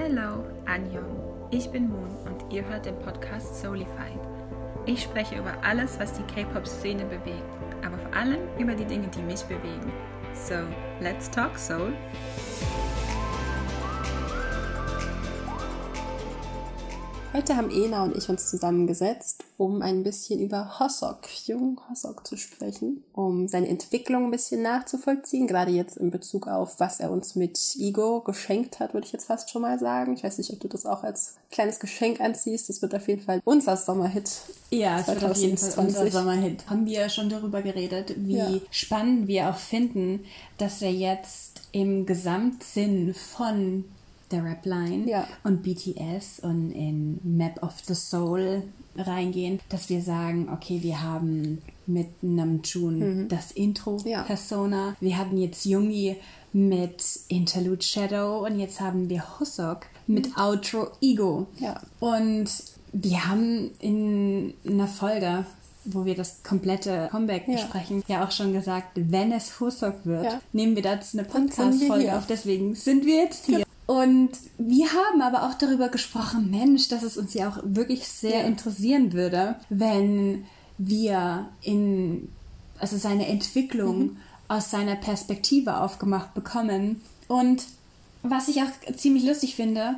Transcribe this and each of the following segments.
Hello, Anjong. Ich bin Moon und ihr hört den Podcast Soulified. Ich spreche über alles, was die K-Pop-Szene bewegt, aber vor allem über die Dinge, die mich bewegen. So, let's talk Soul. Heute haben Ena und ich uns zusammengesetzt, um ein bisschen über Hossok, Jung Hossok zu sprechen, um seine Entwicklung ein bisschen nachzuvollziehen, gerade jetzt in Bezug auf, was er uns mit Ego geschenkt hat, würde ich jetzt fast schon mal sagen. Ich weiß nicht, ob du das auch als kleines Geschenk anziehst. Das wird auf jeden Fall unser Sommerhit. Ja, es wird auf jeden Fall unser Sommerhit. Haben wir schon darüber geredet, wie ja. spannend wir auch finden, dass er jetzt im Gesamtsinn von der Rap-Line ja. und BTS und in Map of the Soul reingehen, dass wir sagen, okay, wir haben mit Namjoon mhm. das Intro-Persona, ja. wir haben jetzt Jungi mit Interlude Shadow und jetzt haben wir Husok mit mhm. Outro Ego. Ja. Und wir haben in einer Folge wo wir das komplette Comeback ja. besprechen, ja auch schon gesagt, wenn es Husok wird, ja. nehmen wir dazu eine Podcast-Folge auf. Deswegen sind wir jetzt hier. Und wir haben aber auch darüber gesprochen, Mensch, dass es uns ja auch wirklich sehr ja. interessieren würde, wenn wir in, also seine Entwicklung mhm. aus seiner Perspektive aufgemacht bekommen. Und was ich auch ziemlich lustig finde,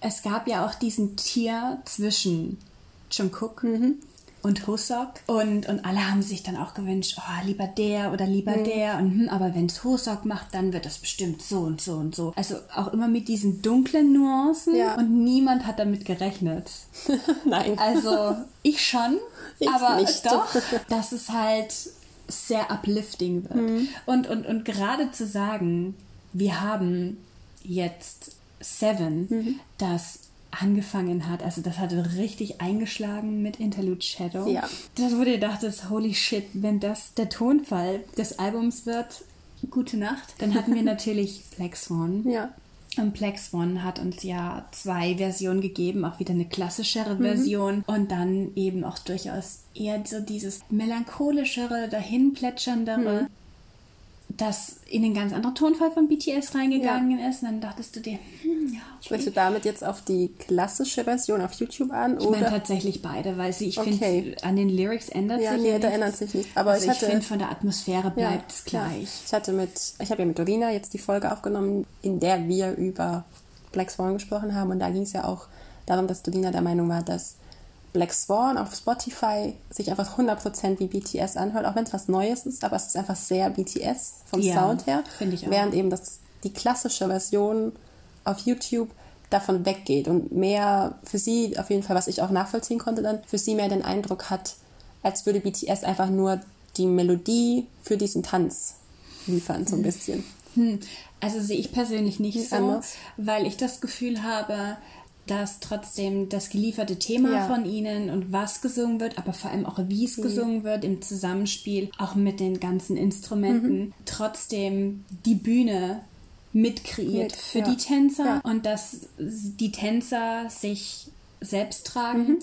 es gab ja auch diesen Tier zwischen Jungkook mhm und Hosok. Und, und alle haben sich dann auch gewünscht, oh, lieber der oder lieber mhm. der. Und, hm, aber wenn es Hosok macht, dann wird das bestimmt so und so und so. Also auch immer mit diesen dunklen Nuancen. Ja. Und niemand hat damit gerechnet. Nein. Also ich schon, ich aber nicht. doch, dass es halt sehr uplifting wird. Mhm. Und, und, und gerade zu sagen, wir haben jetzt Seven, mhm. das angefangen hat. Also das hatte richtig eingeschlagen mit Interlude Shadow. Ja. Das wurde gedacht, holy shit, wenn das der Tonfall des Albums wird, gute Nacht. Dann hatten wir natürlich Black Swan. Ja. Und Black Swan hat uns ja zwei Versionen gegeben, auch wieder eine klassischere mhm. Version mhm. und dann eben auch durchaus eher so dieses melancholischere, dahinplätschernde. Mhm das in einen ganz anderen Tonfall von BTS reingegangen ja. ist. Und dann dachtest du dir, hm, ja. Okay. Sprichst du damit jetzt auf die klassische Version auf YouTube an? Ich meine tatsächlich beide, weil sie, ich okay. finde, an den Lyrics ändert ja, sich nee, da ändert sich nichts. Aber also ich, ich finde, von der Atmosphäre bleibt es gleich. Ja. Ich hatte mit, ich habe ja mit Dorina jetzt die Folge aufgenommen, in der wir über Black Swan gesprochen haben. Und da ging es ja auch darum, dass Dorina der Meinung war, dass Black Swan auf Spotify sich einfach 100% wie BTS anhört, auch wenn es was Neues ist, aber es ist einfach sehr BTS vom ja, Sound her. Finde ich auch. Während eben das, die klassische Version auf YouTube davon weggeht und mehr für sie, auf jeden Fall, was ich auch nachvollziehen konnte dann, für sie mehr den Eindruck hat, als würde BTS einfach nur die Melodie für diesen Tanz liefern, so ein bisschen. Hm. Also sehe ich persönlich nicht so, anders. weil ich das Gefühl habe, dass trotzdem das gelieferte Thema ja. von ihnen und was gesungen wird, aber vor allem auch wie es mhm. gesungen wird im Zusammenspiel, auch mit den ganzen Instrumenten, mhm. trotzdem die Bühne mitkreiert mit, für ja. die Tänzer ja. und dass die Tänzer sich selbst tragen. Mhm.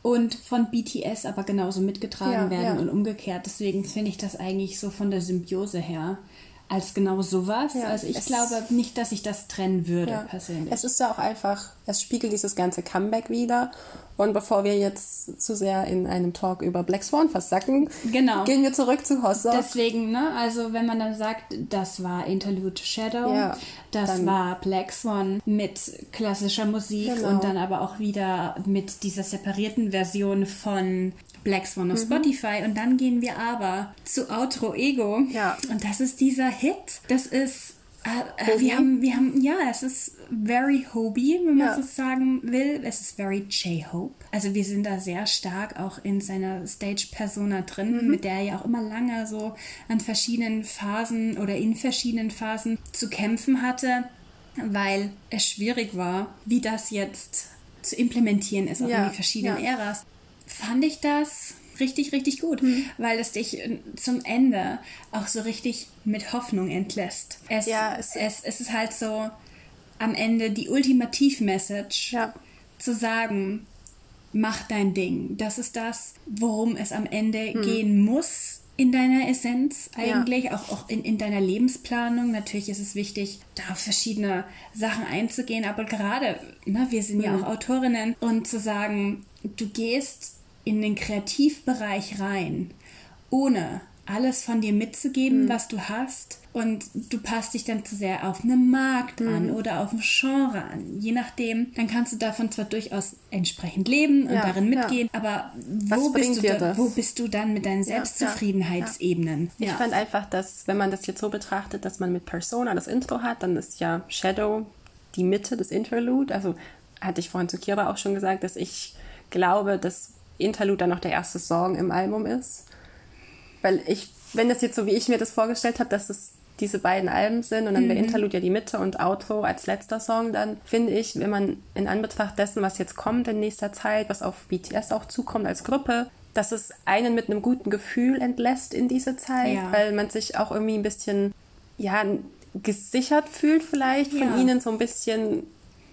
Und von BTS aber genauso mitgetragen werden und umgekehrt. Deswegen finde ich das eigentlich so von der Symbiose her als genau sowas. Ja, also ich glaube nicht, dass ich das trennen würde persönlich. Es ist ja auch einfach, es spiegelt dieses ganze Comeback wieder. Und bevor wir jetzt zu sehr in einem Talk über Black Swan versacken, genau. gehen wir zurück zu Hossa. Deswegen, ne, also wenn man dann sagt, das war Interlude Shadow, ja, das war Black Swan mit klassischer Musik genau. und dann aber auch wieder mit dieser separierten Version von Black Swan auf mhm. Spotify. Und dann gehen wir aber zu Outro Ego. Ja. Und das ist dieser Hit. Das ist äh, äh wir haben, wir haben, ja, es ist very Hobie, wenn man ja. so sagen will. Es ist very J-Hope. Also wir sind da sehr stark auch in seiner Stage-Persona drin, mhm. mit der er ja auch immer lange so an verschiedenen Phasen oder in verschiedenen Phasen zu kämpfen hatte, weil es schwierig war, wie das jetzt zu implementieren ist, auch ja. in die verschiedenen ja. Äras fand ich das richtig, richtig gut, mhm. weil es dich äh, zum Ende auch so richtig mit Hoffnung entlässt. Es, ja, es, es, es ist halt so am Ende die Ultimativ-Message ja. zu sagen, mach dein Ding. Das ist das, worum es am Ende mhm. gehen muss, in deiner Essenz eigentlich, ja. auch, auch in, in deiner Lebensplanung. Natürlich ist es wichtig, da auf verschiedene Sachen einzugehen, aber gerade, ne, wir sind mhm. ja auch Autorinnen und zu sagen, du gehst in den Kreativbereich rein, ohne alles von dir mitzugeben, mhm. was du hast. Und du passt dich dann zu sehr auf einen Markt mhm. an oder auf ein Genre an. Je nachdem, dann kannst du davon zwar durchaus entsprechend leben und ja, darin mitgehen, ja. aber wo bist, du da, wo bist du dann mit deinen Selbstzufriedenheitsebenen? Ja, ich fand einfach, dass, wenn man das jetzt so betrachtet, dass man mit Persona das Intro hat, dann ist ja Shadow die Mitte des Interlude. Also hatte ich vorhin zu Kira auch schon gesagt, dass ich glaube, dass Interlude dann noch der erste Song im Album ist. Weil ich, wenn das jetzt so wie ich mir das vorgestellt habe, dass es diese beiden Alben sind und dann mhm. wäre Interlude ja die Mitte und Outro als letzter Song, dann finde ich, wenn man in Anbetracht dessen, was jetzt kommt in nächster Zeit, was auf BTS auch zukommt als Gruppe, dass es einen mit einem guten Gefühl entlässt in diese Zeit, ja. weil man sich auch irgendwie ein bisschen, ja, gesichert fühlt vielleicht von ja. ihnen, so ein bisschen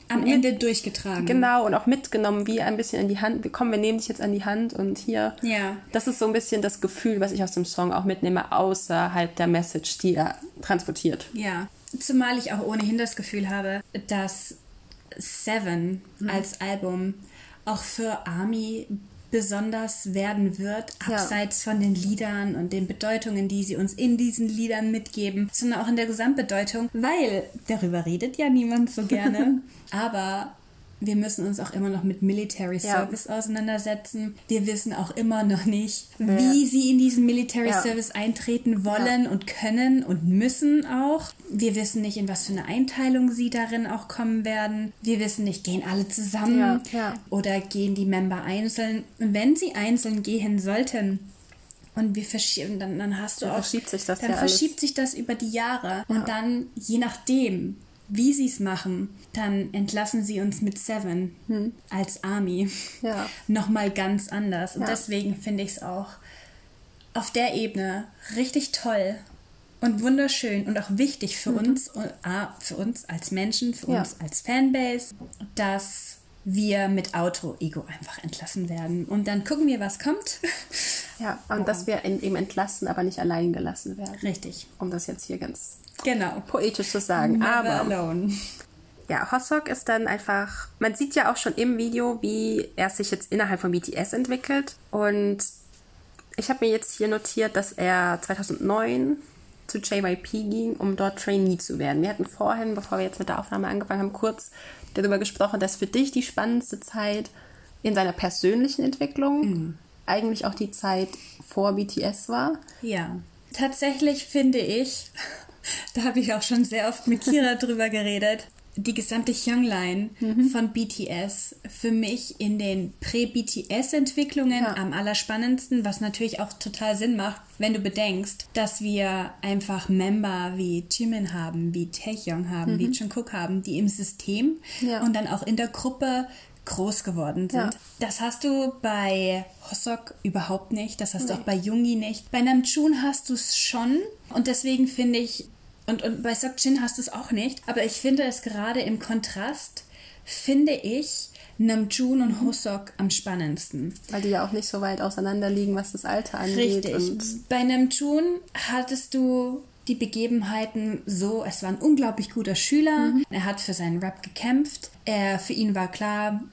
am mit, Ende durchgetragen. Genau, und auch mitgenommen, wie ein bisschen in die Hand. Komm, wir nehmen dich jetzt an die Hand und hier. Ja. Das ist so ein bisschen das Gefühl, was ich aus dem Song auch mitnehme, außerhalb der Message, die er transportiert. Ja. Zumal ich auch ohnehin das Gefühl habe, dass Seven mhm. als Album auch für Army besonders werden wird, abseits ja. von den Liedern und den Bedeutungen, die sie uns in diesen Liedern mitgeben, sondern auch in der Gesamtbedeutung, weil darüber redet ja niemand so gerne. aber wir müssen uns auch immer noch mit Military Service ja. auseinandersetzen. Wir wissen auch immer noch nicht, ja. wie sie in diesen Military ja. Service eintreten wollen und können und müssen auch. Wir wissen nicht, in was für eine Einteilung sie darin auch kommen werden. Wir wissen nicht, gehen alle zusammen oder gehen die Member einzeln. Wenn sie einzeln gehen sollten, und wir verschieben, dann, dann hast du dann auch. Verschiebt sich das dann ja verschiebt alles. sich das über die Jahre. Und dann, je nachdem, wie sie es machen, dann entlassen sie uns mit Seven hm. als Army ja. nochmal ganz anders. Und ja. deswegen finde ich es auch auf der Ebene richtig toll und wunderschön und auch wichtig für mhm. uns, ah, für uns als Menschen, für ja. uns als Fanbase, dass wir mit Auto-Ego einfach entlassen werden. Und dann gucken wir, was kommt. Ja, und wow. dass wir eben entlassen, aber nicht allein gelassen werden. Richtig. Um das jetzt hier ganz genau. poetisch zu sagen. Never aber alone. Ja, Hosok ist dann einfach, man sieht ja auch schon im Video, wie er sich jetzt innerhalb von BTS entwickelt. Und ich habe mir jetzt hier notiert, dass er 2009 zu JYP ging, um dort Trainee zu werden. Wir hatten vorhin, bevor wir jetzt mit der Aufnahme angefangen haben, kurz darüber gesprochen, dass für dich die spannendste Zeit in seiner persönlichen Entwicklung mhm. eigentlich auch die Zeit vor BTS war. Ja, tatsächlich finde ich, da habe ich auch schon sehr oft mit Kira drüber geredet. Die gesamte Youngline mhm. von BTS für mich in den Prä-BTS-Entwicklungen ja. am allerspannendsten, was natürlich auch total Sinn macht, wenn du bedenkst, dass wir einfach Member wie Jimin haben, wie Taehyung haben, mhm. wie Jungkook haben, die im System ja. und dann auch in der Gruppe groß geworden sind. Ja. Das hast du bei Hosok überhaupt nicht, das hast nee. du auch bei Jungi nicht. Bei Namjoon hast du es schon und deswegen finde ich, und, und bei Sokjin hast du es auch nicht. Aber ich finde es gerade im Kontrast, finde ich Namjoon und Hosok am spannendsten. Weil die ja auch nicht so weit auseinander liegen, was das Alter angeht. Richtig. bei Namjoon hattest du die Begebenheiten so, es war ein unglaublich guter Schüler. Mhm. Er hat für seinen Rap gekämpft. Er, für ihn war klar,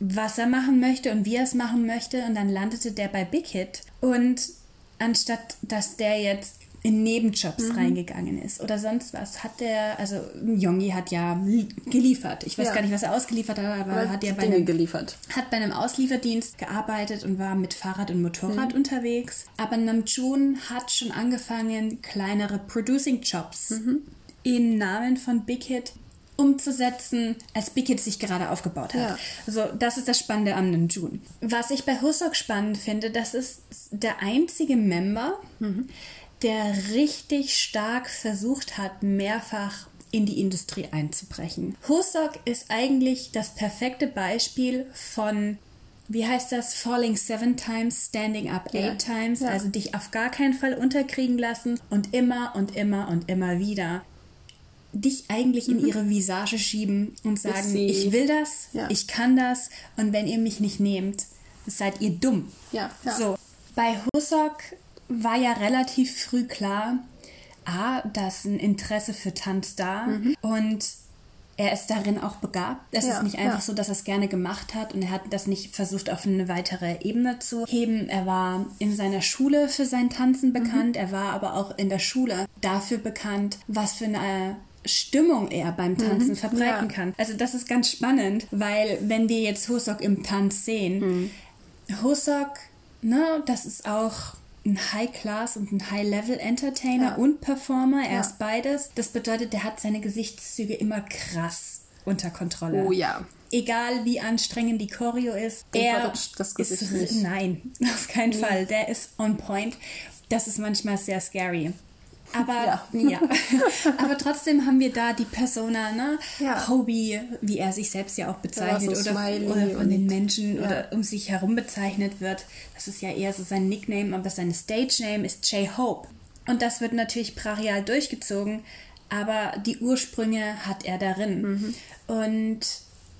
was er machen möchte und wie er es machen möchte. Und dann landete der bei Big Hit. Und anstatt dass der jetzt in Nebenjobs mhm. reingegangen ist oder sonst was, hat der, also Jongi hat ja geliefert. Ich weiß ja. gar nicht, was er ausgeliefert hat, aber, aber hat ja bei einem, geliefert. Hat bei einem Auslieferdienst gearbeitet und war mit Fahrrad und Motorrad mhm. unterwegs. Aber Namjoon hat schon angefangen, kleinere Producing-Jobs mhm. im Namen von Big Hit umzusetzen, als Big Hit sich gerade aufgebaut hat. Ja. Also das ist das Spannende am Namjoon. Was ich bei Husok spannend finde, das ist der einzige Member, mhm der richtig stark versucht hat, mehrfach in die Industrie einzubrechen. Hosok ist eigentlich das perfekte Beispiel von wie heißt das? Falling seven times, standing up eight ja. times. Ja. Also dich auf gar keinen Fall unterkriegen lassen und immer und immer und immer wieder dich eigentlich mhm. in ihre Visage schieben und sagen, ich will das, ja. ich kann das und wenn ihr mich nicht nehmt, seid ihr dumm. Ja, So, bei Husok war ja relativ früh klar, A, dass ein Interesse für Tanz da mhm. und er ist darin auch begabt. Es ja, ist nicht einfach ja. so, dass er es gerne gemacht hat und er hat das nicht versucht, auf eine weitere Ebene zu heben. Er war in seiner Schule für sein Tanzen mhm. bekannt. Mhm. Er war aber auch in der Schule dafür bekannt, was für eine Stimmung er beim Tanzen mhm. verbreiten ja. kann. Also das ist ganz spannend, weil wenn wir jetzt Hosok im Tanz sehen, mhm. Hosok, ne, das ist auch ein High-Class und ein High-Level-Entertainer ja. und Performer. Er ja. ist beides. Das bedeutet, der hat seine Gesichtszüge immer krass unter Kontrolle. Oh ja. Egal wie anstrengend die Choreo ist, Und er das Gesicht ist, nicht. nein, auf keinen nee. Fall. Der ist on point. Das ist manchmal sehr scary. Aber ja. ja. Aber trotzdem haben wir da die Persona, ne? Ja. Hobie, wie er sich selbst ja auch bezeichnet so oder, oder, von den Menschen ja. oder um sich herum bezeichnet wird. Das ist ja eher so sein Nickname, aber seine Stage Name ist Jay Hope. Und das wird natürlich brachial durchgezogen, aber die Ursprünge hat er darin. Mhm. Und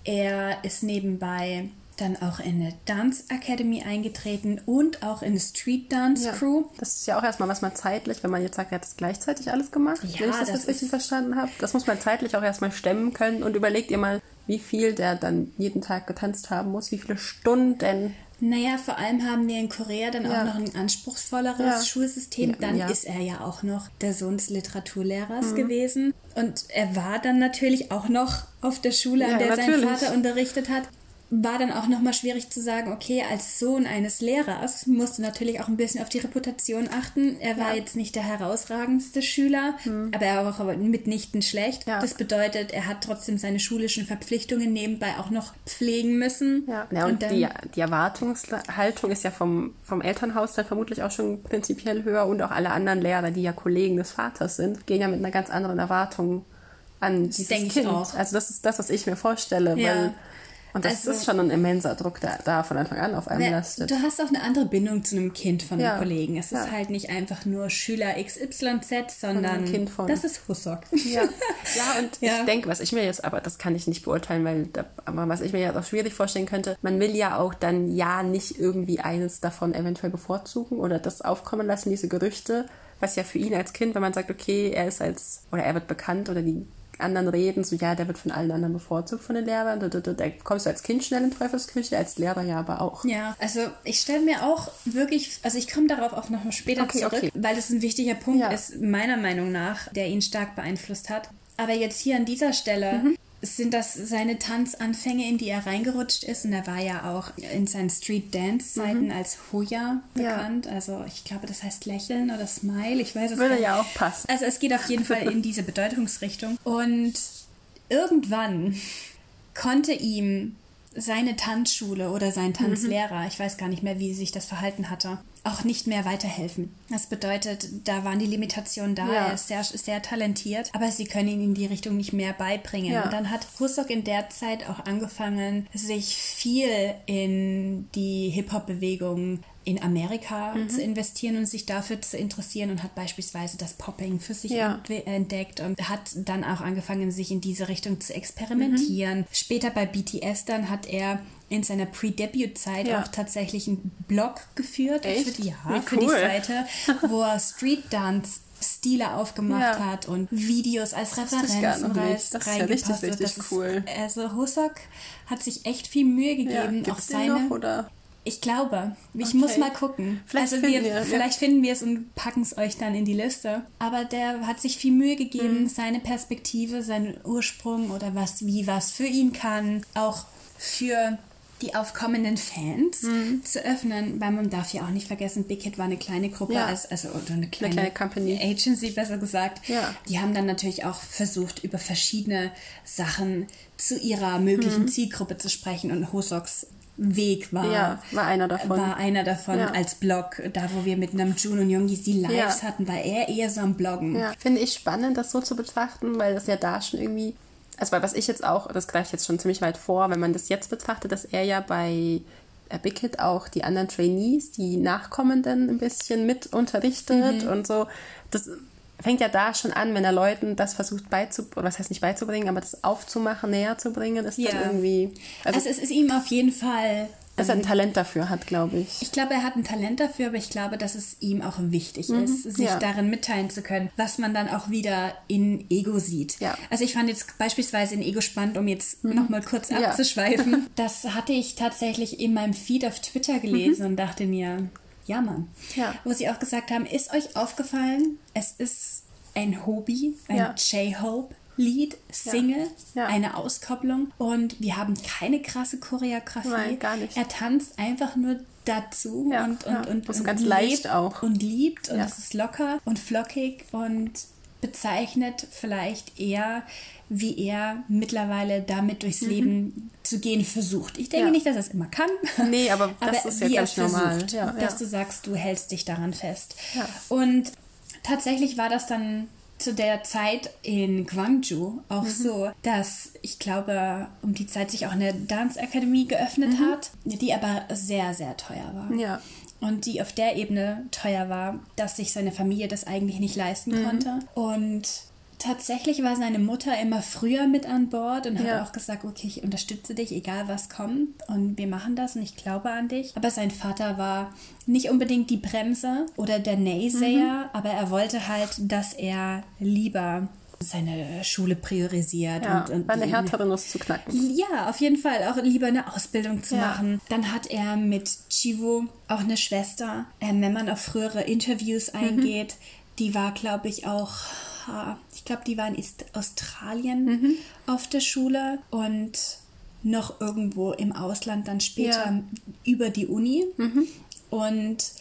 er ist nebenbei dann auch in eine Dance Academy eingetreten und auch in eine Street Dance Crew. Ja, das ist ja auch erstmal was man zeitlich, wenn man jetzt sagt, er hat das gleichzeitig alles gemacht, ja, wenn ich das, das jetzt richtig verstanden habe. Das muss man zeitlich auch erstmal stemmen können und überlegt ihr mal, wie viel der dann jeden Tag getanzt haben muss, wie viele Stunden. Naja, vor allem haben wir in Korea dann ja. auch noch ein anspruchsvolleres ja. Schulsystem. Dann ja. ist er ja auch noch der Sohn des Literaturlehrers mhm. gewesen. Und er war dann natürlich auch noch auf der Schule, an der natürlich. sein Vater unterrichtet hat war dann auch nochmal schwierig zu sagen, okay, als Sohn eines Lehrers musst du natürlich auch ein bisschen auf die Reputation achten. Er war ja. jetzt nicht der herausragendste Schüler, hm. aber er war auch mitnichten schlecht. Ja. Das bedeutet, er hat trotzdem seine schulischen Verpflichtungen nebenbei auch noch pflegen müssen. Ja, ja und, und dann, die, die Erwartungshaltung ist ja vom, vom Elternhaus dann vermutlich auch schon prinzipiell höher und auch alle anderen Lehrer, die ja Kollegen des Vaters sind, gehen ja mit einer ganz anderen Erwartung an dieses Kind. Also das ist das, was ich mir vorstelle, weil und das also, ist schon ein immenser Druck, der da von Anfang an auf einem lastet. Du hast auch eine andere Bindung zu einem Kind von einem ja. Kollegen. Es ja. ist halt nicht einfach nur Schüler XYZ, sondern kind von. das ist Hussok. Ja, ja und ja. ich denke, was ich mir jetzt, aber das kann ich nicht beurteilen, weil, da, aber was ich mir jetzt auch schwierig vorstellen könnte, man will ja auch dann ja nicht irgendwie eines davon eventuell bevorzugen oder das aufkommen lassen, diese Gerüchte, was ja für ihn als Kind, wenn man sagt, okay, er ist als, oder er wird bekannt oder die anderen reden, so ja, der wird von allen anderen bevorzugt von den Lehrern. Da, da, da kommst du als Kind schnell in Teufelsküche, als Lehrer ja aber auch. Ja, also ich stelle mir auch wirklich, also ich komme darauf auch noch mal später okay, zurück, okay. weil das ein wichtiger Punkt ja. ist, meiner Meinung nach, der ihn stark beeinflusst hat. Aber jetzt hier an dieser Stelle mhm sind das seine Tanzanfänge, in die er reingerutscht ist. Und er war ja auch in seinen Street Dance-Zeiten mhm. als Hoya bekannt. Ja. Also ich glaube, das heißt Lächeln oder Smile. Ich weiß es Würde ja auch passen. Also es geht auf jeden Fall in diese Bedeutungsrichtung. Und irgendwann konnte ihm seine Tanzschule oder sein mhm. Tanzlehrer, mhm. ich weiß gar nicht mehr, wie sich das verhalten hatte, auch nicht mehr weiterhelfen. Das bedeutet, da waren die Limitationen da. Ja. Er ist sehr, sehr talentiert, aber sie können ihn in die Richtung nicht mehr beibringen. Ja. Und dann hat Husok in der Zeit auch angefangen, sich viel in die Hip-Hop-Bewegung in Amerika mhm. zu investieren und sich dafür zu interessieren und hat beispielsweise das Popping für sich ja. entdeckt und hat dann auch angefangen, sich in diese Richtung zu experimentieren. Mhm. Später bei BTS dann hat er in seiner Pre-Debut-Zeit ja. auch tatsächlich einen Blog geführt Echt? für die, ja, cool. für die Seite, wo er Street Dance Stile aufgemacht ja. hat und Videos als Referenzen rein, das ist ja richtig, richtig cool. Ist, also Husok hat sich echt viel Mühe gegeben, ja, auch seine. Noch, oder? Ich glaube, ich okay. muss mal gucken. Vielleicht also wir, wir vielleicht finden wir es und packen es euch dann in die Liste. Aber der hat sich viel Mühe gegeben, mhm. seine Perspektive, seinen Ursprung oder was, wie was für ihn kann, auch für die aufkommenden Fans mhm. zu öffnen, weil man darf ja auch nicht vergessen, Big Hit war eine kleine Gruppe, ja. also, also oder eine kleine, eine kleine Company. Agency besser gesagt. Ja. Die haben dann natürlich auch versucht, über verschiedene Sachen zu ihrer möglichen mhm. Zielgruppe zu sprechen und Hosoks Weg war. Ja, war einer davon. War einer davon ja. als Blog, da wo wir mit einem Jun und Jungi die Lives ja. hatten, war er eher so am Bloggen. Ja, finde ich spannend, das so zu betrachten, weil das ja da schon irgendwie, also weil was ich jetzt auch, das greift jetzt schon ziemlich weit vor, wenn man das jetzt betrachtet, dass er ja bei Big Hit auch die anderen Trainees, die Nachkommenden ein bisschen mit unterrichtet mhm. und so. Das fängt ja da schon an, wenn er Leuten das versucht beizubringen, oder was heißt nicht beizubringen, aber das aufzumachen, näher zu bringen, ist ja. dann irgendwie. Also, also es ist ihm auf jeden Fall dass er ein Talent dafür hat, glaube ich. Ich glaube, er hat ein Talent dafür, aber ich glaube, dass es ihm auch wichtig mhm, ist, sich ja. darin mitteilen zu können, was man dann auch wieder in Ego sieht. Ja. Also ich fand jetzt beispielsweise in Ego spannend, um jetzt mhm. nochmal kurz ja. abzuschweifen. das hatte ich tatsächlich in meinem Feed auf Twitter gelesen mhm. und dachte mir, ja Mann. Ja. Wo sie auch gesagt haben, ist euch aufgefallen, es ist ein Hobby, ein ja. J-Hope Lied, Single, ja. Ja. eine Auskopplung und wir haben keine krasse Choreografie. Nein, gar nicht. Er tanzt einfach nur dazu ja, und, und, und, und, ganz leicht auch. Und liebt und es ist locker und flockig und bezeichnet vielleicht eher, wie er mittlerweile damit durchs mhm. Leben zu gehen versucht. Ich denke nicht, dass er es immer kann. Nee, aber, aber das ist ja ganz normal. Versucht, dass du sagst, du hältst dich daran fest. Und tatsächlich war das dann zu der Zeit in Gwangju auch mhm. so, dass ich glaube, um die Zeit sich auch eine Dance Akademie geöffnet mhm. hat, die aber sehr, sehr teuer war. Ja. Und die auf der Ebene teuer war, dass sich seine Familie das eigentlich nicht leisten mhm. konnte. Und tatsächlich war seine Mutter immer früher mit an Bord und ja. hat auch gesagt, okay, ich unterstütze dich, egal was kommt und wir machen das und ich glaube an dich. Aber sein Vater war nicht unbedingt die Bremse oder der Naysayer, mhm. aber er wollte halt, dass er lieber seine Schule priorisiert ja, und, und eine härtere Nuss zu knacken. Ja, auf jeden Fall auch lieber eine Ausbildung zu ja. machen. Dann hat er mit Chivo auch eine Schwester. Ähm, wenn man auf frühere Interviews mhm. eingeht, mhm. die war, glaube ich, auch ich glaube, die war in Australien mhm. auf der Schule und noch irgendwo im Ausland dann später ja. über die Uni. Mhm. Und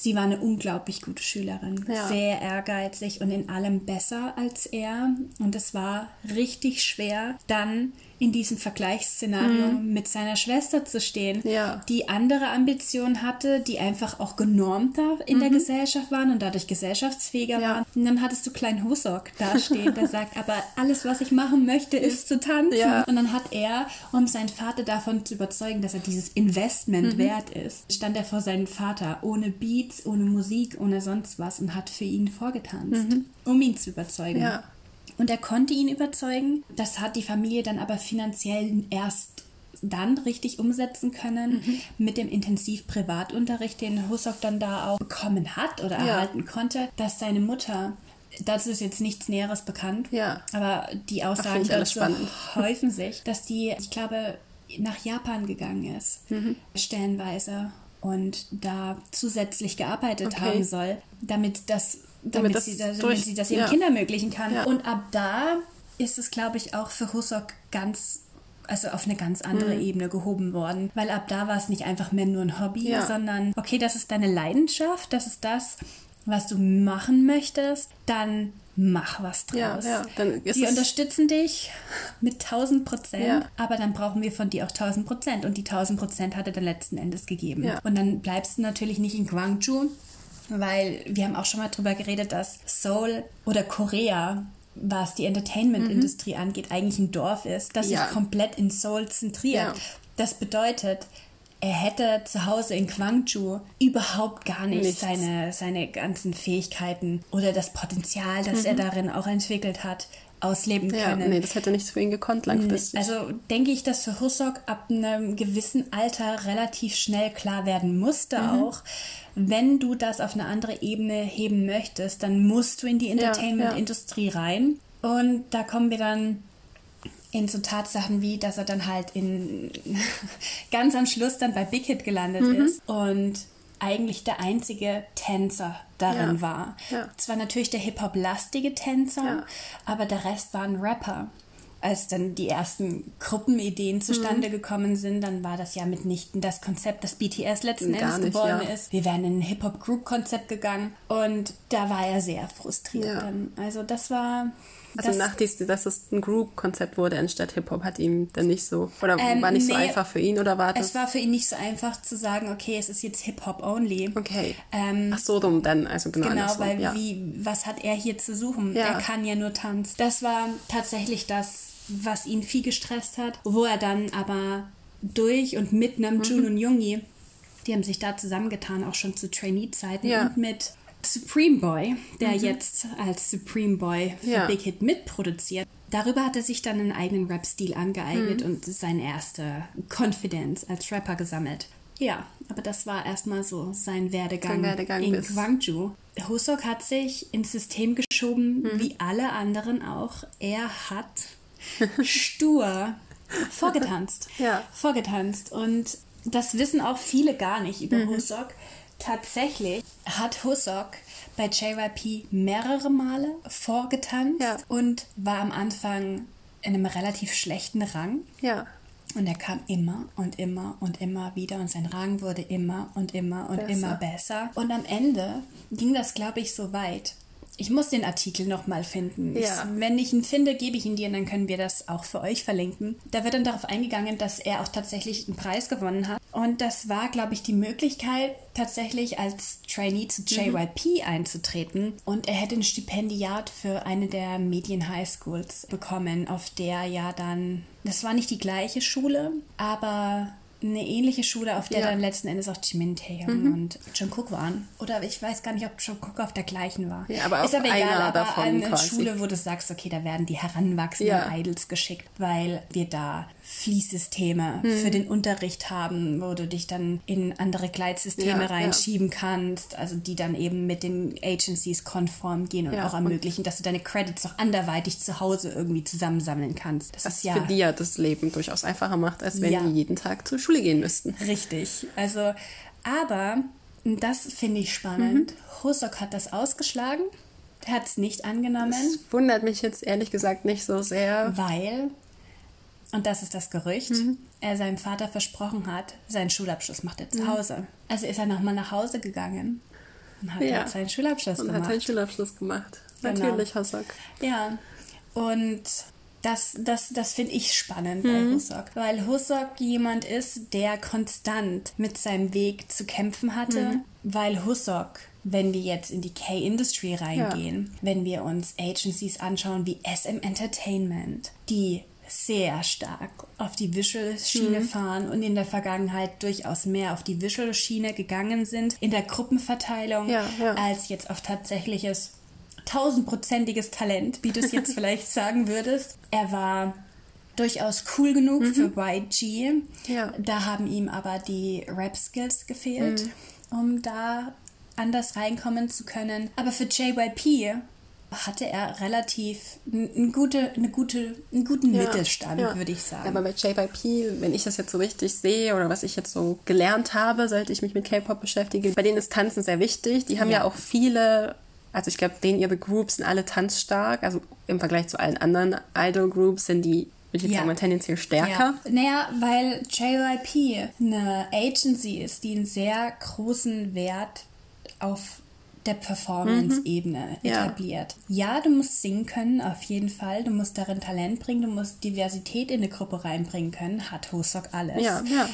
sie war eine unglaublich gute Schülerin, ja. sehr ehrgeizig und in allem besser als er. Und es war richtig schwer, dann in diesem Vergleichsszenario mhm. mit seiner Schwester zu stehen, ja. die andere Ambitionen hatte, die einfach auch genormter in mhm. der Gesellschaft waren und dadurch gesellschaftsfähiger ja. waren. Und dann hattest du kleinen Husok dastehen, der sagt, aber alles, was ich machen möchte, ist zu tanzen. Ja. Und dann hat er, um seinen Vater davon zu überzeugen, dass er dieses Investment mhm. wert ist, stand er vor seinem Vater ohne Beats, ohne Musik, ohne sonst was und hat für ihn vorgetanzt, mhm. um ihn zu überzeugen. Ja. Und er konnte ihn überzeugen. Das hat die Familie dann aber finanziell erst dann richtig umsetzen können mhm. mit dem Intensiv-Privatunterricht, den Husok dann da auch bekommen hat oder ja. erhalten konnte, dass seine Mutter Dazu ist jetzt nichts Näheres bekannt. Ja. Aber die Aussagen dazu häufen sich, dass die, ich glaube, nach Japan gegangen ist, mhm. stellenweise und da zusätzlich gearbeitet okay. haben soll, damit das damit, damit, sie, das, durch, sie das ihren ja. Kindern ermöglichen kann. Ja. Und ab da ist es, glaube ich, auch für Husok ganz also auf eine ganz andere mhm. Ebene gehoben worden. Weil ab da war es nicht einfach mehr nur ein Hobby, ja. sondern okay, das ist deine Leidenschaft, das ist das, was du machen möchtest, dann mach was draus. Ja, ja. die unterstützen dich mit 1000 Prozent, ja. aber dann brauchen wir von dir auch 1000 Prozent und die 1000 Prozent hat er dann letzten Endes gegeben. Und dann bleibst du natürlich nicht in Gwangju, weil wir haben auch schon mal drüber geredet, dass Seoul oder Korea was die Entertainment-Industrie mhm. angeht, eigentlich ein Dorf ist, das ja. sich komplett in Seoul zentriert. Ja. Das bedeutet, er hätte zu Hause in Gwangju überhaupt gar nicht seine, seine ganzen Fähigkeiten oder das Potenzial, das mhm. er darin auch entwickelt hat, ausleben können. Ja, nee, das hätte nicht so für ihn gekonnt langfristig. Also denke ich, dass für Husok ab einem gewissen Alter relativ schnell klar werden musste mhm. auch, wenn du das auf eine andere Ebene heben möchtest, dann musst du in die Entertainment-Industrie ja, ja. rein. Und da kommen wir dann in so Tatsachen wie, dass er dann halt in ganz am Schluss dann bei Big Hit gelandet mhm. ist und eigentlich der einzige Tänzer darin ja. war. Ja. Zwar natürlich der Hip-Hop-lastige Tänzer, ja. aber der Rest waren Rapper. Als dann die ersten Gruppenideen zustande mhm. gekommen sind, dann war das ja mitnichten das Konzept, das BTS letzten Gar Endes geworden ist. Wir wären in ein Hip-Hop-Group-Konzept gegangen und da war er sehr frustriert. Dann. Also das war also das, nach dies, dass es ein Group-Konzept wurde anstatt Hip-Hop, hat ihm dann nicht so, oder ähm, war nicht nee, so einfach für ihn, oder war das? Es war für ihn nicht so einfach zu sagen, okay, es ist jetzt Hip-Hop only. Okay. Ähm, Ach so, dumm dann, also genau. Genau, so, weil ja. wie, was hat er hier zu suchen? Ja. Er kann ja nur tanzen. Das war tatsächlich das, was ihn viel gestresst hat, wo er dann aber durch und mit Namjoon mhm. und Jungi die haben sich da zusammengetan, auch schon zu Trainee-Zeiten ja. und mit Supreme Boy, der mhm. jetzt als Supreme Boy für ja. Big Hit mitproduziert. Darüber hat er sich dann einen eigenen Rap-Stil angeeignet mhm. und seine erste Confidence als Rapper gesammelt. Ja, aber das war erstmal so sein Werdegang, sein Werdegang in Gwangju. Husok hat sich ins System geschoben, mhm. wie alle anderen auch. Er hat stur vorgetanzt. ja. Vorgetanzt. Und das wissen auch viele gar nicht über mhm. Husok. Tatsächlich hat Husok bei JYP mehrere Male vorgetanzt ja. und war am Anfang in einem relativ schlechten Rang. Ja. Und er kam immer und immer und immer wieder und sein Rang wurde immer und immer und besser. immer besser. Und am Ende ging das, glaube ich, so weit. Ich muss den Artikel nochmal finden. Ja. Ich, wenn ich ihn finde, gebe ich ihn dir und dann können wir das auch für euch verlinken. Da wird dann darauf eingegangen, dass er auch tatsächlich einen Preis gewonnen hat. Und das war, glaube ich, die Möglichkeit, tatsächlich als Trainee zu JYP mhm. einzutreten. Und er hätte ein Stipendiat für eine der Medien-Highschools bekommen, auf der ja dann das war nicht die gleiche Schule, aber eine ähnliche Schule, auf der ja. dann letzten Endes auch Jimin Taehyung mhm. und Jungkook waren. Oder ich weiß gar nicht, ob Jungkook auf der gleichen war. Ja, aber ist aber egal, aber eine quasi. Schule, wo du sagst, okay, da werden die heranwachsenden ja. Idols geschickt, weil wir da Fließsysteme mhm. für den Unterricht haben, wo du dich dann in andere Gleitsysteme ja, reinschieben kannst, also die dann eben mit den Agencies konform gehen und auch ermöglichen, dass du deine Credits auch anderweitig zu Hause irgendwie zusammensammeln kannst. Das, das ist ja für die ja das Leben durchaus einfacher macht, als wenn die jeden Tag zur Schule Schule gehen müssten. Richtig. Also, aber das finde ich spannend. Mhm. Hosok hat das ausgeschlagen. Er hat es nicht angenommen. Das wundert mich jetzt ehrlich gesagt nicht so sehr. Weil, und das ist das Gerücht, mhm. er seinem Vater versprochen hat, seinen Schulabschluss macht er zu mhm. Hause. Also ist er nochmal nach Hause gegangen und hat ja. seinen Schulabschluss und gemacht. Und hat seinen Schulabschluss gemacht. Genau. Natürlich. Ja. Und das, das, das finde ich spannend mhm. bei Husok, weil Husok jemand ist, der konstant mit seinem Weg zu kämpfen hatte, mhm. weil Husok wenn wir jetzt in die K-Industry reingehen, ja. wenn wir uns Agencies anschauen wie SM Entertainment, die sehr stark auf die Visual-Schiene mhm. fahren und in der Vergangenheit durchaus mehr auf die Visual-Schiene gegangen sind in der Gruppenverteilung ja, ja. als jetzt auf tatsächliches tausendprozentiges Talent, wie du es jetzt vielleicht sagen würdest. Er war durchaus cool genug mhm. für YG. Ja. Da haben ihm aber die Rap-Skills gefehlt, mhm. um da anders reinkommen zu können. Aber für JYP hatte er relativ eine gute, eine gute, einen guten ja, Mittelstand, ja. würde ich sagen. Aber bei JYP, wenn ich das jetzt so richtig sehe oder was ich jetzt so gelernt habe, seit ich mich mit K-Pop beschäftige, bei denen ist Tanzen sehr wichtig. Die haben ja, ja auch viele also ich glaube, denen ihre Groups sind alle tanzstark. Also im Vergleich zu allen anderen Idol-Groups sind die, würde ich jetzt ja. sagen, tendenziell stärker. Ja. Naja, weil JYP eine Agency ist, die einen sehr großen Wert auf der Performance-Ebene mhm. etabliert. Ja. ja, du musst singen können, auf jeden Fall. Du musst darin Talent bringen, du musst Diversität in eine Gruppe reinbringen können. Hat Hosok alles. Ja, ja.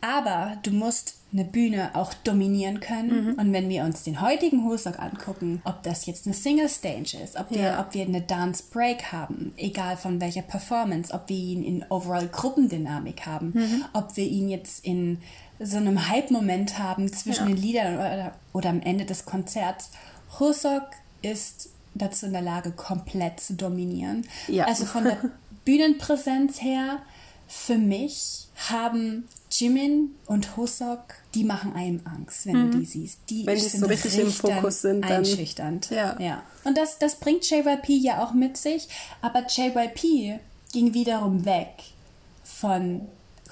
Aber du musst eine Bühne auch dominieren können. Mhm. Und wenn wir uns den heutigen Hosok angucken, ob das jetzt eine Single Stage ist, ob wir, ja. ob wir eine Dance Break haben, egal von welcher Performance, ob wir ihn in overall Gruppendynamik haben, mhm. ob wir ihn jetzt in so einem Hype-Moment haben zwischen ja. den Liedern oder, oder am Ende des Konzerts. Hosok ist dazu in der Lage, komplett zu dominieren. Ja. Also von der Bühnenpräsenz her, für mich haben Jimin und Hosok, die machen einem Angst, wenn mhm. du die siehst. Die wenn die so richtig im Fokus sind, dann einschüchternd. Ja. ja. Und das, das bringt JYP ja auch mit sich, aber JYP ging wiederum weg von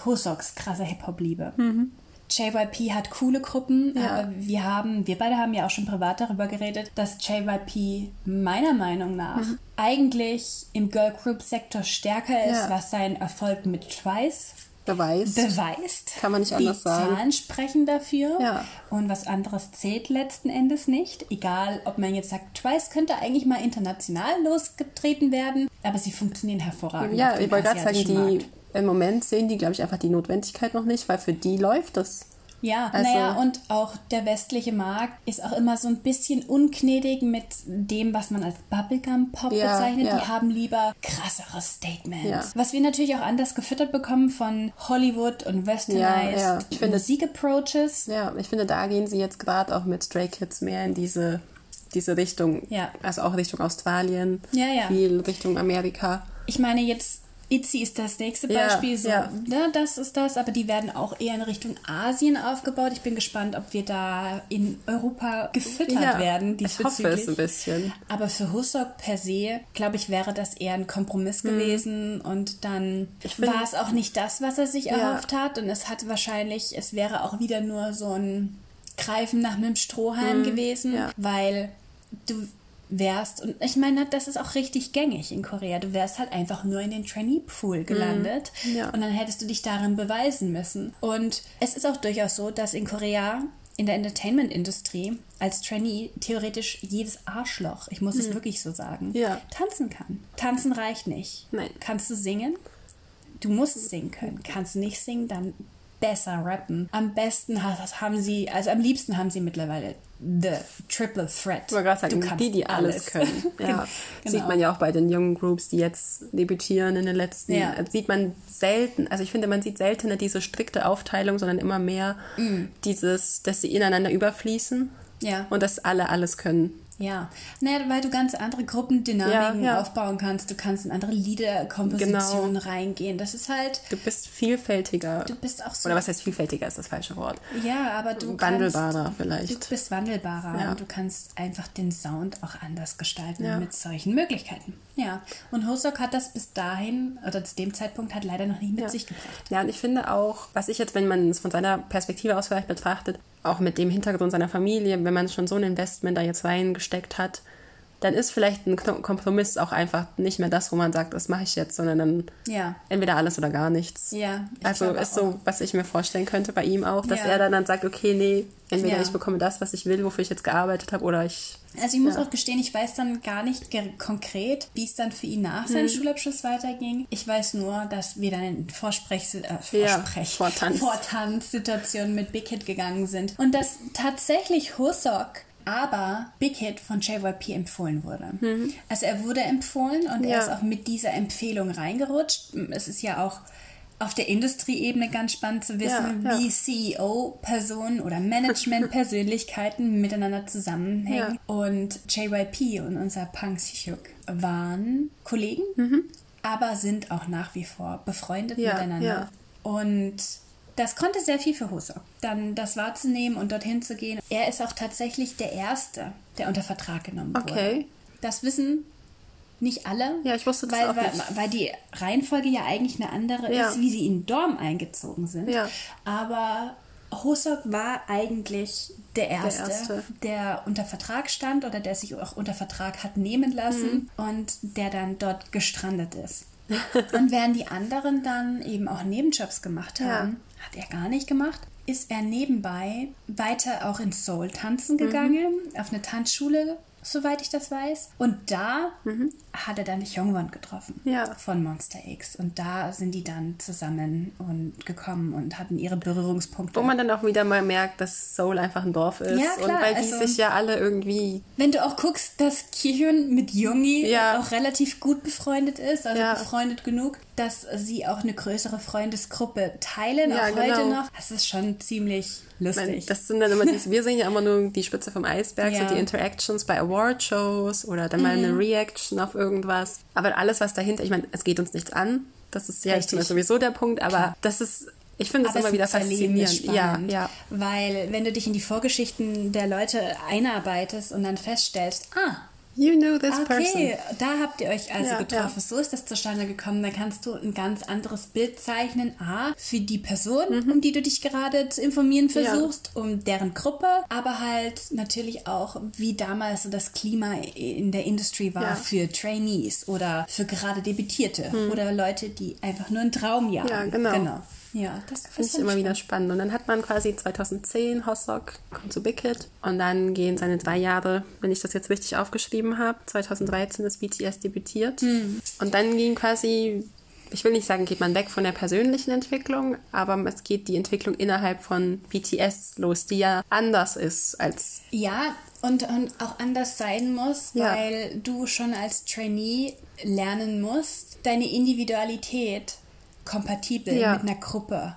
Hosoks krasser Hip-Hop-Liebe. Mhm. JYP hat coole Gruppen, ja. aber wir haben, wir beide haben ja auch schon privat darüber geredet, dass JYP meiner Meinung nach mhm. eigentlich im Girl Group Sektor stärker ist, ja. was seinen Erfolg mit Twice beweist. beweist. Kann man nicht anders Die sagen. Zahlen sprechen dafür. Ja. Und was anderes zählt letzten Endes nicht. Egal, ob man jetzt sagt, Twice könnte eigentlich mal international losgetreten werden, aber sie funktionieren hervorragend. Ja, ich wollte gerade sagen, die im Moment sehen die, glaube ich, einfach die Notwendigkeit noch nicht, weil für die läuft das. Ja, also, naja, und auch der westliche Markt ist auch immer so ein bisschen ungnädig mit dem, was man als Bubblegum-Pop ja, bezeichnet. Ja. Die haben lieber krassere Statements. Ja. Was wir natürlich auch anders gefüttert bekommen von Hollywood und Westernized ja, Musik-Approaches. Ja, ich finde, da gehen sie jetzt gerade auch mit Stray Kids mehr in diese, diese Richtung. Ja. Also auch Richtung Australien, ja, ja. viel Richtung Amerika. Ich meine, jetzt Itzy ist das nächste Beispiel. Ja, so, ja. Ne, das ist das, aber die werden auch eher in Richtung Asien aufgebaut. Ich bin gespannt, ob wir da in Europa gefüttert ja, werden. Ich hoffe es ein bisschen. Aber für Husok per se, glaube ich, wäre das eher ein Kompromiss hm. gewesen und dann war es auch nicht das, was er sich erhofft hat und es hat wahrscheinlich, es wäre auch wieder nur so ein Greifen nach einem Strohhalm hm. gewesen, weil du wärst, und ich meine, das ist auch richtig gängig in Korea, du wärst halt einfach nur in den Trainee-Pool gelandet mhm. ja. und dann hättest du dich darin beweisen müssen. Und es ist auch durchaus so, dass in Korea in der Entertainment-Industrie als Trainee theoretisch jedes Arschloch, ich muss mhm. es wirklich so sagen, ja. tanzen kann. Tanzen reicht nicht. Nein. Kannst du singen? Du musst singen können. Kannst du nicht singen, dann besser rappen. Am besten haben sie, also am liebsten haben sie mittlerweile the triple threat. Ich wollte sagen, die, die alles, alles können. ja. genau. Sieht man ja auch bei den jungen Groups, die jetzt debütieren in den letzten, ja. Äh, sieht man selten, also ich finde, man sieht seltener diese strikte Aufteilung, sondern immer mehr mm. dieses, dass sie ineinander überfließen. Ja. Und dass alle alles können. Ja, naja, weil du ganz andere Gruppendynamiken ja, ja. aufbauen kannst. Du kannst in andere Liederkompositionen genau. reingehen. Das ist halt. Du bist vielfältiger. Du bist auch so. Oder was heißt vielfältiger ist das falsche Wort? Ja, aber du Wandelbarer kannst, vielleicht. Du bist wandelbarer ja. und du kannst einfach den Sound auch anders gestalten mit solchen Möglichkeiten. Ja, und Hosok hat das bis dahin oder zu dem Zeitpunkt hat leider noch nicht mit sich gebracht. Ja, und ich finde auch, was ich jetzt, wenn man es von seiner Perspektive aus vielleicht betrachtet, auch mit dem Hintergrund seiner Familie, wenn man schon so ein Investment da jetzt reingesteckt hat, dann ist vielleicht ein Kompromiss auch einfach nicht mehr das, wo man sagt, das mache ich jetzt, sondern dann ja. entweder alles oder gar nichts. Ja. Also ist so, was ich mir vorstellen könnte bei ihm auch, dass ja. er dann, dann sagt, okay, nee, entweder ich bekomme das, was ich will, wofür ich jetzt gearbeitet habe, oder ich. Also ich muss auch gestehen, ich weiß dann gar nicht konkret, wie es dann für ihn nach seinem mhm. Schulabschluss weiterging. Ich weiß nur, dass wir dann in Vorsprech, äh, Vorsprech Vortanz. Vortanzsituationen mit Big Hit gegangen sind. Und dass tatsächlich Husok aber Big Hit von JYP empfohlen wurde. Mhm. Also er wurde empfohlen und ja. er ist auch mit dieser Empfehlung reingerutscht. Es ist ja auch auf der Industrieebene ganz spannend zu wissen, ja, ja. wie CEO-Personen oder Management-Persönlichkeiten miteinander zusammenhängen. Und JYP und unser Pang Sihyuk waren Kollegen, mhm. aber sind auch nach wie vor befreundet miteinander. Und das konnte sehr viel für Husok, dann das wahrzunehmen und dorthin zu gehen. Er ist auch tatsächlich der Erste, der unter Vertrag genommen okay. wurde. Das wissen nicht alle. Ja, ich wusste das weil, auch nicht. Weil, weil die Reihenfolge ja eigentlich eine andere ja. ist, wie sie in Dorm eingezogen sind. Ja. Aber Hosok war eigentlich der Erste, der Erste, der, unter Vertrag stand oder der sich auch unter Vertrag hat nehmen lassen mhm. und der dann dort gestrandet ist. und während die anderen dann eben auch Nebenjobs gemacht haben, hat er gar nicht gemacht, ist er nebenbei weiter auch ins Seoul tanzen gegangen, mhm. auf eine Tanzschule soweit ich das weiß. Und da mhm. Hat er dann die Hyungwon getroffen ja. von Monster X. Und da sind die dann zusammen und gekommen und hatten ihre Berührungspunkte. Wo man dann auch wieder mal merkt, dass Seoul einfach ein Dorf ist. Ja, klar. Und weil die also, sich ja alle irgendwie... Wenn du auch guckst, dass Kihyun mit Jungi ja. auch relativ gut befreundet ist, also ja. befreundet genug, dass sie auch eine größere Freundesgruppe teilen, ja, auch heute genau. noch. Das ist schon ziemlich lustig. Meine, das sind dann immer diese, wir sehen ja immer nur die Spitze vom Eisberg, so die Interactions bei Award-Shows oder dann mal mhm. eine Reaction auf irgendwas. Aber alles, was dahinter, ich meine, es geht uns nichts an. Das ist ja sowieso der Punkt, aber Klar. das ist ich finde es immer wieder faszinierend. Ja, ja. Weil wenn du dich in die Vorgeschichten der Leute einarbeitest und dann feststellst, ah, You know this okay, person. Okay, da habt ihr euch also ja, getroffen. Ja. So ist das zustande gekommen. Da kannst du ein ganz anderes Bild zeichnen. A, für die Person, mhm. um die du dich gerade zu informieren versuchst, ja. um deren Gruppe, aber halt natürlich auch, wie damals so das Klima in der Industrie war für Trainees oder für gerade Debütierte mhm. oder Leute, die einfach nur ein Traumjahr. Ja, genau. genau. Ja, das finde ich immer spannend. wieder spannend. Und dann hat man quasi 2010 Hosok kommt zu Big Hit und dann gehen seine drei Jahre, wenn ich das jetzt richtig aufgeschrieben habe, 2013 ist BTS debütiert mhm. und dann ging quasi ich will nicht sagen, geht man weg von der persönlichen Entwicklung, aber es geht die Entwicklung innerhalb von BTS los, die ja anders ist als. Ja, und, und auch anders sein muss, ja. weil du schon als Trainee lernen musst, deine Individualität kompatibel ja. mit einer Gruppe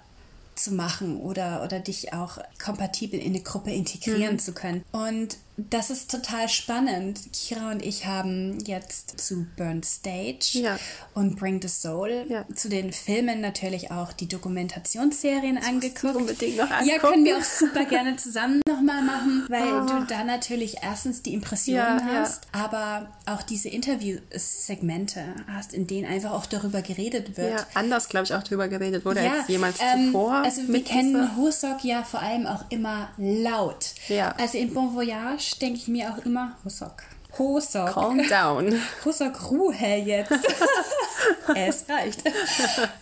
zu machen oder, oder dich auch kompatibel in eine Gruppe integrieren mhm. zu können. Und das ist total spannend. Kira und ich haben jetzt zu Burn Stage ja. und Bring the Soul ja. zu den Filmen natürlich auch die Dokumentationsserien das angeguckt. Unbedingt noch angucken. Ja, können wir auch super gerne zusammen nochmal machen, weil oh. du da natürlich erstens die Impressionen ja, hast, aber auch diese Interview-Segmente hast, in denen einfach auch darüber geredet wird. Ja, anders, glaube ich, auch darüber geredet wurde als jemals ähm, zuvor. Also wir kennen Husok ja vor allem auch immer laut. Ja. Also in Bon Voyage denke ich mir auch immer Hosok. Hosok. Calm down. Hosok, Ruhe jetzt. es reicht.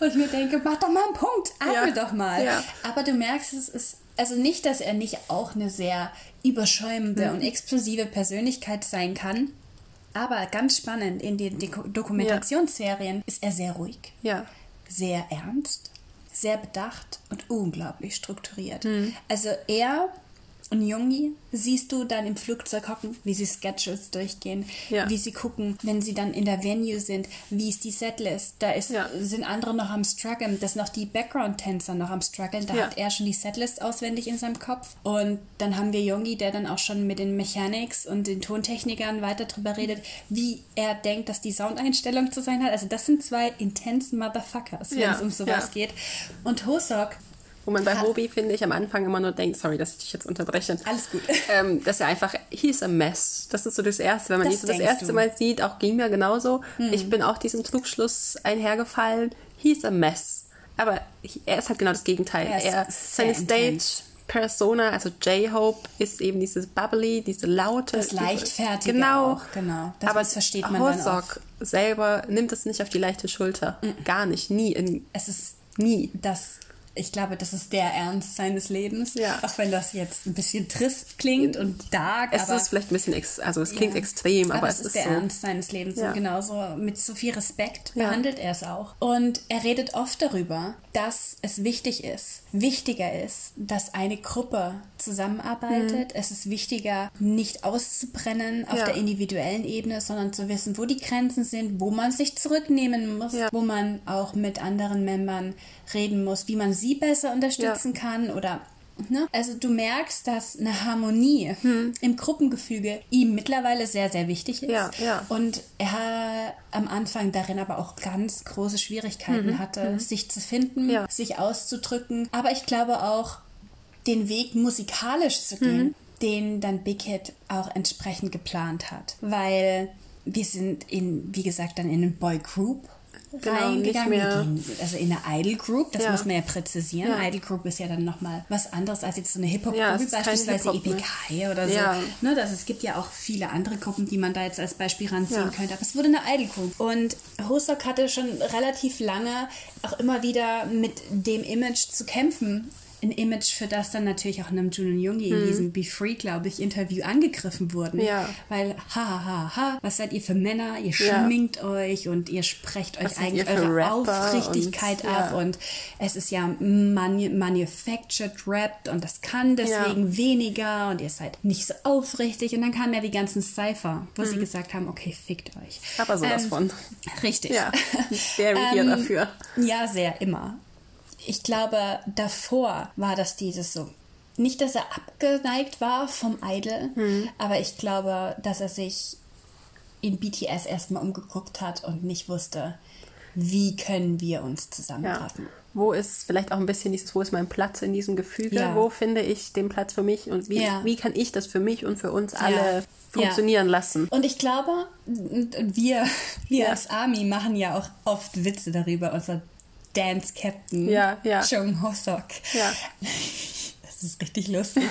Und ich mir denke, mach doch mal einen Punkt, atme ja. doch mal. Ja. Aber du merkst, es ist also nicht, dass er nicht auch eine sehr überschäumende mhm. und explosive Persönlichkeit sein kann. Aber ganz spannend, in den Dokumentationsserien ja. ist er sehr ruhig. Ja. Sehr ernst, sehr bedacht und unglaublich strukturiert. Mhm. Also er und Jungi siehst du dann im Flugzeug hocken, wie sie Sketches durchgehen, ja. wie sie gucken, wenn sie dann in der Venue sind, wie ist die Setlist. Da ist, ja. sind andere noch am struggeln, das sind noch die Background-Tänzer noch am struggeln. Da ja. hat er schon die Setlist auswendig in seinem Kopf. Und dann haben wir Jungi, der dann auch schon mit den Mechanics und den Tontechnikern weiter drüber redet, wie er denkt, dass die Soundeinstellung zu sein hat. Also das sind zwei intense Motherfuckers, wenn es um sowas geht. Und Hosok wo man bei Hobie, finde ich, am Anfang immer nur denkt, sorry, dass ich dich jetzt unterbreche. Alles gut. Ähm, dass er einfach, he's a mess. Das ist so das Erste. Wenn man das ihn so das erste du. Mal sieht, auch ging mir genauso. Mhm. Ich bin auch diesem Trugschluss einhergefallen. He's a mess. Aber er ist halt genau das Gegenteil. Er, er seine Stage Persona, also J-Hope, ist eben dieses bubbly, diese laute. Das leichtfertige genau, auch, genau. Das aber versteht man Hosok dann auch. selber nimmt es nicht auf die leichte Schulter. Mhm. Gar nicht, nie. In, es ist nie. Das ich glaube, das ist der Ernst seines Lebens. Ja. Auch wenn das jetzt ein bisschen trist klingt und dark. Es aber, ist vielleicht ein bisschen, ex also es klingt ja, extrem, aber, aber es ist, ist der so. Ernst seines Lebens. Ja. Und genauso mit so viel Respekt behandelt er es auch. Und er redet oft darüber, dass es wichtig ist, wichtiger ist, dass eine Gruppe zusammenarbeitet. Mhm. Es ist wichtiger, nicht auszubrennen auf der individuellen Ebene, sondern zu wissen, wo die Grenzen sind, wo man sich zurücknehmen muss, wo man auch mit anderen Membern reden muss, wie man sie besser unterstützen ja. kann oder Ne? Also du merkst, dass eine Harmonie hm. im Gruppengefüge ihm mittlerweile sehr, sehr wichtig ist. Ja, ja. Und er am Anfang darin aber auch ganz große Schwierigkeiten mhm. hatte, mhm. sich zu finden, ja. sich auszudrücken. Aber ich glaube auch, den Weg musikalisch zu gehen, mhm. den dann Big Hit auch entsprechend geplant hat. Weil wir sind in, wie gesagt, dann in einem Boy Group genau, reingegangen. also in eine Idol Group, das ja. muss man ja präzisieren. Ja. Idol Group ist ja dann nochmal was anderes als jetzt so eine Hip-Hop-Group, ja, beispielsweise Hip EPK oder so. Ja. Ne, das, es gibt ja auch viele andere Gruppen, die man da jetzt als Beispiel ranziehen könnte. Aber es wurde eine Idol Group. Und Hosok hatte schon relativ lange auch immer wieder mit dem Image zu kämpfen ein Image, für das dann natürlich auch Namjoon und Jungi hm. in diesem Be Free, glaube ich, Interview angegriffen wurden. Ja. Weil, ha, ha, ha, ha, was seid ihr für Männer? Ihr schminkt ja. euch und ihr sprecht was euch eigentlich eure Rapper Aufrichtigkeit und, ab ja. und es ist ja manu manufactured rapped und das kann deswegen weniger und ihr seid nicht so aufrichtig und dann kamen ja die ganzen Cypher, wo hm. sie gesagt haben, okay, fickt euch. Aber sowas ähm, von. Richtig. Ja, wäre ähm, dafür. Ja, sehr, immer ich glaube, davor war das dieses so. Nicht, dass er abgeneigt war vom Idol, mhm. aber ich glaube, dass er sich in BTS erstmal umgeguckt hat und nicht wusste, wie können wir uns zusammentreffen. Ja. Wo ist vielleicht auch ein bisschen dieses, wo ist mein Platz in diesem Gefüge? Ja. Wo finde ich den Platz für mich und wie, ja. wie kann ich das für mich und für uns alle funktionieren lassen? Und ich glaube, wir, wir als Army machen ja auch oft Witze darüber, unser Dance Captain ja, ja. Chung Hosok. Ja. Das ist richtig lustig.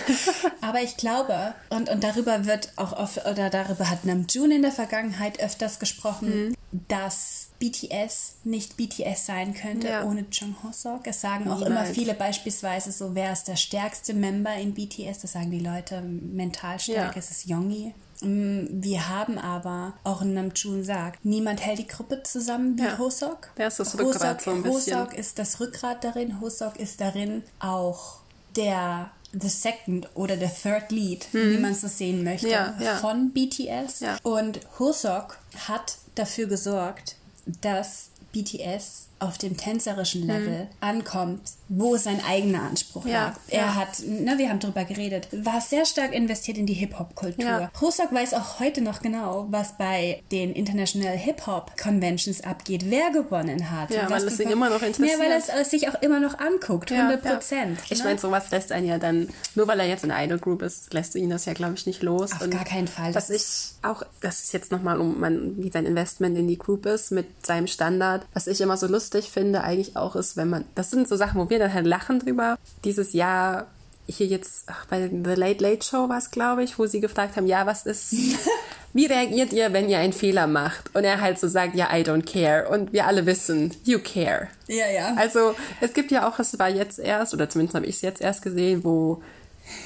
Aber ich glaube, und, und darüber wird auch oft, oder darüber hat Namjoon in der Vergangenheit öfters gesprochen, mhm. dass BTS nicht BTS sein könnte ja. ohne Chung Hosok. Es sagen auch immer viele beispielsweise so, wer ist der stärkste Member in BTS? Das sagen die Leute mental stark, ja. es ist Yongi. Mm, wir haben aber, auch in Namjoon sagt, niemand hält die Gruppe zusammen wie ja. Hosok. Der ist das Rückgrat Hosok, so ein bisschen. Hosok ist das Rückgrat darin. Hosok ist darin auch der the second oder der third lead, mhm. wie man es so sehen möchte, ja, ja. von BTS. Und Hosok hat dafür gesorgt, dass BTS auf dem tänzerischen Level mhm. ankommt, wo sein eigener Anspruch ja, lag. Er ja. hat, ne, wir haben darüber geredet, war sehr stark investiert in die Hip-Hop-Kultur. Ja. Rosak weiß auch heute noch genau, was bei den International Hip-Hop-Conventions abgeht, wer gewonnen hat. Ja, weil es ihn immer noch interessiert. Ja, weil es, es sich auch immer noch anguckt, 100 Prozent. Ich ne? meine, sowas lässt einen ja dann, nur weil er jetzt in Idol Group ist, lässt ihn das ja, glaube ich, nicht los. Auf Und gar keinen Fall. Was ich auch, das ist jetzt nochmal, um man, wie sein Investment in die Group ist, mit seinem Standard, was ich immer so lustig finde, eigentlich auch ist, wenn man, das sind so Sachen, wo wir dann halt lachen drüber. Dieses Jahr hier jetzt ach, bei The Late Late Show war es, glaube ich, wo sie gefragt haben, ja, was ist, wie reagiert ihr, wenn ihr einen Fehler macht? Und er halt so sagt, ja, I don't care. Und wir alle wissen, you care. Ja, ja. Also es gibt ja auch, es war jetzt erst, oder zumindest habe ich es jetzt erst gesehen, wo,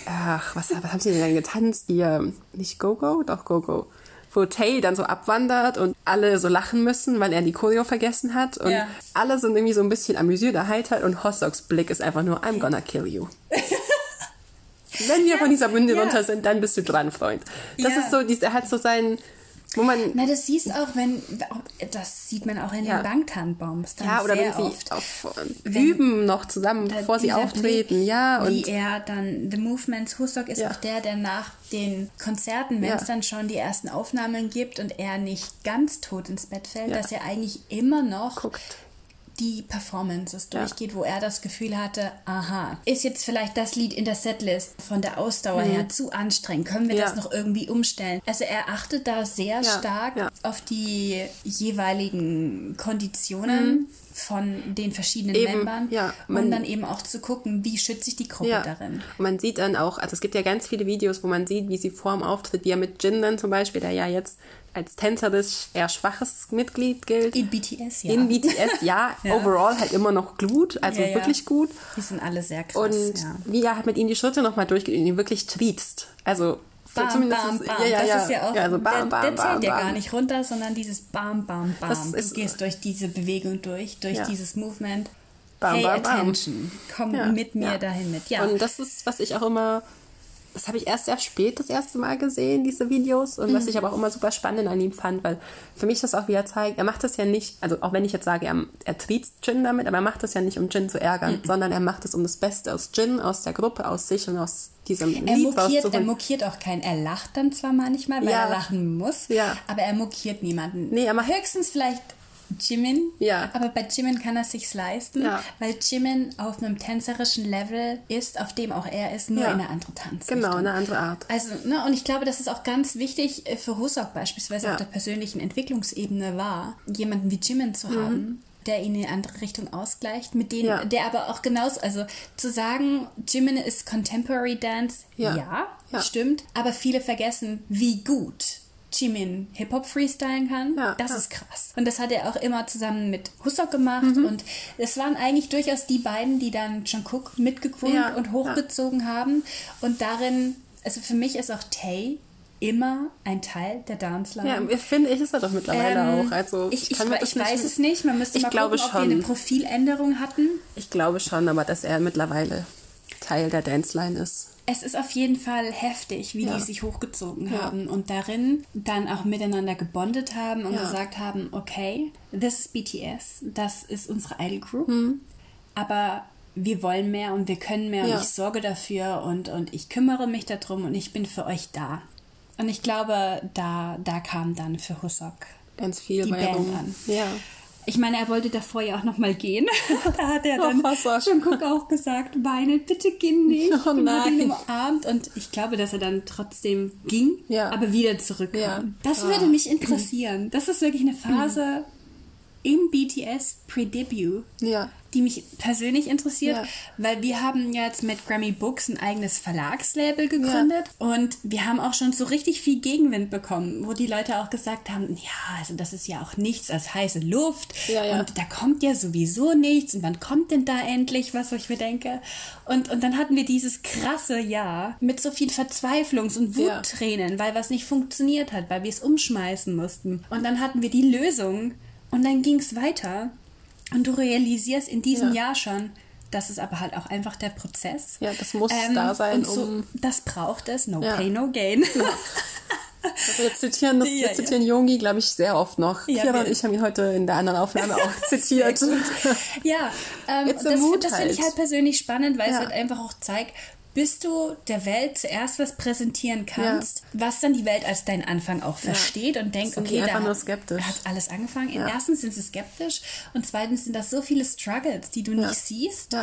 ach, was, was haben sie denn dann getanzt? Ihr, nicht Go-Go? Doch, Go-Go wo Tay dann so abwandert und alle so lachen müssen, weil er die Choreo vergessen hat. Und ja. alle sind irgendwie so ein bisschen amüsiert, erheitert und Hossoks Blick ist einfach nur, I'm gonna kill you. Wenn wir ja, von dieser Bünde runter sind, dann bist du dran, Freund. Das ist so, er hat so seinen wo man Na, das siehst auch, wenn, das sieht man auch in ja. den Bangtan-Bombs. Ja, oder wenn sie oft, auf, üben noch zusammen, bevor sie auftreten. Blick, ja, und wie er dann, The Movements, Husok ist ja. auch der, der nach den Konzerten, wenn ja. es dann schon die ersten Aufnahmen gibt und er nicht ganz tot ins Bett fällt, dass er eigentlich immer noch Guckt die Performances durchgeht, ja. wo er das Gefühl hatte, aha, ist jetzt vielleicht das Lied in der Setlist von der Ausdauer mhm. her zu anstrengend? Können wir ja. das noch irgendwie umstellen? Also er achtet da sehr ja. stark auf die jeweiligen Konditionen. Mhm von den verschiedenen eben, Membern ja, man, und dann eben auch zu gucken, wie schütze ich die Gruppe ja. darin. Und man sieht dann auch, also es gibt ja ganz viele Videos, wo man sieht, wie sie vor dem Auftritt, wie er mit Jin dann zum Beispiel, der ja jetzt als tänzerisch eher schwaches Mitglied gilt. In BTS, ja. In BTS, ja. ja. Overall halt immer noch gut, also ja, wirklich gut. Die sind alle sehr krass. Und wie er halt mit ihm die Schritte nochmal durchgeht und ihn wirklich triezt. Also Bam, zumindest bam, bam. Ja, ja, das ist ja auch, ja, also bam, bam, der, der zählt ja gar nicht runter, sondern dieses Bam, Bam, Bam. Das du gehst durch diese Bewegung durch, durch dieses Movement. Bam, hey, bam, attention, komm mit mir dahin mit. Ja. Und das ist, was ich auch immer das habe ich erst sehr spät das erste Mal gesehen, diese Videos. Und mhm. was ich aber auch immer super spannend an ihm fand, weil für mich das auch wieder zeigt, er macht das ja nicht, also auch wenn ich jetzt sage, er, er triezt Jin damit, aber er macht das ja nicht, um Jin zu ärgern, mhm. sondern er macht es um das Beste aus Jin, aus der Gruppe, aus sich und aus diesem er Lied mokiert, Er mokiert auch keinen. Er lacht dann zwar manchmal, weil ja. er lachen muss, ja. aber er mokiert niemanden. Nee, er macht höchstens vielleicht Jimin. Ja. Aber bei Jimin kann er sich's leisten, ja. weil Jimin auf einem tänzerischen Level ist, auf dem auch er ist, nur ja. in einer anderen Tanz. Genau, in einer anderen Art. Also, ne, und ich glaube, das ist auch ganz wichtig äh, für Husok beispielsweise ja. auf der persönlichen Entwicklungsebene war, jemanden wie Jimin zu mhm. haben, der ihn in eine andere Richtung ausgleicht, mit denen, ja. der aber auch genauso, also zu sagen, Jimin ist Contemporary Dance. Ja, ja, stimmt, aber viele vergessen, wie gut Jimin Hip-Hop freestylen kann. Ja, das ja. ist krass. Und das hat er auch immer zusammen mit Husok gemacht. Mhm. Und es waren eigentlich durchaus die beiden, die dann Jungkook mitgegründet ja, und hochgezogen haben. Und darin, also für mich ist auch Tay immer ein Teil der Dance-Line. Ja, finde ich, ist er doch mittlerweile ähm, auch. Also ich, ich, ich, ich weiß es nicht. Man müsste ich mal glaube gucken, schon. ob wir eine Profiländerung hatten. Ich glaube schon, aber dass er mittlerweile Teil der Dance-Line ist es ist auf jeden Fall heftig, wie ja. die sich hochgezogen ja. haben und darin dann auch miteinander gebondet haben und ja. gesagt haben, okay, this is BTS, das ist unsere Idol Group, hm. aber wir wollen mehr und wir können mehr und ich sorge dafür und, und ich kümmere mich darum und ich bin für euch da. Und ich glaube, da, da kam dann für Husok ganz viel die Band an. Ja. Ich meine, er wollte davor ja auch noch mal gehen. da hat er dann oh, schon Guck auch gesagt, weine, bitte geh nicht. Oh nein. Ihn umarmt und ich glaube, dass er dann trotzdem ging, ja. aber wieder zurückkam. Ja. Das würde oh. mich interessieren. Das ist wirklich eine Phase im BTS Pre-Debut. Ja die mich persönlich interessiert, ja. weil wir haben jetzt mit Grammy Books ein eigenes Verlagslabel gegründet ja. und wir haben auch schon so richtig viel Gegenwind bekommen, wo die Leute auch gesagt haben, ja, also das ist ja auch nichts als heiße Luft und da kommt ja sowieso nichts und wann kommt denn da endlich was, wo ich mir denke? Und, und dann hatten wir dieses krasse Jahr mit so viel Verzweiflungs- und Wuttränen, weil was nicht funktioniert hat, weil wir es umschmeißen mussten. Und dann hatten wir die Lösung und dann ging es weiter. Und du realisierst in diesem ja. Jahr schon, das ist aber halt auch einfach der Prozess. Ja, das muss ähm, da sein. Und so, um das braucht es. No ja. pay, no gain. Ja. Also wir zitieren, das, ja, wir zitieren. Yogi, glaube ich, sehr oft noch. Ja, Kira und ich haben ihn heute in der anderen Aufnahme auch zitiert. ja, ähm, das, das finde halt. ich halt persönlich spannend, weil es halt einfach auch zeigt, bis du der Welt zuerst was präsentieren kannst, ja. was dann die Welt als deinen Anfang auch versteht ja. und denkt, sind okay, da hat alles angefangen. Ja. Erstens sind sie skeptisch und zweitens sind das so viele Struggles, die du nicht siehst,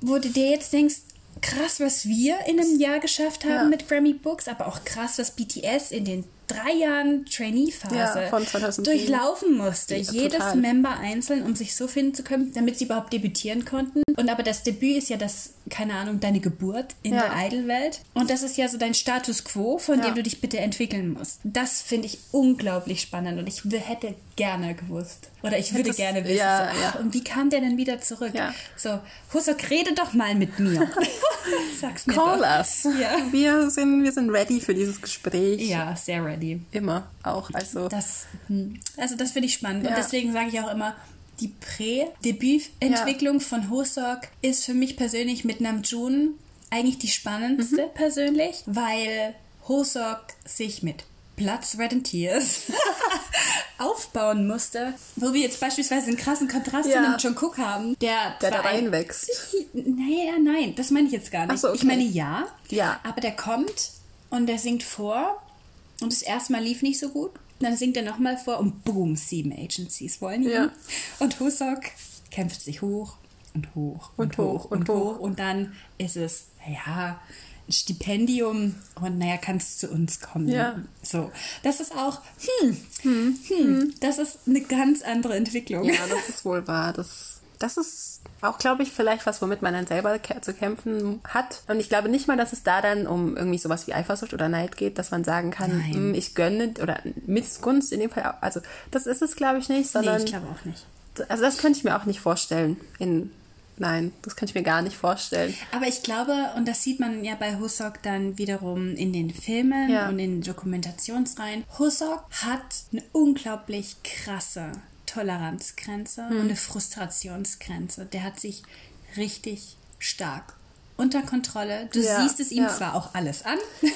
wo du dir jetzt denkst, krass, was wir in einem Jahr geschafft haben mit Grammy Books, aber auch krass, was BTS in den drei Jahren Trainee-Phase ja, durchlaufen musste. Ja, Jedes total. Member einzeln, um sich so finden zu können, damit sie überhaupt debütieren konnten. Und aber das Debüt ist ja das, keine Ahnung, deine Geburt in ja. der Idol-Welt. Und das ist ja so dein Status quo, von dem du dich bitte entwickeln musst. Das finde ich unglaublich spannend und ich hätte gerne gewusst. Oder ich würde gerne wissen. Ja, so, ach, und wie kam der denn wieder zurück? So, Husok, rede doch mal mit mir. Sag's mir Call doch. us. Wir, sind, wir sind ready für dieses Gespräch. Ja, sehr ready. immer auch. Also das, hm. also das finde ich spannend. Ja. Und deswegen sage ich auch immer, die Prä-Debütentwicklung ja. von Hosok ist für mich persönlich mit Namjoon eigentlich die spannendste mhm. persönlich, weil Hosok sich mit Blood, Sweat and Tears aufbauen musste, wo wir jetzt beispielsweise einen krassen Kontrast ja. zu einem John Cook haben, der, der da reinwächst. Naja, nein, das meine ich jetzt gar nicht. So, okay. Ich meine ja, ja, aber der kommt und der singt vor und das erste Mal lief nicht so gut. Dann singt er nochmal vor und boom, sieben Agencies wollen ihn. Ja. Und Husok kämpft sich hoch und hoch und, und hoch, hoch und, hoch. hoch. Und dann ist es, ja, ein Stipendium und naja, kannst zu uns kommen. Ja. So, das ist auch, hm, hm, hm, hm, das ist eine ganz andere Entwicklung. Ja, das ist wohl wahr. Das, das ist auch, glaube ich, vielleicht was, womit man dann selber zu kämpfen hat. Und ich glaube nicht mal, dass es da dann um irgendwie sowas wie Eifersucht oder Neid geht, dass man sagen kann, hm, ich gönne oder Missgunst in dem Fall. Also das ist es, glaube ich, nicht, sondern. Nee, ich glaube auch nicht. Also das könnte ich mir auch nicht vorstellen. In, nein, das kann ich mir gar nicht vorstellen. Aber ich glaube, und das sieht man ja bei Husok dann wiederum in den Filmen ja. und in Dokumentationsreihen, Husok hat eine unglaublich krasse Toleranzgrenze hm. und eine Frustrationsgrenze. Der hat sich richtig stark unter Kontrolle. Du ja, siehst es ihm ja. zwar auch alles an.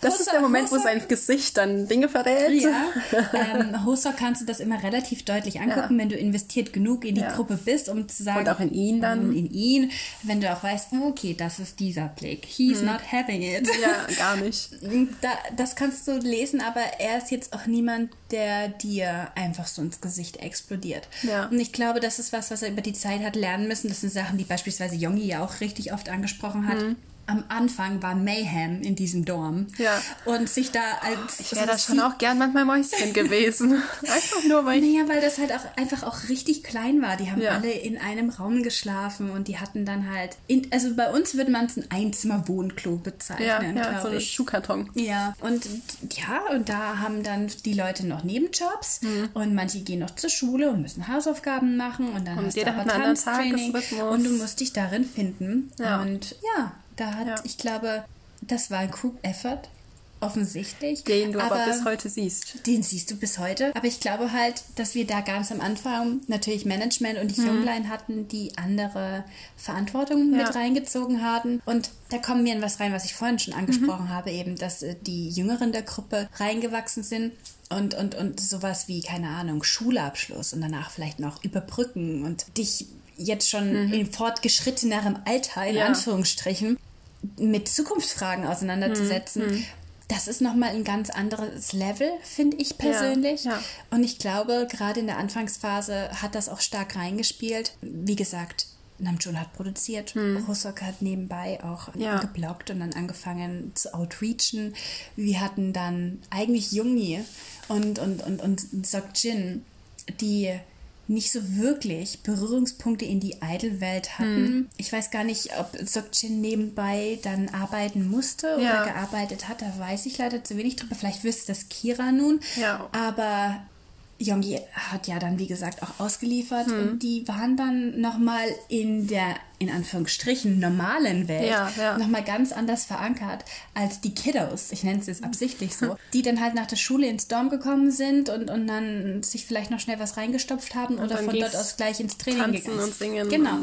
Das ist der Moment, wo sein Gesicht dann Dinge verrät. Ja. Ähm, Hoser kannst du das immer relativ deutlich angucken, ja. wenn du investiert genug in die Gruppe bist, um zu sagen. Und auch in ihn dann. In ihn. Wenn du auch weißt, okay, das ist dieser Blick. He's hm. not having it. Ja, gar nicht. Da, das kannst du lesen, aber er ist jetzt auch niemand, der dir einfach so ins Gesicht explodiert. Ja. Und ich glaube, das ist was, was er über die Zeit hat lernen müssen. Das sind Sachen, die beispielsweise Jongi ja auch richtig oft angesprochen hat. Mhm am Anfang war Mayhem in diesem Dorm. Ja. Und sich da als. Ich wäre da schon auch gern manchmal Mäuschen gewesen. einfach nur, weil. Naja, weil das halt auch einfach auch richtig klein war. Die haben ja. alle in einem Raum geschlafen und die hatten dann halt. In, also bei uns würde man es ein Einzimmer-Wohnklo bezeichnen. Ja, ja so ein Schuhkarton. Ja. Und ja, und da haben dann die Leute noch Nebenjobs mhm. und manche gehen noch zur Schule und müssen Hausaufgaben machen und dann und hast du aber Tanztraining und du musst dich darin finden. Ja. Und ja, da hat, ja. ich glaube, das war ein Group-Effort, offensichtlich. Den du aber, aber, bis heute siehst. Den siehst du bis heute. Aber ich glaube halt, dass wir da ganz am Anfang natürlich Management und die mhm. Junglein hatten, die andere Verantwortung ja. mit reingezogen haben. Und da kommen wir in was rein, was ich vorhin schon angesprochen mhm. habe, eben, dass äh, die Jüngeren der Gruppe reingewachsen sind und, und, und sowas wie, keine Ahnung, Schulabschluss und danach vielleicht noch überbrücken und dich jetzt schon mhm. in fortgeschrittenerem Alter, in ja. Anführungsstrichen, mit Zukunftsfragen auseinanderzusetzen. Mhm. Das ist nochmal ein ganz anderes Level, finde ich persönlich. Ja, ja. Und ich glaube, gerade in der Anfangsphase hat das auch stark reingespielt. Wie gesagt, Namjoon hat produziert, hm. Hosok hat nebenbei auch ja. gebloggt und dann angefangen zu outreachen. Wir hatten dann eigentlich Jungi und, und, und, und Jin, die nicht so wirklich Berührungspunkte in die Idol-Welt hatten. Hm. Ich weiß gar nicht, ob Sokjin nebenbei dann arbeiten musste ja. oder gearbeitet hat. Da weiß ich leider zu wenig drüber. Vielleicht wüsste das Kira nun. Ja. Aber Yongi hat ja dann, wie gesagt, auch ausgeliefert mhm. und die waren dann nochmal in der in Anführungsstrichen normalen Welt ja, ja. nochmal ganz anders verankert als die Kiddos, ich nenne es jetzt absichtlich so, die dann halt nach der Schule ins Dorm gekommen sind und, und dann sich vielleicht noch schnell was reingestopft haben und oder von dort aus gleich ins Training gegangen und singen. Genau.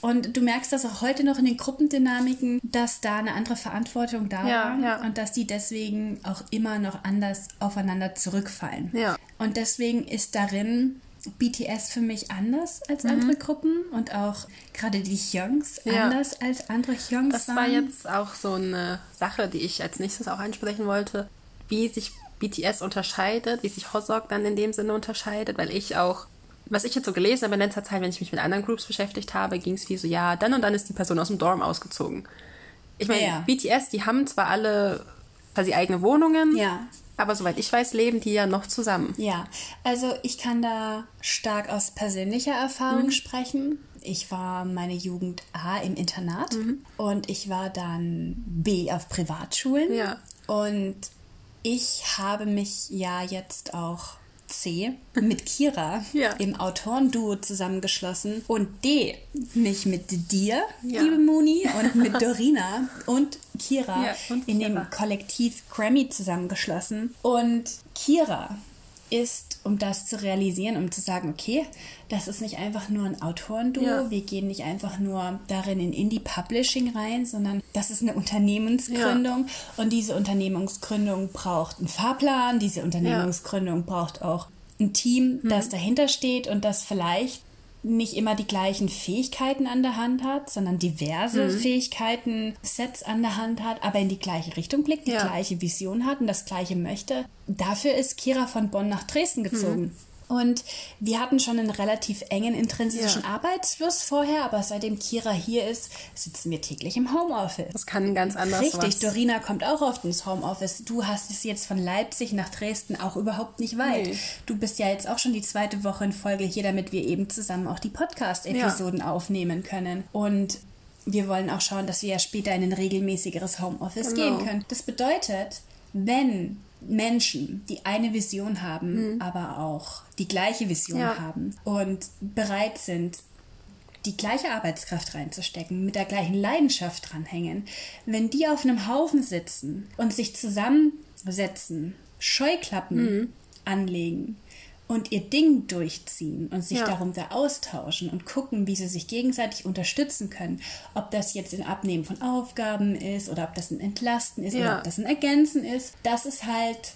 Und du merkst das auch heute noch in den Gruppendynamiken, dass da eine andere Verantwortung da ja, war und dass die deswegen auch immer noch anders aufeinander zurückfallen. Ja. Und deswegen ist darin BTS für mich anders als mhm. andere Gruppen und auch gerade die Hyungs ja. anders als andere Hyungs Das war jetzt auch so eine Sache, die ich als nächstes auch ansprechen wollte, wie sich BTS unterscheidet, wie sich Hosok dann in dem Sinne unterscheidet, weil ich auch, was ich jetzt so gelesen habe in letzter Zeit, wenn ich mich mit anderen Groups beschäftigt habe, ging es wie so, ja, dann und dann ist die Person aus dem Dorm ausgezogen. Ich meine, ja. BTS, die haben zwar alle quasi eigene Wohnungen, ja. Aber soweit ich weiß, leben die ja noch zusammen. Ja, also ich kann da stark aus persönlicher Erfahrung mhm. sprechen. Ich war meine Jugend A im Internat mhm. und ich war dann B auf Privatschulen. Ja. Und ich habe mich ja jetzt auch C mit Kira ja. im Autorenduo zusammengeschlossen und D mich mit dir, ja. liebe Moni, und mit Dorina und Kira ja, und in dem Kollektiv Grammy zusammengeschlossen. Und Kira ist, um das zu realisieren, um zu sagen, okay, das ist nicht einfach nur ein Autorenduo, ja. wir gehen nicht einfach nur darin in Indie-Publishing rein, sondern das ist eine Unternehmensgründung ja. und diese Unternehmensgründung braucht einen Fahrplan, diese Unternehmensgründung ja. braucht auch ein Team, das mhm. dahinter steht und das vielleicht nicht immer die gleichen Fähigkeiten an der Hand hat, sondern diverse mhm. Fähigkeiten, Sets an der Hand hat, aber in die gleiche Richtung blickt, die ja. gleiche Vision hat und das gleiche möchte. Dafür ist Kira von Bonn nach Dresden gezogen. Mhm. Und wir hatten schon einen relativ engen intrinsischen ja. Arbeitsfluss vorher, aber seitdem Kira hier ist, sitzen wir täglich im Homeoffice. Das kann ganz anders Richtig, was. Dorina kommt auch oft ins Homeoffice. Du hast es jetzt von Leipzig nach Dresden auch überhaupt nicht weit. Nee. Du bist ja jetzt auch schon die zweite Woche in Folge hier, damit wir eben zusammen auch die Podcast-Episoden ja. aufnehmen können. Und wir wollen auch schauen, dass wir ja später in ein regelmäßigeres Homeoffice genau. gehen können. Das bedeutet, wenn Menschen, die eine Vision haben, mhm. aber auch die gleiche Vision ja. haben und bereit sind, die gleiche Arbeitskraft reinzustecken, mit der gleichen Leidenschaft dranhängen, wenn die auf einem Haufen sitzen und sich zusammensetzen, Scheuklappen mhm. anlegen und ihr Ding durchziehen und sich ja. darunter austauschen und gucken, wie sie sich gegenseitig unterstützen können. Ob das jetzt ein Abnehmen von Aufgaben ist oder ob das ein Entlasten ist ja. oder ob das ein Ergänzen ist. Das ist halt,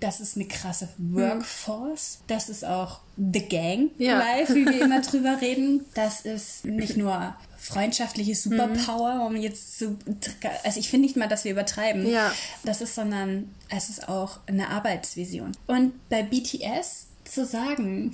das ist eine krasse Workforce. Das ist auch The Gang ja. live, wie wir immer drüber reden. Das ist nicht nur freundschaftliche Superpower, mhm. um jetzt zu. Also ich finde nicht mal, dass wir übertreiben. Ja. Das ist, sondern es ist auch eine Arbeitsvision. Und bei BTS zu sagen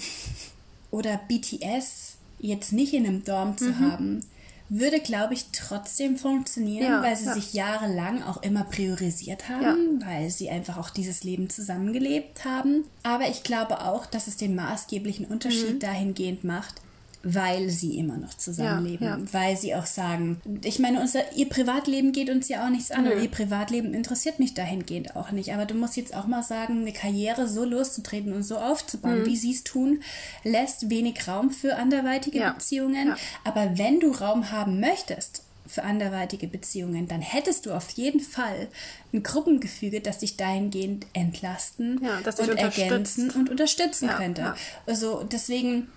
oder BTS jetzt nicht in einem Dorm zu mhm. haben, würde, glaube ich, trotzdem funktionieren, ja, weil sie ja. sich jahrelang auch immer priorisiert haben, ja. weil sie einfach auch dieses Leben zusammengelebt haben. Aber ich glaube auch, dass es den maßgeblichen Unterschied mhm. dahingehend macht, weil sie immer noch zusammenleben, ja, ja. weil sie auch sagen, ich meine, unser, ihr Privatleben geht uns ja auch nichts an Nö. und ihr Privatleben interessiert mich dahingehend auch nicht. Aber du musst jetzt auch mal sagen, eine Karriere so loszutreten und so aufzubauen, mhm. wie sie es tun, lässt wenig Raum für anderweitige ja. Beziehungen. Aber wenn du Raum haben möchtest, für anderweitige Beziehungen, dann hättest du auf jeden Fall ein Gruppengefüge, das dich dahingehend entlasten ja, und ergänzen und unterstützen ja, könnte. Ja. Also deswegen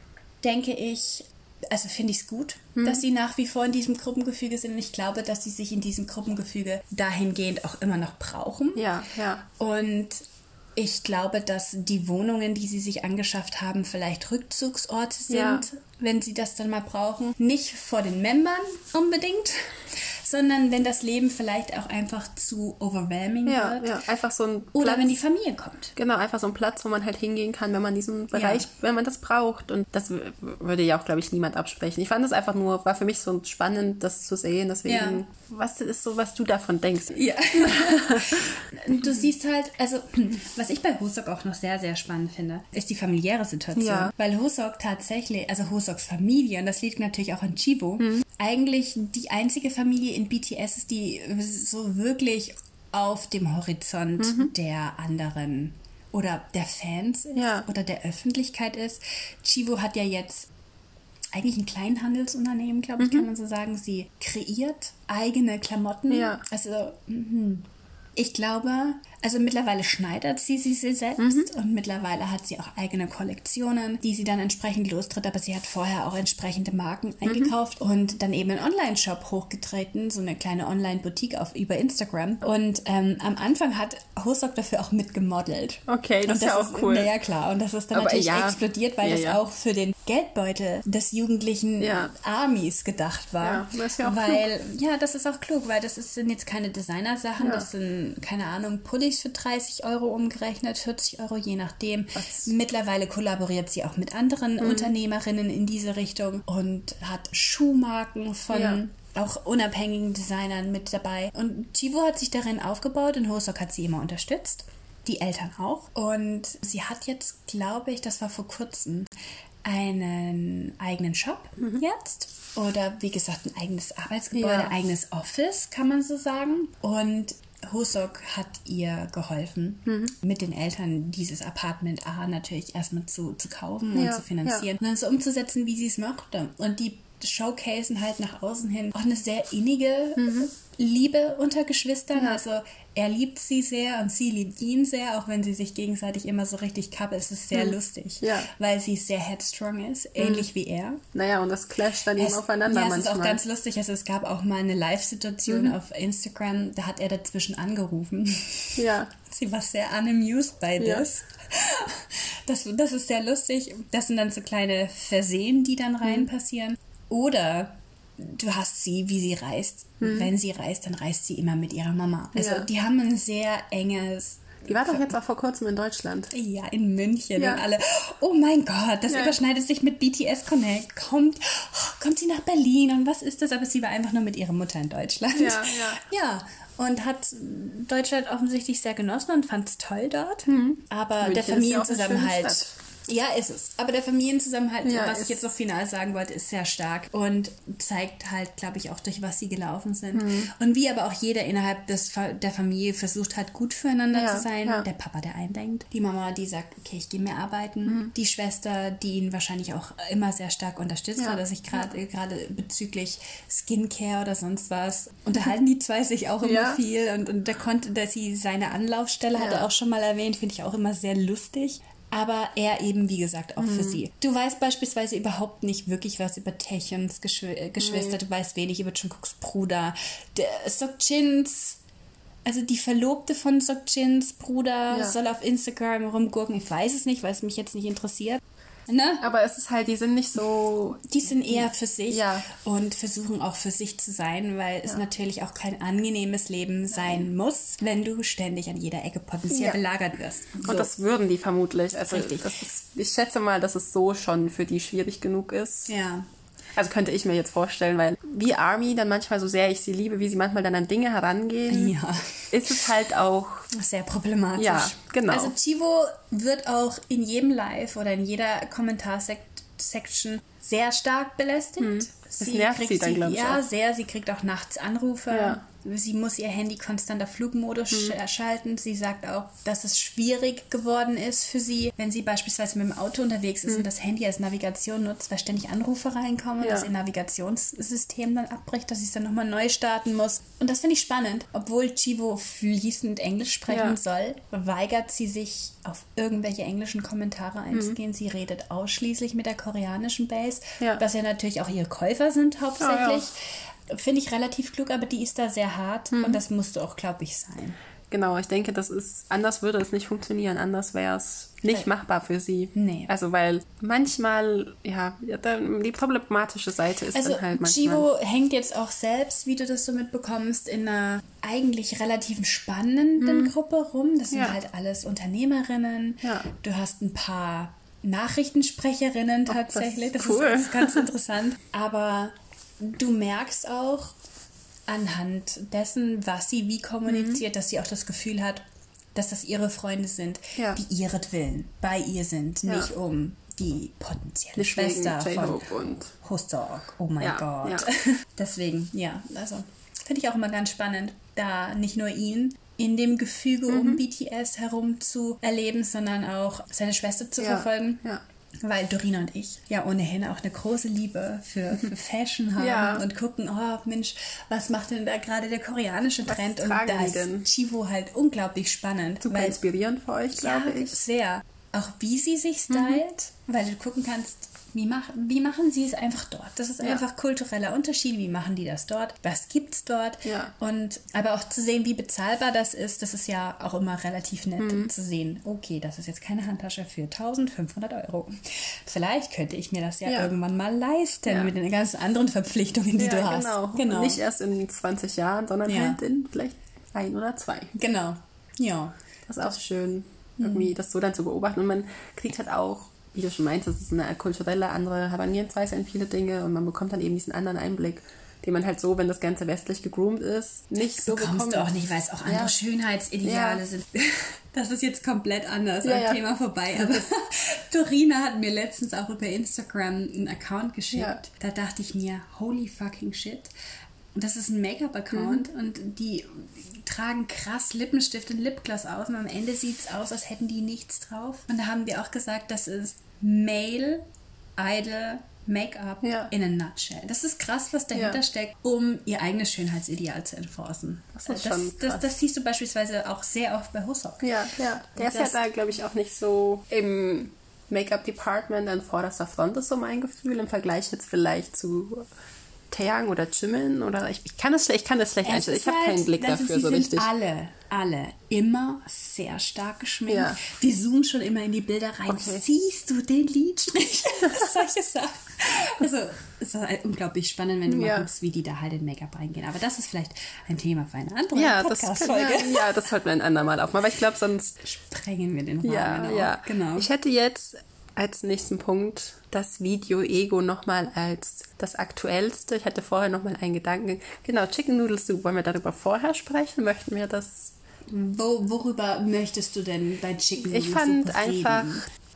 denke ich, also finde ich es gut, mhm. dass sie nach wie vor in diesem Gruppengefüge sind. Und ich glaube, dass sie sich in diesem Gruppengefüge dahingehend auch immer noch brauchen. Ja, ja. Und ich glaube, dass die Wohnungen, die sie sich angeschafft haben, vielleicht Rückzugsorte sind, ja. wenn sie das dann mal brauchen. Nicht vor den Membern unbedingt, sondern wenn das Leben vielleicht auch einfach zu overwhelming ja, wird. Ja, einfach so ein Platz, Oder wenn die Familie kommt. Genau, einfach so ein Platz, wo man halt hingehen kann, wenn man diesen Bereich, ja. wenn man das braucht. Und das würde ja auch, glaube ich, niemand absprechen. Ich fand es einfach nur, war für mich so spannend, das zu sehen. Deswegen, ja. was ist so, was du davon denkst? Ja. du siehst halt, also, was ich bei Husok auch noch sehr, sehr spannend finde, ist die familiäre Situation. Ja. Weil Husok tatsächlich, also Husoks Familie, und das liegt natürlich auch an Chivo, mhm. eigentlich die einzige Familie in BTS ist, die so wirklich auf dem Horizont mhm. der anderen oder der Fans ist ja. oder der Öffentlichkeit ist. Chivo hat ja jetzt eigentlich ein Kleinhandelsunternehmen, glaube ich, mhm. kann man so sagen. Sie kreiert eigene Klamotten. Ja. Also, mh. ich glaube, also mittlerweile schneidert sie sie, sie selbst mhm. und mittlerweile hat sie auch eigene Kollektionen, die sie dann entsprechend lostritt. Aber sie hat vorher auch entsprechende Marken mhm. eingekauft und dann eben einen Online-Shop hochgetreten, so eine kleine Online-Boutique auf über Instagram. Und ähm, am Anfang hat Hosok dafür auch mitgemodelt. Okay, das, das ist ja auch ist, cool. Ja, klar. Und das ist dann Aber natürlich ja. explodiert, weil ja, das ja. auch für den Geldbeutel des jugendlichen Armies gedacht war. Ja, das ist ja auch weil, klug. Ja, das ist auch klug, weil das ist, sind jetzt keine Designersachen, das sind, keine Ahnung, Pullis Pullis für 30 Euro umgerechnet, 40 Euro je nachdem. Was? Mittlerweile kollaboriert sie auch mit anderen mhm. Unternehmerinnen in diese Richtung und hat Schuhmarken von ja auch unabhängigen Designern mit dabei. Und Chivo hat sich darin aufgebaut und Hosok hat sie immer unterstützt. Die Eltern auch. Und sie hat jetzt, glaube ich, das war vor kurzem, einen eigenen Shop mhm. jetzt. Oder wie gesagt, ein eigenes Arbeitsgebäude, ja. ein eigenes Office, kann man so sagen. Und Hosok hat ihr geholfen, mhm. mit den Eltern dieses Apartment A natürlich erstmal zu, zu kaufen ja, und zu finanzieren ja. und dann so umzusetzen, wie sie es möchte. Und die showcasen halt nach außen hin auch eine sehr innige mhm. Liebe unter Geschwistern. Ja. Also er liebt sie sehr und sie liebt ihn sehr, auch wenn sie sich gegenseitig immer so richtig kappelt. Es ist sehr mhm. lustig, ja. weil sie sehr headstrong ist, ähnlich mhm. wie er. Naja, und das clasht dann eben aufeinander ja, manchmal. es ist auch ganz lustig. Also es gab auch mal eine Live-Situation mhm. auf Instagram, da hat er dazwischen angerufen. Ja. sie war sehr unamused by this. Das, das ist sehr lustig. Das sind dann so kleine Versehen, die dann rein mhm. passieren. Oder du hast sie, wie sie reist. Hm. Wenn sie reist, dann reist sie immer mit ihrer Mama. Also ja. die haben ein sehr enges. Die war doch jetzt auch vor kurzem in Deutschland. Ja, in München ja. und alle. Oh mein Gott, das ja. überschneidet sich mit BTS Connect. Kommt, kommt sie nach Berlin und was ist das? Aber sie war einfach nur mit ihrer Mutter in Deutschland. Ja, ja. ja und hat Deutschland offensichtlich sehr genossen und fand es toll dort. Hm. Aber München der Familienzusammenhalt ja, ist es. Aber der Familienzusammenhalt, ja, was ich jetzt noch final sagen wollte, ist sehr stark und zeigt halt, glaube ich, auch durch was sie gelaufen sind. Mhm. Und wie aber auch jeder innerhalb des, der Familie versucht hat, gut füreinander ja, zu sein. Ja. Der Papa, der eindenkt. Die Mama, die sagt, okay, ich gehe mehr arbeiten. Mhm. Die Schwester, die ihn wahrscheinlich auch immer sehr stark unterstützt ja. dass ich gerade gerade bezüglich Skincare oder sonst was unterhalten die zwei sich auch immer viel und, und der konnte, dass sie seine Anlaufstelle hat er auch schon mal erwähnt, finde ich auch immer sehr lustig aber er eben, wie gesagt, auch mhm. für sie. Du weißt beispielsweise überhaupt nicht wirklich was über Techens Geschw äh, Geschwister, nee. du weißt wenig über Jungkooks Bruder, der Sokjins, also die Verlobte von Sokjins Bruder ja. soll auf Instagram rumgurken. Ich weiß es nicht, weil es mich jetzt nicht interessiert. Ne? Aber es ist halt, die sind nicht so. Die sind eher für sich ja. und versuchen auch für sich zu sein, weil ja. es natürlich auch kein angenehmes Leben sein muss, wenn du ständig an jeder Ecke potenziell ja. belagert wirst. So. Und das würden die vermutlich. Also Richtig. Ist, ich schätze mal, dass es so schon für die schwierig genug ist. Ja. Also könnte ich mir jetzt vorstellen, weil wie Army dann manchmal so sehr ich sie liebe, wie sie manchmal dann an Dinge herangehen, ja. ist es halt auch sehr problematisch. Ja, genau. Also Chivo wird auch in jedem Live oder in jeder Kommentarsection sehr stark belästigt. Hm. Das sie nervt sie dann, glaube ich. Ja, auch. sehr. Sie kriegt auch nachts Anrufe. Ja. Sie muss ihr Handy konstant auf Flugmodus hm. schalten. Sie sagt auch, dass es schwierig geworden ist für sie, wenn sie beispielsweise mit dem Auto unterwegs ist hm. und das Handy als Navigation nutzt, weil ständig Anrufe reinkommen, ja. dass ihr Navigationssystem dann abbricht, dass sie es dann nochmal neu starten muss. Und das finde ich spannend. Obwohl Chivo fließend Englisch sprechen ja. soll, weigert sie sich, auf irgendwelche englischen Kommentare hm. einzugehen. Mhm. Sie redet ausschließlich mit der koreanischen Base, ja. was ja natürlich auch ihre Käufer sind hauptsächlich. Ja, finde ich relativ klug, aber die ist da sehr hart mhm. und das musste auch, glaube ich, sein. Genau, ich denke, das ist, anders würde es nicht funktionieren, anders wäre es nicht machbar für sie. Nee. Also, weil manchmal, ja, die problematische Seite ist also, dann halt manchmal. Chivo hängt jetzt auch selbst, wie du das so mitbekommst, in einer eigentlich relativ spannenden hm. Gruppe rum. Das sind ja. halt alles Unternehmerinnen. Ja. Du hast ein paar Nachrichtensprecherinnen tatsächlich. Oh, das, ist cool. das ist ganz interessant. Aber du merkst auch anhand dessen, was sie wie kommuniziert, mhm. dass sie auch das Gefühl hat, dass das ihre Freunde sind, ja. die ihretwillen bei ihr sind, ja. nicht um die potenzielle Deswegen Schwester von und Hostok. Oh mein ja, Gott. Deswegen, ja, also finde ich auch immer ganz spannend, da nicht nur ihn in dem Gefüge mhm. um BTS herum zu erleben, sondern auch seine Schwester zu verfolgen. Ja. Weil Dorina und ich ja ohnehin auch eine große Liebe für, für Fashion haben ja. und gucken, oh Mensch, was macht denn da gerade der koreanische Trend? und da ist Chivo halt unglaublich spannend. Super weil, inspirierend für euch, glaube ich. Sehr. Auch wie sie sich stylt, mhm. weil du gucken kannst, wie, mach, wie machen sie es einfach dort? Das ist ja. einfach kultureller Unterschied. Wie machen die das dort? Was gibt es dort? Ja. Und aber auch zu sehen, wie bezahlbar das ist, das ist ja auch immer relativ nett mhm. zu sehen. Okay, das ist jetzt keine Handtasche für 1500 Euro. Vielleicht könnte ich mir das ja, ja. irgendwann mal leisten mit den ganzen anderen Verpflichtungen, die du hast. Genau. genau. Nicht erst in 20 Jahren, sondern halt in vielleicht ein oder zwei. Genau. Ja. Das ist auch schön, irgendwie mhm. das so dann zu beobachten. Und man kriegt halt auch wie du schon meinst, das ist eine kulturelle andere Herangehensweise in viele Dinge und man bekommt dann eben diesen anderen Einblick, den man halt so, wenn das Ganze westlich gegroomt ist, nicht so bekommt. bekommt. du auch nicht, weil es auch andere ja. Schönheitsideale ja. sind. Das ist jetzt komplett anders, ja, am Thema vorbei. Aber Dorina hat mir letztens auch über Instagram einen Account geschickt. Da dachte ich mir, holy fucking shit. Und das ist ein Make-up-Account mhm. und die tragen krass Lippenstift und Lipgloss aus und am Ende sieht es aus, als hätten die nichts drauf. Und da haben wir auch gesagt, das ist Male Idol Make-up ja. in a nutshell. Das ist krass, was dahinter ja. steckt, um ihr eigenes Schönheitsideal zu enforcen. Das, ist das, schon das, das, siehst du beispielsweise auch sehr oft bei Husok. Ja, ja. Der ist ja da, glaube ich, auch nicht so im Make-up-Department an vorderster Front, ist so mein Gefühl, im Vergleich jetzt vielleicht zu Taeyang oder Jimin oder ich, ich kann das ich kann das schlecht einstellen. Ich habe halt, keinen Blick dafür ist, so richtig. Alle, alle immer sehr stark geschminkt. Ja. Die zoomen schon immer in die Bilder rein. Okay. Siehst du den Lidstrich? Solche Sachen. Also es ist halt unglaublich spannend, wenn du ja. mal guckst, wie die da halt in Make-up reingehen. Aber das ist vielleicht ein Thema für eine andere ja, Podcast-Folge. Ja, ja, das sollten wir ein andermal aufmachen. Aber ich glaube, sonst sprengen wir den Rahmen. Ja, ja, genau. Ich hätte jetzt als nächsten Punkt das Video Ego nochmal als das aktuellste. Ich hatte vorher nochmal einen Gedanken. Genau, Chicken Noodle Soup. Wollen wir darüber vorher sprechen? Möchten wir das? Wo, worüber möchtest du denn bei Chicken Noodle Soup Ich fand einfach,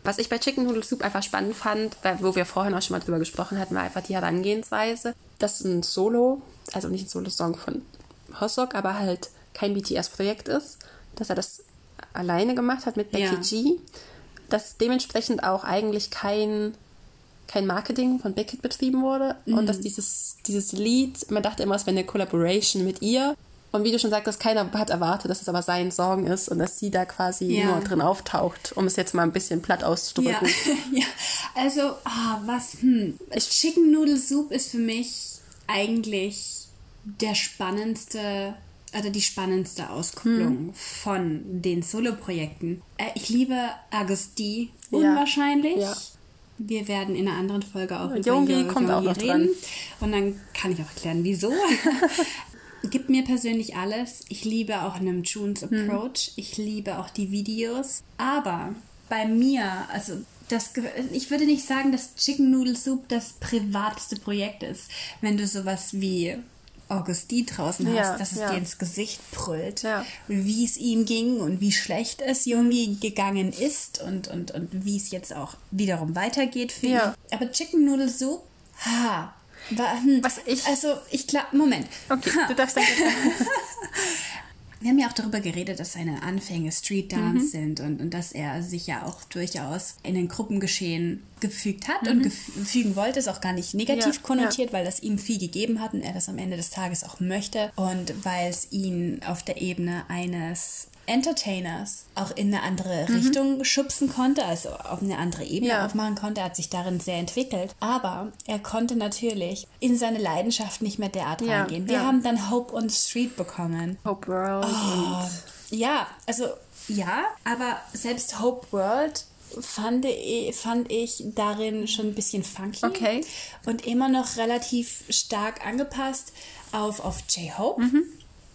was ich bei Chicken Noodle Soup einfach spannend fand, wo wir vorhin auch schon mal drüber gesprochen hatten, war einfach die Herangehensweise. Das ist ein Solo, also nicht ein Solo-Song von Hosok, aber halt kein BTS-Projekt ist, dass er das alleine gemacht hat mit Becky ja. G dass dementsprechend auch eigentlich kein, kein Marketing von Beckett betrieben wurde mhm. und dass dieses, dieses Lied, man dachte immer, es wäre eine Collaboration mit ihr. Und wie du schon sagtest, keiner hat erwartet, dass es aber sein Song ist und dass sie da quasi ja. nur drin auftaucht, um es jetzt mal ein bisschen platt auszudrücken. Ja, ja. also, ah, was, hm. Chicken Noodle Soup ist für mich eigentlich der spannendste oder die spannendste Auskopplung hm. von den Solo-Projekten. Äh, ich liebe Agusti unwahrscheinlich. Ja. Wir werden in einer anderen Folge auch über Jongi kommt auch noch reden. Dran. Und dann kann ich auch erklären, wieso. Gibt mir persönlich alles. Ich liebe auch Namjoons hm. Approach. Hm. Ich liebe auch die Videos. Aber bei mir, also das, ich würde nicht sagen, dass Chicken Noodle Soup das privateste Projekt ist. Wenn du sowas wie Augustin draußen hast, ja, dass es ja. dir ins Gesicht brüllt, ja. wie es ihm ging und wie schlecht es Jungi gegangen ist und, und, und wie es jetzt auch wiederum weitergeht für ihn. Aber Chicken Noodle Soup, ha, war, hm, was ich also ich glaube Moment okay ha. du darfst dann wir haben ja auch darüber geredet, dass seine Anfänge Street Dance mhm. sind und, und dass er sich ja auch durchaus in den Gruppengeschehen gefügt hat mhm. und fügen wollte, ist auch gar nicht negativ ja, konnotiert, ja. weil das ihm viel gegeben hat und er das am Ende des Tages auch möchte und weil es ihn auf der Ebene eines Entertainers auch in eine andere mhm. Richtung schubsen konnte, also auf eine andere Ebene ja. aufmachen konnte. Er hat sich darin sehr entwickelt. Aber er konnte natürlich in seine Leidenschaft nicht mehr derart ja, reingehen. Wir ja. haben dann Hope on the Street bekommen. Hope World. Oh, ja, also ja, aber selbst Hope World fand ich, fand ich darin schon ein bisschen funky. Okay. Und immer noch relativ stark angepasst auf, auf J-Hope. Mhm.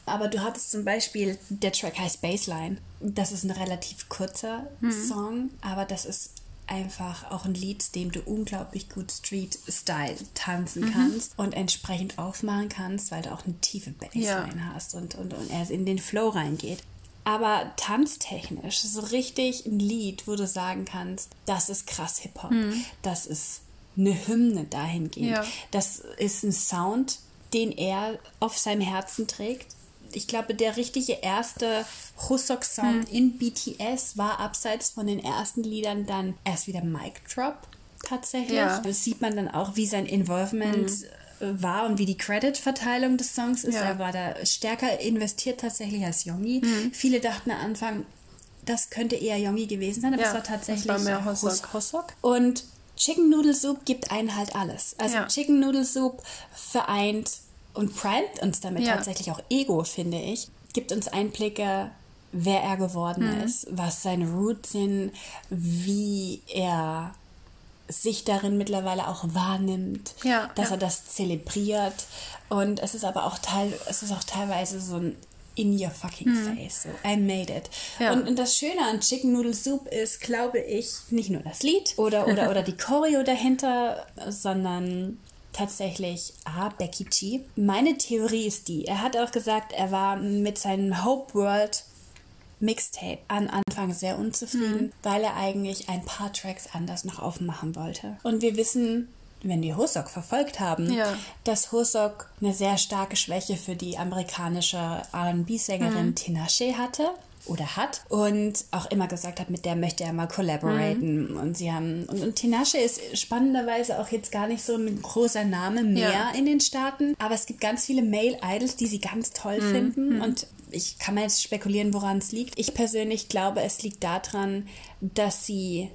Aber du hattest zum Beispiel, der Track heißt Baseline. Das ist ein relativ kurzer mhm. Song, aber das ist einfach auch ein Lied, dem du unglaublich gut Street-Style tanzen mhm. kannst und entsprechend aufmachen kannst, weil du auch eine tiefe Bassline ja. hast und, und, und er in den Flow reingeht. Aber tanztechnisch, so richtig ein Lied, wo du sagen kannst, das ist krass Hip-Hop, mhm. das ist eine Hymne dahingehend, ja. das ist ein Sound, den er auf seinem Herzen trägt ich glaube, der richtige erste Husok-Sound mhm. in BTS war abseits von den ersten Liedern dann erst wieder Mic Drop tatsächlich. Ja. Das sieht man dann auch, wie sein Involvement mhm. war und wie die Credit-Verteilung des Songs ist. Ja. Er war da stärker investiert tatsächlich als Yongi. Mhm. Viele dachten am Anfang, das könnte eher Yongi gewesen sein, aber ja, es war tatsächlich war mehr Hosok. Hosok. Und Chicken Noodle Soup gibt einen halt alles. Also. Chicken Noodle Soup vereint und primet uns damit ja. tatsächlich auch Ego, finde ich. Gibt uns Einblicke, wer er geworden mhm. ist, was seine Roots sind, wie er sich darin mittlerweile auch wahrnimmt, ja, dass ja. er das zelebriert. Und es ist aber auch teil, es ist auch teilweise so ein in your fucking hm. face. So, I made it. Ja. Und, und, das Schöne an Chicken Noodle Soup ist, glaube ich, nicht nur das Lied oder, oder, oder die Choreo dahinter, sondern tatsächlich A, Becky G. Meine Theorie ist die, er hat auch gesagt, er war mit seinem Hope World Mixtape an Anfang sehr unzufrieden, mhm. weil er eigentlich ein paar Tracks anders noch aufmachen wollte. Und wir wissen, wenn wir Hosok verfolgt haben, ja. dass Hosok eine sehr starke Schwäche für die amerikanische R&B-Sängerin mhm. Tinashe hatte oder hat und auch immer gesagt hat, mit der möchte er mal collaboraten. Mhm. Und sie haben, und, und Tinashe ist spannenderweise auch jetzt gar nicht so ein großer Name mehr ja. in den Staaten, aber es gibt ganz viele Male Idols, die sie ganz toll mhm. finden mhm. und ich kann mal jetzt spekulieren, woran es liegt. Ich persönlich glaube, es liegt daran, dass sie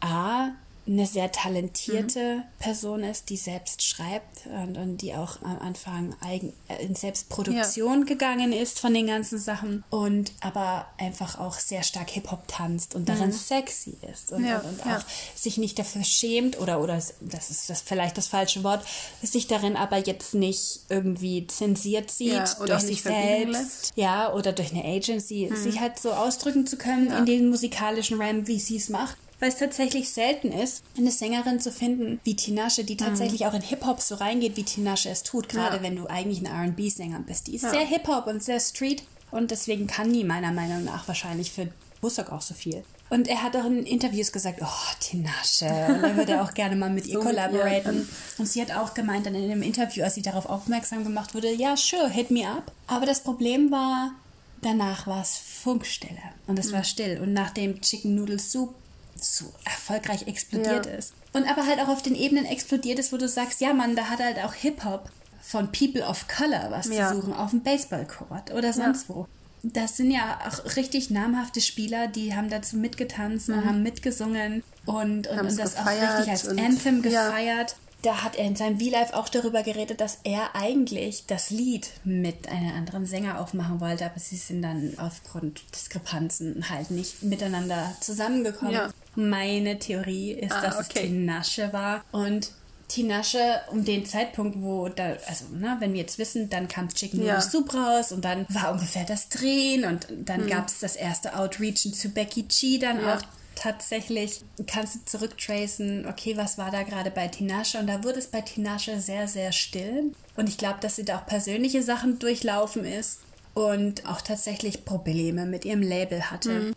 A, eine sehr talentierte mhm. Person ist, die selbst schreibt und, und, die auch am Anfang eigen, äh, in Selbstproduktion ja. gegangen ist von den ganzen Sachen und aber einfach auch sehr stark Hip-Hop tanzt und darin mhm. sexy ist und, ja. und, und ja. auch sich nicht dafür schämt oder, oder das ist das vielleicht das falsche Wort, sich darin aber jetzt nicht irgendwie zensiert sieht durch sich selbst, ja, oder durch eine Agency, mhm. sich halt so ausdrücken zu können in den musikalischen Ram, wie sie es macht weil es tatsächlich selten ist, eine Sängerin zu finden wie Tinashe, die tatsächlich mhm. auch in Hip-Hop so reingeht, wie Tinashe es tut, gerade ja. wenn du eigentlich ein R&B-Sänger bist. Die ist ja. sehr Hip-Hop und sehr Street und deswegen kann die meiner Meinung nach wahrscheinlich für Bussock auch so viel. Und er hat auch in Interviews gesagt, oh, Tinashe. Und er würde auch gerne mal mit so ihr kollaborieren. Und sie hat auch gemeint dann in einem Interview, als sie darauf aufmerksam gemacht wurde, ja, sure, hit me up. Aber das Problem war, danach war es Funkstille. Und es mhm. war still. Und nach dem Chicken Noodle Soup so erfolgreich explodiert ja. ist. Und aber halt auch auf den Ebenen explodiert ist, wo du sagst, ja Mann, da hat halt auch Hip-Hop von People of Color was ja. zu suchen, auf dem Baseballcourt oder sonst ja. wo. Das sind ja auch richtig namhafte Spieler, die haben dazu mitgetanzt mhm. und haben mitgesungen und, und, und das auch richtig als Anthem gefeiert da hat er in seinem V-Live auch darüber geredet, dass er eigentlich das Lied mit einem anderen Sänger aufmachen wollte, aber sie sind dann aufgrund Diskrepanzen halt nicht miteinander zusammengekommen. Meine Theorie ist, ah, dass okay. es Tinashe war und Tinasche um den Zeitpunkt, wo da, also, ne, wenn wir jetzt wissen, dann kam Chicken ja. Soup raus und dann war ungefähr das Drehen und dann mhm. gab es das erste Outreachen zu Becky G dann ja. auch tatsächlich kannst du zurücktracen, okay, was war da gerade bei Tinashe? Und da wurde es bei Tinashe sehr, sehr still. Und ich glaube, dass sie da auch persönliche Sachen durchlaufen ist und auch tatsächlich Probleme mit ihrem Label hatte. Mhm.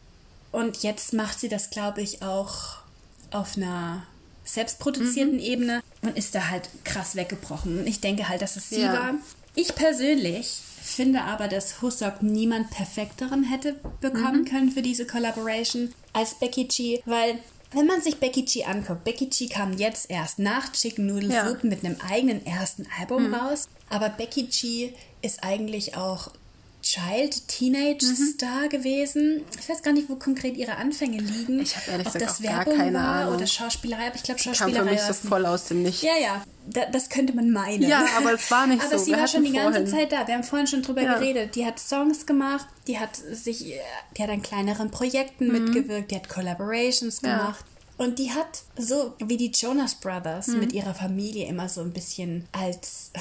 Und jetzt macht sie das, glaube ich, auch auf einer selbstproduzierten mhm. Ebene und ist da halt krass weggebrochen. Und ich denke halt, dass es sie ja. war. Ich persönlich finde aber, dass Husok niemand perfekteren hätte bekommen mhm. können für diese Collaboration als Becky G, weil wenn man sich Becky G anguckt, Becky G kam jetzt erst nach Chicken Noodle ja. Soup mit einem eigenen ersten Album mhm. raus, aber Becky G ist eigentlich auch Child, Teenage mhm. Star gewesen. Ich weiß gar nicht, wo konkret ihre Anfänge liegen. Ich habe ehrlich Ob gesagt das Werbung gar keine war Ahnung. oder Schauspielerei, aber ich glaube Schauspielerei. Kam für mich so voll aus dem Nichts. Ja, ja, da, das könnte man meinen. Ja, aber es war nicht aber so. Aber sie war schon die ganze Zeit da. Wir haben vorhin schon drüber ja. geredet. Die hat Songs gemacht, die hat sich, die hat an kleineren Projekten mhm. mitgewirkt, die hat Collaborations ja. gemacht. Und die hat so wie die Jonas Brothers mhm. mit ihrer Familie immer so ein bisschen als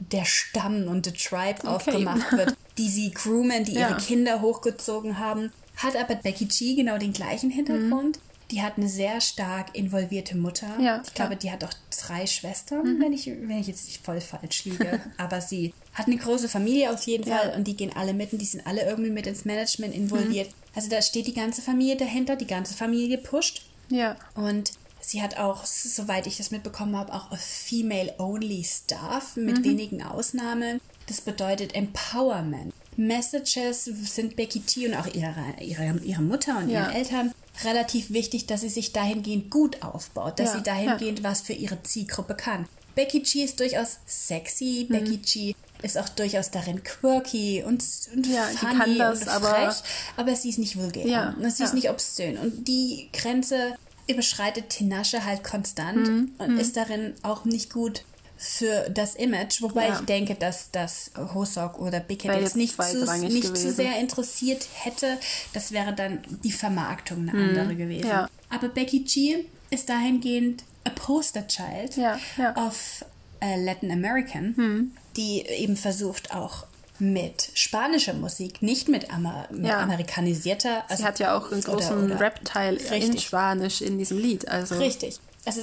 der Stamm und the Tribe okay. aufgemacht wird, die sie groomen, die ja. ihre Kinder hochgezogen haben. Hat aber Becky G genau den gleichen Hintergrund. Mhm. Die hat eine sehr stark involvierte Mutter. Ja, ich glaube, die hat auch drei Schwestern, mhm. wenn, ich, wenn ich jetzt nicht voll falsch liege. aber sie hat eine große Familie auf jeden Fall und die gehen alle mit und die sind alle irgendwie mit ins Management involviert. Mhm. Also da steht die ganze Familie dahinter, die ganze Familie pusht. Ja. Und sie hat auch, soweit ich das mitbekommen habe, auch Female-Only Staff mit mhm. wenigen Ausnahmen. Das bedeutet Empowerment. Messages sind Becky G und auch ihre, ihre, ihre Mutter und ja. ihren Eltern relativ wichtig, dass sie sich dahingehend gut aufbaut, dass ja. sie dahingehend was für ihre Zielgruppe kann. Becky G ist durchaus sexy, mhm. Becky G ist auch durchaus darin quirky und, und ja, funny das, und frech, aber, aber sie ist nicht vulgär. Ja, sie ist nicht obszön. Und die Grenze überschreitet Tinasche halt konstant mhm. und mhm. ist darin auch nicht gut für das Image, wobei ja. ich denke, dass das Hosok oder Bickett jetzt, nicht, zu, nicht zu sehr interessiert hätte. Das wäre dann die Vermarktung eine mhm. andere gewesen. Ja. Aber Becky G ist dahingehend a poster child ja. of Latin American, mhm. die eben versucht auch mit spanischer Musik, nicht mit, Amer ja. amerikanisierter. Also Sie hat ja auch einen großen Rap-Teil in Spanisch in diesem Lied. Also. Richtig also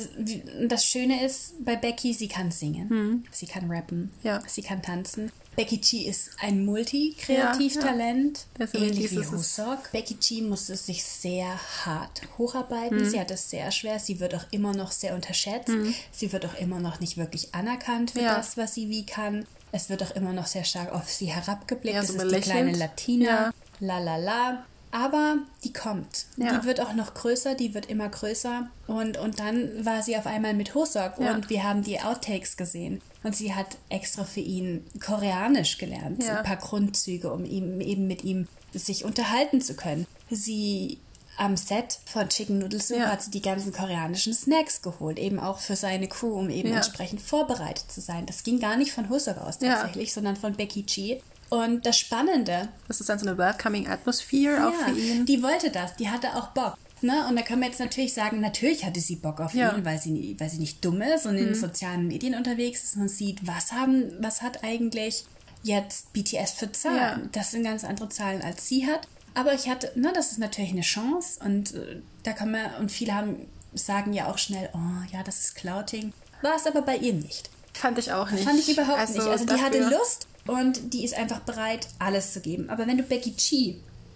das Schöne ist bei Becky, sie kann singen, hm. sie kann rappen, ja. sie kann tanzen. Becky G ist ein Multi-Kreativtalent, ja, ja. ähnlich wie Husok. Becky G musste sich sehr hart hocharbeiten. Hm. Sie hat es sehr schwer. Sie wird auch immer noch sehr unterschätzt. Hm. Sie wird auch immer noch nicht wirklich anerkannt für das, was sie wie kann. Es wird auch immer noch sehr stark auf sie herabgeblickt. Ja, so das ist die kleine Latina. La la la. Aber die kommt. Ja. Die wird auch noch größer, die wird immer größer. Und, und dann war sie auf einmal mit Hosok ja. und wir haben die Outtakes gesehen. Und sie hat extra für ihn Koreanisch gelernt. Ja. Ein paar Grundzüge, um ihm, eben mit ihm sich unterhalten zu können. Sie am Set von Chicken Noodle Soup ja. hat sie die ganzen koreanischen Snacks geholt, eben auch für seine Crew, um eben ja. entsprechend vorbereitet zu sein. Das ging gar nicht von Hosok aus tatsächlich, ja. sondern von Becky G. Und das Spannende. Das ist dann so eine welcoming Atmosphere ja, auch für ihn. Die wollte das, die hatte auch Bock. Ne? Und da kann man jetzt natürlich sagen, natürlich hatte sie Bock auf ja. ihn, weil sie, weil sie nicht dumm ist und mhm. in den sozialen Medien unterwegs ist und sieht, was haben, was hat eigentlich jetzt BTS für Zahlen. Ja. Das sind ganz andere Zahlen, als sie hat. Aber ich hatte, ne, das ist natürlich eine Chance und äh, da kann man, und viele haben, sagen ja auch schnell, oh ja, das ist Clouting. War es aber bei ihr nicht. Fand ich auch nicht. Fand ich überhaupt also nicht. Also die hatte Lust und die ist einfach bereit, alles zu geben. Aber wenn du Becky G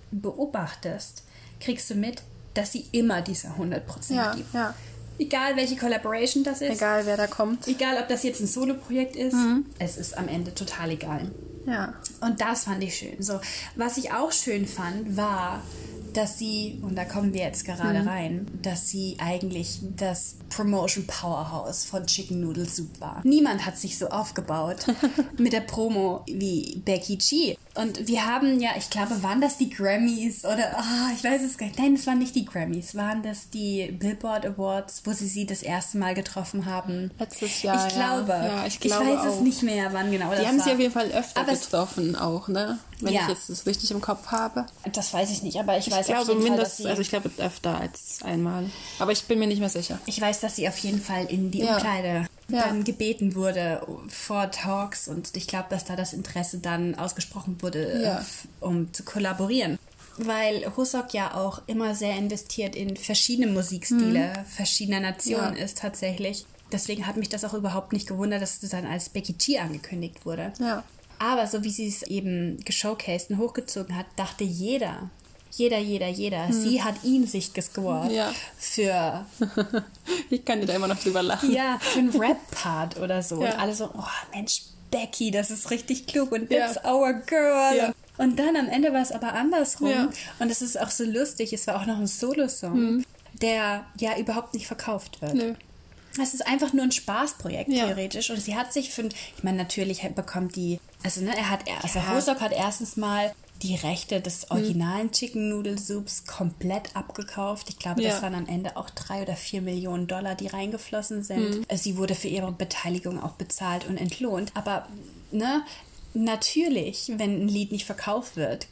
beobachtest, kriegst du mit, dass sie immer diese 100% ja, gibt. Ja. Egal welche Collaboration das ist. Egal wer da kommt. Egal ob das jetzt ein Solo-Projekt ist. Mhm. Es ist am Ende total egal. Ja. Und das fand ich schön. So, was ich auch schön fand, war, dass sie, und da kommen wir jetzt gerade mhm. rein, dass sie eigentlich das Promotion Powerhouse von Chicken Noodle Soup war. Niemand hat sich so aufgebaut mit der Promo wie Becky G. Und wir haben ja, ich glaube, waren das die Grammys oder, oh, ich weiß es gar nicht. Nein, es waren nicht die Grammys. Waren das die Billboard Awards, wo sie sie das erste Mal getroffen haben? Letztes Jahr. Ich glaube. Ja, ich, glaube ich weiß auch. es nicht mehr, wann genau die das war. Haben sie auf jeden Fall öfter aber getroffen auch, ne? Wenn ja. ich jetzt das richtig im Kopf habe. Das weiß ich nicht, aber ich, ich weiß glaube mindestens, also ich glaube öfter als einmal. Aber ich bin mir nicht mehr sicher. Ich weiß, dass sie auf jeden Fall in die ja. Umkleide ja. dann gebeten wurde vor Talks und ich glaube, dass da das Interesse dann ausgesprochen wurde, ja. um zu kollaborieren. Weil Husok ja auch immer sehr investiert in verschiedene Musikstile mhm. verschiedener Nationen ja. ist tatsächlich. Deswegen hat mich das auch überhaupt nicht gewundert, dass es dann als Becky G angekündigt wurde. Ja. Aber so wie sie es eben geshowcased und hochgezogen hat, dachte jeder, jeder, jeder, jeder. Hm. Sie hat ihn sich gescored. Ja. Für. ich kann dir da immer noch drüber lachen. Ja, für einen Rap-Part oder so. Ja. Und alle so, oh Mensch, Becky, das ist richtig klug und that's ja. our girl. Ja. Und dann am Ende war es aber andersrum. Ja. Und es ist auch so lustig. Es war auch noch ein Solo-Song, hm. der ja überhaupt nicht verkauft wird. Nö. Es ist einfach nur ein Spaßprojekt, ja. theoretisch. Und sie hat sich für, ich meine, natürlich bekommt die, also ne, er hat, also ja. Hosok hat erstens mal die Rechte des hm. originalen hm. Chicken Noodle Soups komplett abgekauft. Ich glaube, ja. das waren am Ende auch drei oder vier Millionen Dollar, die reingeflossen sind. Hm. Sie wurde für ihre Beteiligung auch bezahlt und entlohnt. Aber ne, natürlich, wenn ein Lied nicht verkauft wird,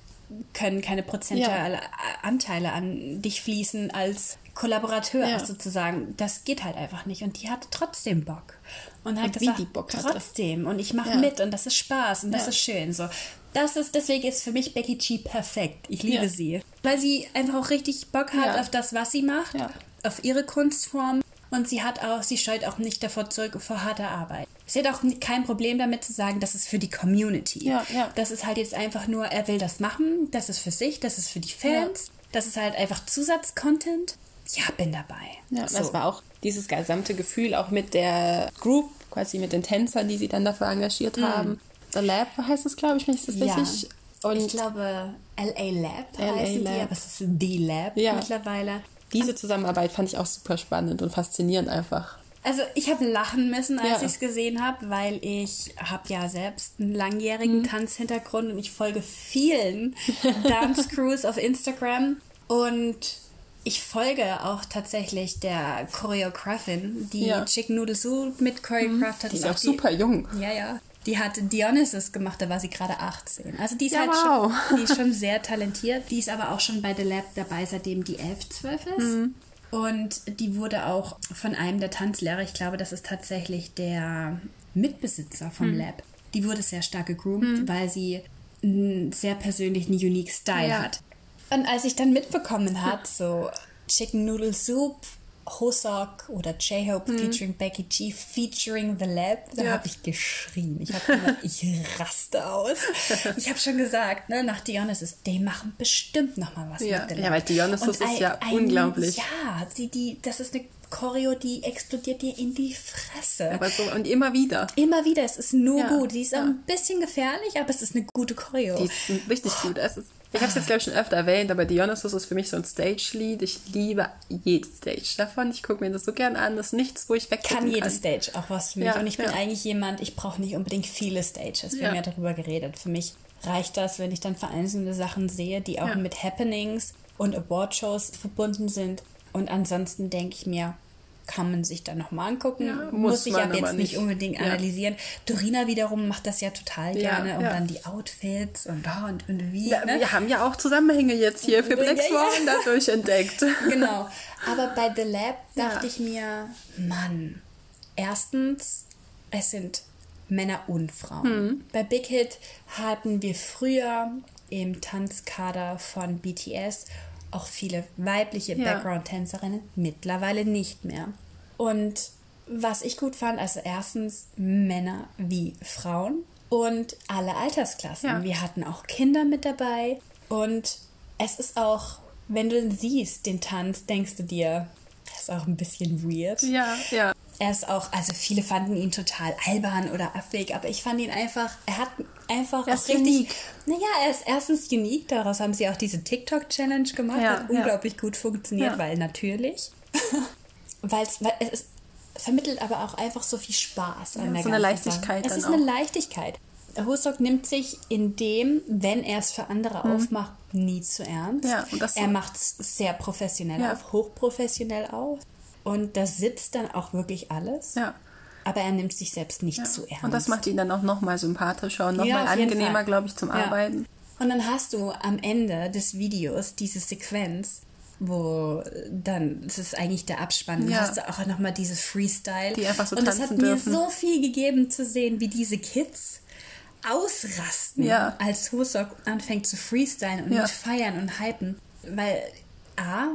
können keine prozentuale ja. Anteile an dich fließen als Kollaborateur ja. sozusagen. Das geht halt einfach nicht. Und die hatte trotzdem Bock. Und hat und gesagt, trotzdem. Und ich mache ja. mit und das ist Spaß und das ist schön. So, das ist, deswegen ist für mich Becky G perfekt. Ich liebe ja. sie. Weil sie einfach auch richtig Bock hat ja. auf das, was sie macht, ja. auf ihre Kunstform. Und sie hat auch, sie scheut auch nicht davor zurück vor harter Arbeit. Sie hat auch kein Problem damit zu sagen, das ist für die Community. Ja, ja. Das ist halt jetzt einfach nur, er will das machen, das ist für sich, das ist für die Fans. Das ist halt einfach Zusatzcontent. Ja, bin dabei. Ja, so. das war auch dieses gesamte Gefühl, auch mit der Group, quasi mit den Tänzern, die sie dann dafür engagiert mhm. haben The Lab heißt es, glaube ich, wenn ich das ja. richtig Und ich glaube, LA Lab LA heißen Lab. die, aber es ist The Lab ja. mittlerweile. Diese Zusammenarbeit fand ich auch super spannend und faszinierend einfach. Also ich habe lachen müssen, als ja. ich es gesehen habe, weil ich habe ja selbst einen langjährigen mhm. Tanzhintergrund und ich folge vielen Dance Crews auf Instagram und ich folge auch tatsächlich der Choreografin, die ja. Chicken Noodle Soup mit choreographed hat. Die ist auch, auch super jung. Ja, ja. Die hat Dionysus gemacht, da war sie gerade 18. Also die ist ja, halt wow. schon, die ist schon sehr talentiert. Die ist aber auch schon bei The Lab dabei, seitdem die 11, 12 ist. Mhm. Und die wurde auch von einem der Tanzlehrer, ich glaube, das ist tatsächlich der Mitbesitzer vom mhm. Lab, die wurde sehr stark gegroomt, mhm. weil sie einen sehr persönlichen, unique Style ja. hat. Und als ich dann mitbekommen hat, so Chicken Noodle Soup Hosok oder J-Hope mhm. featuring Becky G featuring The Lab, da ja. habe ich geschrien. Ich habe immer, ich raste aus. Ich habe schon gesagt, ne, nach Dionysus, die machen bestimmt noch mal was ja. mit The Lab. Ja, weil Dionysus ist ja ein, unglaublich. Ja, die, die, das ist eine Choreo, die explodiert dir in die Fresse. Aber so, und immer wieder. Immer wieder, es ist nur ja. gut. Die ist auch ein bisschen gefährlich, aber es ist eine gute Choreo. Die ist richtig oh. gut. Es ist ich habe es jetzt, glaube ich, schon öfter erwähnt, aber Dionysus ist für mich so ein Stage-Lied. Ich liebe jede Stage davon. Ich gucke mir das so gern an. Das ist nichts, wo ich weg kann. jede Stage auch was für mich. Ja, und ich bin ja. eigentlich jemand, ich brauche nicht unbedingt viele Stages. Wir ja. haben ja darüber geredet. Für mich reicht das, wenn ich dann vereinzelte Sachen sehe, die auch mit Happenings und Award-Shows verbunden sind. Und ansonsten denke ich mir, kann man sich dann nochmal angucken. Ja, muss, muss ich aber jetzt nicht unbedingt ja. analysieren. Dorina wiederum macht das ja total gerne. Ja, und dann die Outfits und da und, und wie. Ne? Wir haben ja auch Zusammenhänge jetzt hier für Black Swan dadurch entdeckt. Genau. Aber bei The Lab dachte ich mir, Mann, erstens, es sind Männer und Frauen. Hm. Bei Big Hit hatten wir früher im Tanzkader von BTS auch viele weibliche ja. Background-Tänzerinnen, mittlerweile nicht mehr. Und was ich gut fand, also erstens Männer wie Frauen und alle Altersklassen. Ja. Wir hatten auch Kinder mit dabei und es ist auch, wenn du siehst, den Tanz, denkst du dir, das ist auch ein bisschen weird. Ja, ja. Er ist auch, also viele fanden ihn total albern oder affig, aber ich fand ihn einfach, er hat einfach er ist richtig. Unique. Naja, er ist erstens unique, daraus haben sie auch diese TikTok-Challenge gemacht, ja, hat ja. unglaublich gut funktioniert, ja. weil natürlich. Weil es vermittelt aber auch einfach so viel Spaß an ja, der so eine Leichtigkeit. Es ist auch. eine Leichtigkeit. Husok nimmt sich in dem, wenn er es für andere mhm. aufmacht, nie zu ernst. Ja, und das er macht es sehr professionell ja. auf, hochprofessionell auf. Und da sitzt dann auch wirklich alles. Ja. Aber er nimmt sich selbst nicht ja. zu ernst. Und das macht ihn dann auch nochmal sympathischer und nochmal ja, angenehmer, glaube ich, zum ja. Arbeiten. Und dann hast du am Ende des Videos diese Sequenz, wo dann, das ist eigentlich der Abspann, ja. hast du auch nochmal dieses Freestyle. Die einfach so Und das hat dürfen. mir so viel gegeben zu sehen, wie diese Kids ausrasten, ja. als Husok anfängt zu freestylen und ja. mit feiern und hypen. Weil A,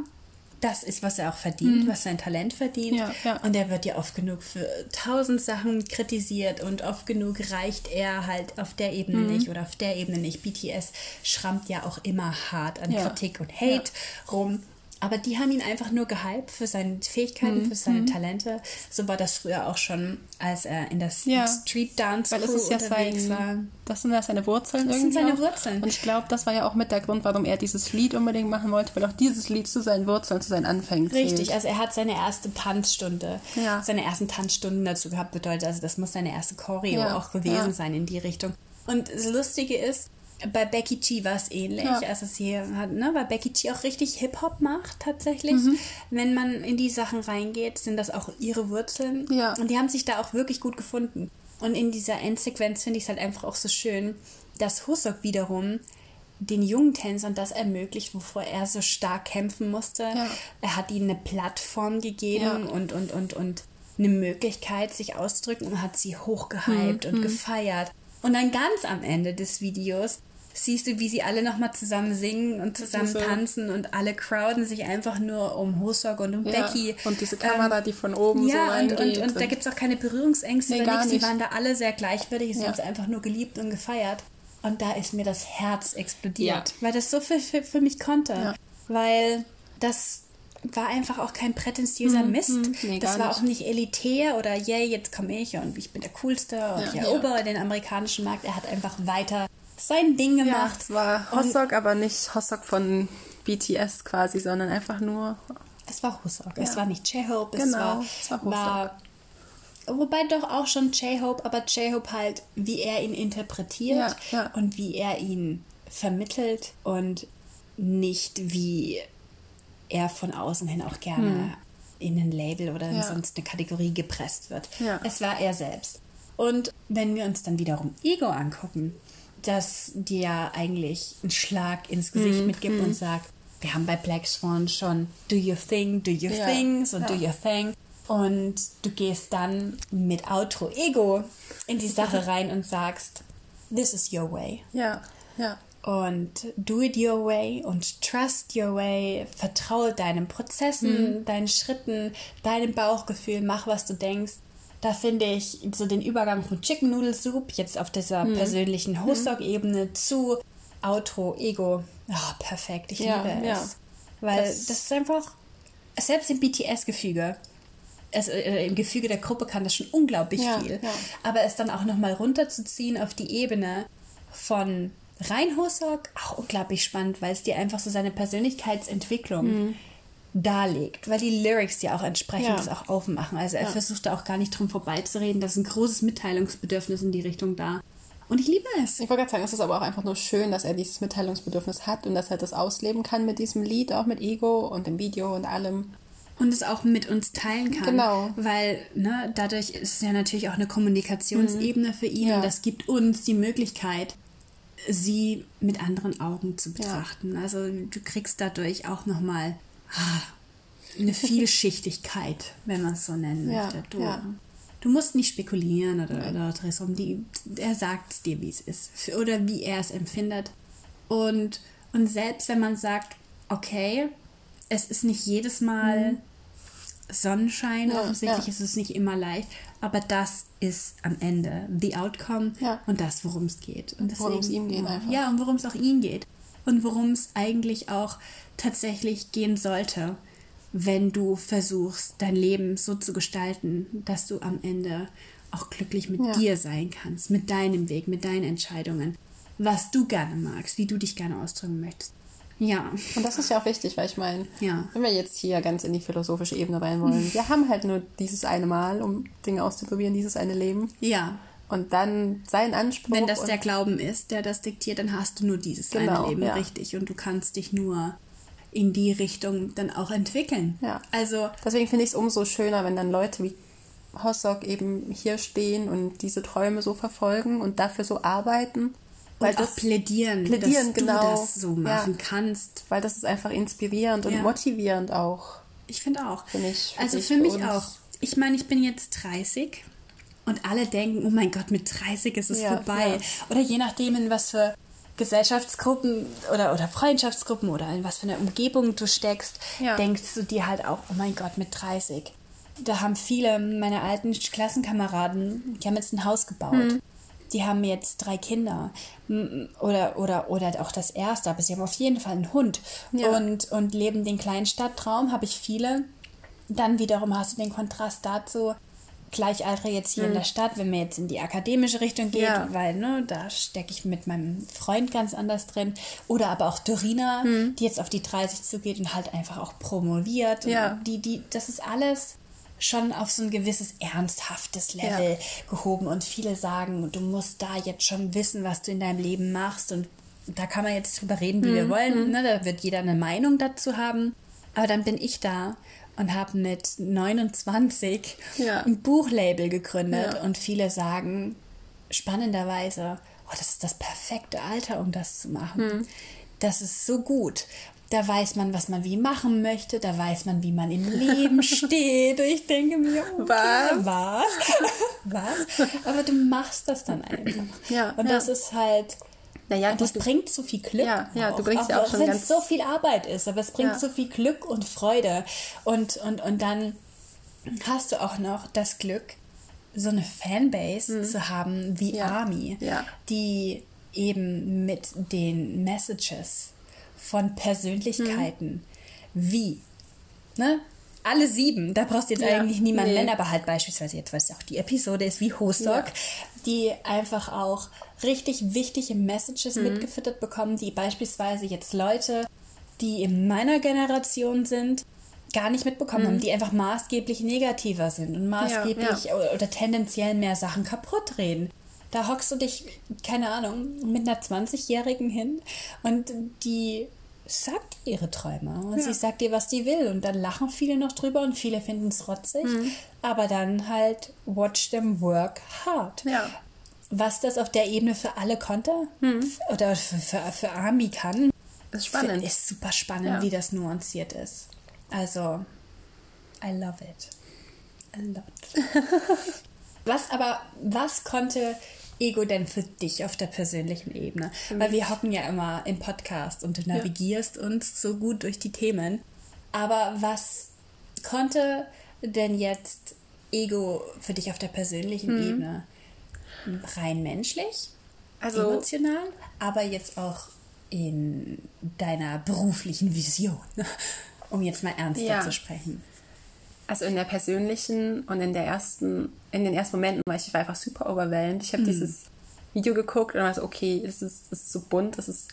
das ist, was er auch verdient, mhm. was sein Talent verdient. Ja, ja. Und er wird ja oft genug für tausend Sachen kritisiert und oft genug reicht er halt auf der Ebene mhm. nicht oder auf der Ebene nicht. BTS schrammt ja auch immer hart an ja. Kritik und Hate rum. Aber die haben ihn einfach nur gehypt für seine Fähigkeiten, mhm. für seine mhm. Talente. So war das früher auch schon, als er in der ja. Street Dance Weil es ja sein, war. Das sind ja seine Wurzeln das irgendwie. Das sind seine Wurzeln. Und ich glaube, das war ja auch mit der Grund, warum er dieses Lied unbedingt machen wollte, weil auch dieses Lied zu seinen Wurzeln, zu seinen Anfängen zählt. Richtig, also er hat seine erste Tanzstunde, ja. seine ersten Tanzstunden dazu gehabt, bedeutet, also das muss seine erste Choreo ja. auch gewesen sein in die Richtung. Und das Lustige ist, bei Becky G war es ähnlich. Ja. Also sie hat, ne, weil Becky G auch richtig Hip-Hop macht tatsächlich. Mhm. Wenn man in die Sachen reingeht, sind das auch ihre Wurzeln. Ja. Und die haben sich da auch wirklich gut gefunden. Und in dieser Endsequenz finde ich es halt einfach auch so schön, dass Husok wiederum den jungen Tänzern das ermöglicht, wovor er so stark kämpfen musste. Ja. Er hat ihnen eine Plattform gegeben ja. und, und, und, und eine Möglichkeit, sich auszudrücken und hat sie hochgehypt mhm. und gefeiert. Und dann ganz am Ende des Videos siehst du, wie sie alle nochmal zusammen singen und zusammen so. tanzen und alle crowden sich einfach nur um Hosok und um ja, Becky. Und diese Kamera, ähm, die von oben ja, so reingeht. Und, und, und, und da gibt es auch keine Berührungsängste nee, oder nichts. Sie waren da alle sehr gleichwürdig, sie ja. haben es einfach nur geliebt und gefeiert. Und da ist mir das Herz explodiert, ja. weil das so viel für, für mich konnte. Weil das war einfach auch kein prätentiöser mhm. Mist. Mhm. Nee, das war nicht. auch nicht elitär oder yay, yeah, jetzt komme ich und ich bin der Coolste und ich erobere ja. den amerikanischen Markt. Er hat einfach weiter sein Ding gemacht. Ja, es war Hosok, aber nicht Hosok von BTS quasi, sondern einfach nur. Es war Hosok. Ja. Es war nicht J-Hope. Genau, es war, es war, war Wobei doch auch schon J-Hope, aber J-Hope halt, wie er ihn interpretiert ja. und wie er ihn vermittelt und nicht wie er von außen hin auch gerne hm. in ein Label oder in sonst eine Kategorie gepresst wird. Es war er selbst. Und wenn wir uns dann wiederum Ego angucken, das dir eigentlich einen Schlag ins Gesicht hm. mitgibt und sagt, wir haben bei Black Swan schon Do Your Thing, Do Your ja. Thing, so Do Your Thing. Und du gehst dann mit Outro Ego in die Sache rein und sagst, This is your way. Ja, ja. Und do it your way und trust your way. Vertraue deinen Prozessen, mhm. deinen Schritten, deinem Bauchgefühl, mach, was du denkst. Da finde ich so den Übergang von Chicken Noodle Soup jetzt auf dieser mhm. persönlichen Hostdog-Ebene zu Outro Ego. Oh, perfekt, ich ja, liebe es. Ja. Weil das, das ist einfach, selbst im BTS-Gefüge, es, äh, im Gefüge der Gruppe kann das schon unglaublich ja, viel. Ja. Aber es dann auch nochmal runterzuziehen auf die Ebene von Rein Hosok, auch unglaublich spannend, weil es dir einfach so seine Persönlichkeitsentwicklung mhm. Darlegt, weil die Lyrics ja auch entsprechend ja. das auch aufmachen. Also er versucht da auch gar nicht drum vorbeizureden, da ist ein großes Mitteilungsbedürfnis in die Richtung da. Und ich liebe es. Ich wollte gerade sagen, es ist aber auch einfach nur schön, dass er dieses Mitteilungsbedürfnis hat und dass er das ausleben kann mit diesem Lied, auch mit Ego und dem Video und allem und es auch mit uns teilen kann. Genau. Weil ne, dadurch ist es ja natürlich auch eine Kommunikationsebene mhm. für ihn ja. und das gibt uns die Möglichkeit, sie mit anderen Augen zu betrachten. Ja. Also du kriegst dadurch auch nochmal eine Vielschichtigkeit, wenn man es so nennen möchte. Du, ja. du musst nicht spekulieren oder, oder dressum. Die, er sagt es dir, wie es ist oder wie er es empfindet. Und, und selbst wenn man sagt, okay, es ist nicht jedes Mal mhm. Sonnenschein, ja, offensichtlich ja. ist es nicht immer leicht, aber das ist am Ende the outcome ja. und das, worum es geht. Worum es ihm geht einfach. Ja, und worum es auch ihm geht. Und worum es eigentlich auch tatsächlich gehen sollte, wenn du versuchst, dein Leben so zu gestalten, dass du am Ende auch glücklich mit dir sein kannst, mit deinem Weg, mit deinen Entscheidungen, was du gerne magst, wie du dich gerne ausdrücken möchtest. Ja. Und das ist ja auch wichtig, weil ich meine, ja. wenn wir jetzt hier ganz in die philosophische Ebene rein wollen, wir haben halt nur dieses eine Mal, um Dinge auszuprobieren, dieses eine Leben. Ja. Und dann sein Anspruch. Wenn das der Glauben ist, der das diktiert, dann hast du nur dieses genau, eine Leben, ja. richtig. Und du kannst dich nur in die Richtung dann auch entwickeln. Ja. Also. Deswegen finde ich es umso schöner, wenn dann Leute wie Hossok eben hier stehen und diese Träume so verfolgen und dafür so arbeiten weil das plädieren, plädieren dass genau, du das so machen ja, kannst. Weil das ist einfach inspirierend und motivierend auch. Ich finde auch. Für mich. Für also für mich uns. auch. Ich meine, ich bin jetzt 30 und alle denken, oh mein Gott, mit 30 ist es ja, vorbei. Ja. Oder je nachdem, in was für Gesellschaftsgruppen oder, oder Freundschaftsgruppen oder in was für einer Umgebung du steckst, denkst du dir halt auch, oh mein Gott, mit 30. Da haben viele meiner alten Klassenkameraden, die haben jetzt ein Haus gebaut. Hm die haben jetzt drei Kinder oder, oder, oder auch das erste, aber sie haben auf jeden Fall einen Hund ja. und, und leben den kleinen Stadttraum, habe ich viele. Dann wiederum hast du den Kontrast dazu, Gleichaltrige jetzt hier hm. in der Stadt, wenn man jetzt in die akademische Richtung geht, ja. weil ne, da stecke ich mit meinem Freund ganz anders drin. Oder aber auch Dorina, hm. die jetzt auf die 30 zugeht und halt einfach auch promoviert. Ja. Die, die, das ist alles schon auf so ein gewisses ernsthaftes Level ja. gehoben und viele sagen, du musst da jetzt schon wissen, was du in deinem Leben machst und da kann man jetzt drüber reden, wie mhm. wir wollen. Mhm. Ne? Da wird jeder eine Meinung dazu haben. Aber dann bin ich da und habe mit 29 ja. ein Buchlabel gegründet ja. und viele sagen spannenderweise, oh, das ist das perfekte Alter, um das zu machen. Mhm. Das ist so gut. Da weiß man, was man wie machen möchte. Da weiß man, wie man im Leben steht. Ich denke mir, okay, was? Was? was? Aber du machst das dann einfach. Ja, und das ist halt. Naja, das bringt so viel Glück. Ja, ja du bringst ja auch schon Wenn es so viel Arbeit ist, aber es bringt ja. so viel Glück und Freude. Und, und, und dann hast du auch noch das Glück, so eine Fanbase mhm. zu haben wie ja. Army, ja. die eben mit den Messages von Persönlichkeiten hm. wie, ne? Alle sieben, da brauchst du jetzt ja, eigentlich niemanden nee. nennen, aber halt beispielsweise jetzt, weil es auch die Episode ist, wie Hostok, die einfach auch richtig wichtige Messages mhm. mitgefüttert bekommen, die beispielsweise jetzt Leute, die in meiner Generation sind, gar nicht mitbekommen mhm. haben, die einfach maßgeblich negativer sind und maßgeblich ja, ja. Oder, tendenziell mehr Sachen kaputt reden. Da hockst du dich, keine Ahnung, mit einer 20-Jährigen hin und die sagt ihre Träume und ja. sie sagt dir, was die will. Und dann lachen viele noch drüber und viele finden es rotzig. Mhm. Aber dann halt watch them work hard. Ja. Was das auf der Ebene für alle Konter mhm. oder für, für, für Army kann, ist spannend. Ist super spannend, ja. wie das nuanciert ist. Also, I love it. A lot. was aber, was konnte Ego denn für dich auf der persönlichen Ebene? Weil wir hocken ja immer im Podcast und du navigierst ja. uns so gut durch die Themen. Aber was konnte denn jetzt Ego für dich auf der persönlichen mhm. Ebene? Rein menschlich, also, emotional, aber jetzt auch in deiner beruflichen Vision, um jetzt mal ernster ja. zu sprechen. Also in der persönlichen und in der ersten, in den ersten Momenten war ich, ich war einfach super overwhelmed. Ich habe hm. dieses Video geguckt und war so, okay, es ist, es ist so bunt, es ist.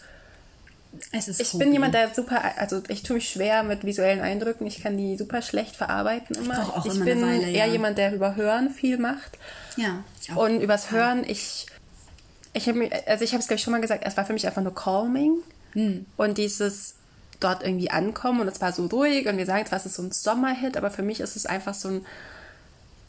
Es ist ich bin jemand, der super, also ich tue mich schwer mit visuellen Eindrücken. Ich kann die super schlecht verarbeiten immer. Ich, auch ich immer bin Weile, eher ja. jemand, der über Hören viel macht. Ja. Und übers Hören, ich, ich habe also ich habe es glaube ich schon mal gesagt, es war für mich einfach nur calming. Hm. Und dieses dort irgendwie ankommen und es war so ruhig und wir sagen zwar, es ist so ein Sommerhit, aber für mich ist es einfach so ein,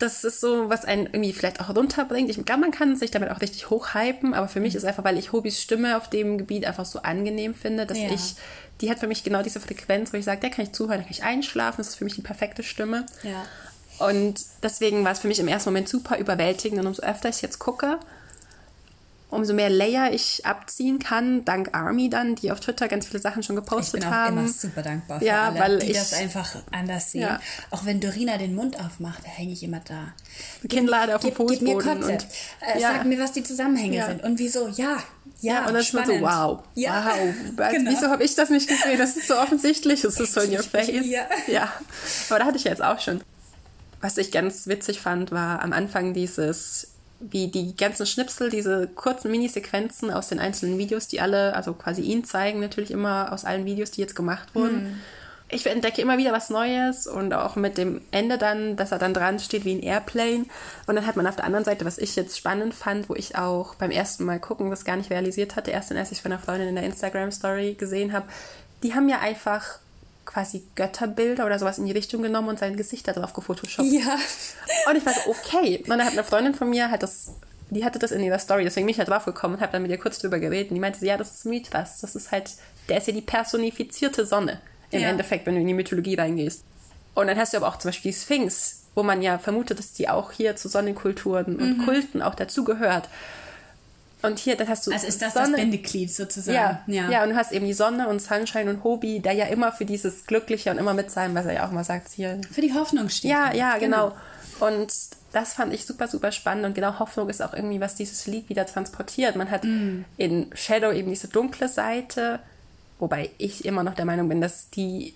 das ist so, was einen irgendwie vielleicht auch runterbringt. Ich glaube, man kann sich damit auch richtig hochhypen, aber für mich mhm. ist einfach, weil ich Hobys Stimme auf dem Gebiet einfach so angenehm finde, dass ja. ich, die hat für mich genau diese Frequenz, wo ich sage, der kann ich zuhören, da kann ich einschlafen, das ist für mich die perfekte Stimme. Ja. Und deswegen war es für mich im ersten Moment super überwältigend und umso öfter ich jetzt gucke, umso mehr Layer ich abziehen kann, dank Army dann, die auf Twitter ganz viele Sachen schon gepostet haben. Ich bin auch immer super dankbar für ja, alle, weil die ich, das einfach anders sehen. Ja. Auch wenn Dorina den Mund aufmacht, da hänge ich immer da. Kinnlade auf dem Fußboden. Gib mir Kotze. Und, äh, ja. Sag mir, was die Zusammenhänge ja. sind und wieso. Ja, ja, ja und dann ist man so, wow, ja. wow. Genau. Wieso habe ich das nicht gesehen? Das ist so offensichtlich. Es ist so in your face. Ja. ja. Aber da hatte ich jetzt auch schon. Was ich ganz witzig fand, war am Anfang dieses wie die ganzen Schnipsel, diese kurzen Minisequenzen aus den einzelnen Videos, die alle, also quasi ihn zeigen, natürlich immer aus allen Videos, die jetzt gemacht wurden. Hm. Ich entdecke immer wieder was Neues und auch mit dem Ende dann, dass er dann dran steht wie ein Airplane. Und dann hat man auf der anderen Seite, was ich jetzt spannend fand, wo ich auch beim ersten Mal gucken das gar nicht realisiert hatte, erst dann, als ich von einer Freundin in der Instagram-Story gesehen habe, die haben ja einfach quasi Götterbilder oder sowas in die Richtung genommen und sein Gesicht da drauf gefotoshoppt. Ja. Und ich war so, okay. Und dann hat eine Freundin von mir halt das, die hatte das in ihrer Story, deswegen bin ich halt drauf gekommen und habe dann mit ihr kurz drüber geredet. Und die meinte, ja, das ist Mythos. Das ist halt, der ist ja die personifizierte Sonne im ja. Endeffekt, wenn du in die Mythologie reingehst. Und dann hast du aber auch zum Beispiel die Sphinx, wo man ja vermutet, dass die auch hier zu Sonnenkulturen und mhm. Kulten auch dazugehört. Und hier, dann hast du. Also ist das Sonne. das Bindeglied sozusagen. Ja, ja, ja. und du hast eben die Sonne und Sunshine und Hobie, der ja immer für dieses Glückliche und immer mit seinem, was er ja auch immer sagt, hier. Für die Hoffnung steht. Ja, ja, genau. genau. Und das fand ich super, super spannend. Und genau Hoffnung ist auch irgendwie, was dieses Lied wieder transportiert. Man hat mm. in Shadow eben diese dunkle Seite, wobei ich immer noch der Meinung bin, dass die.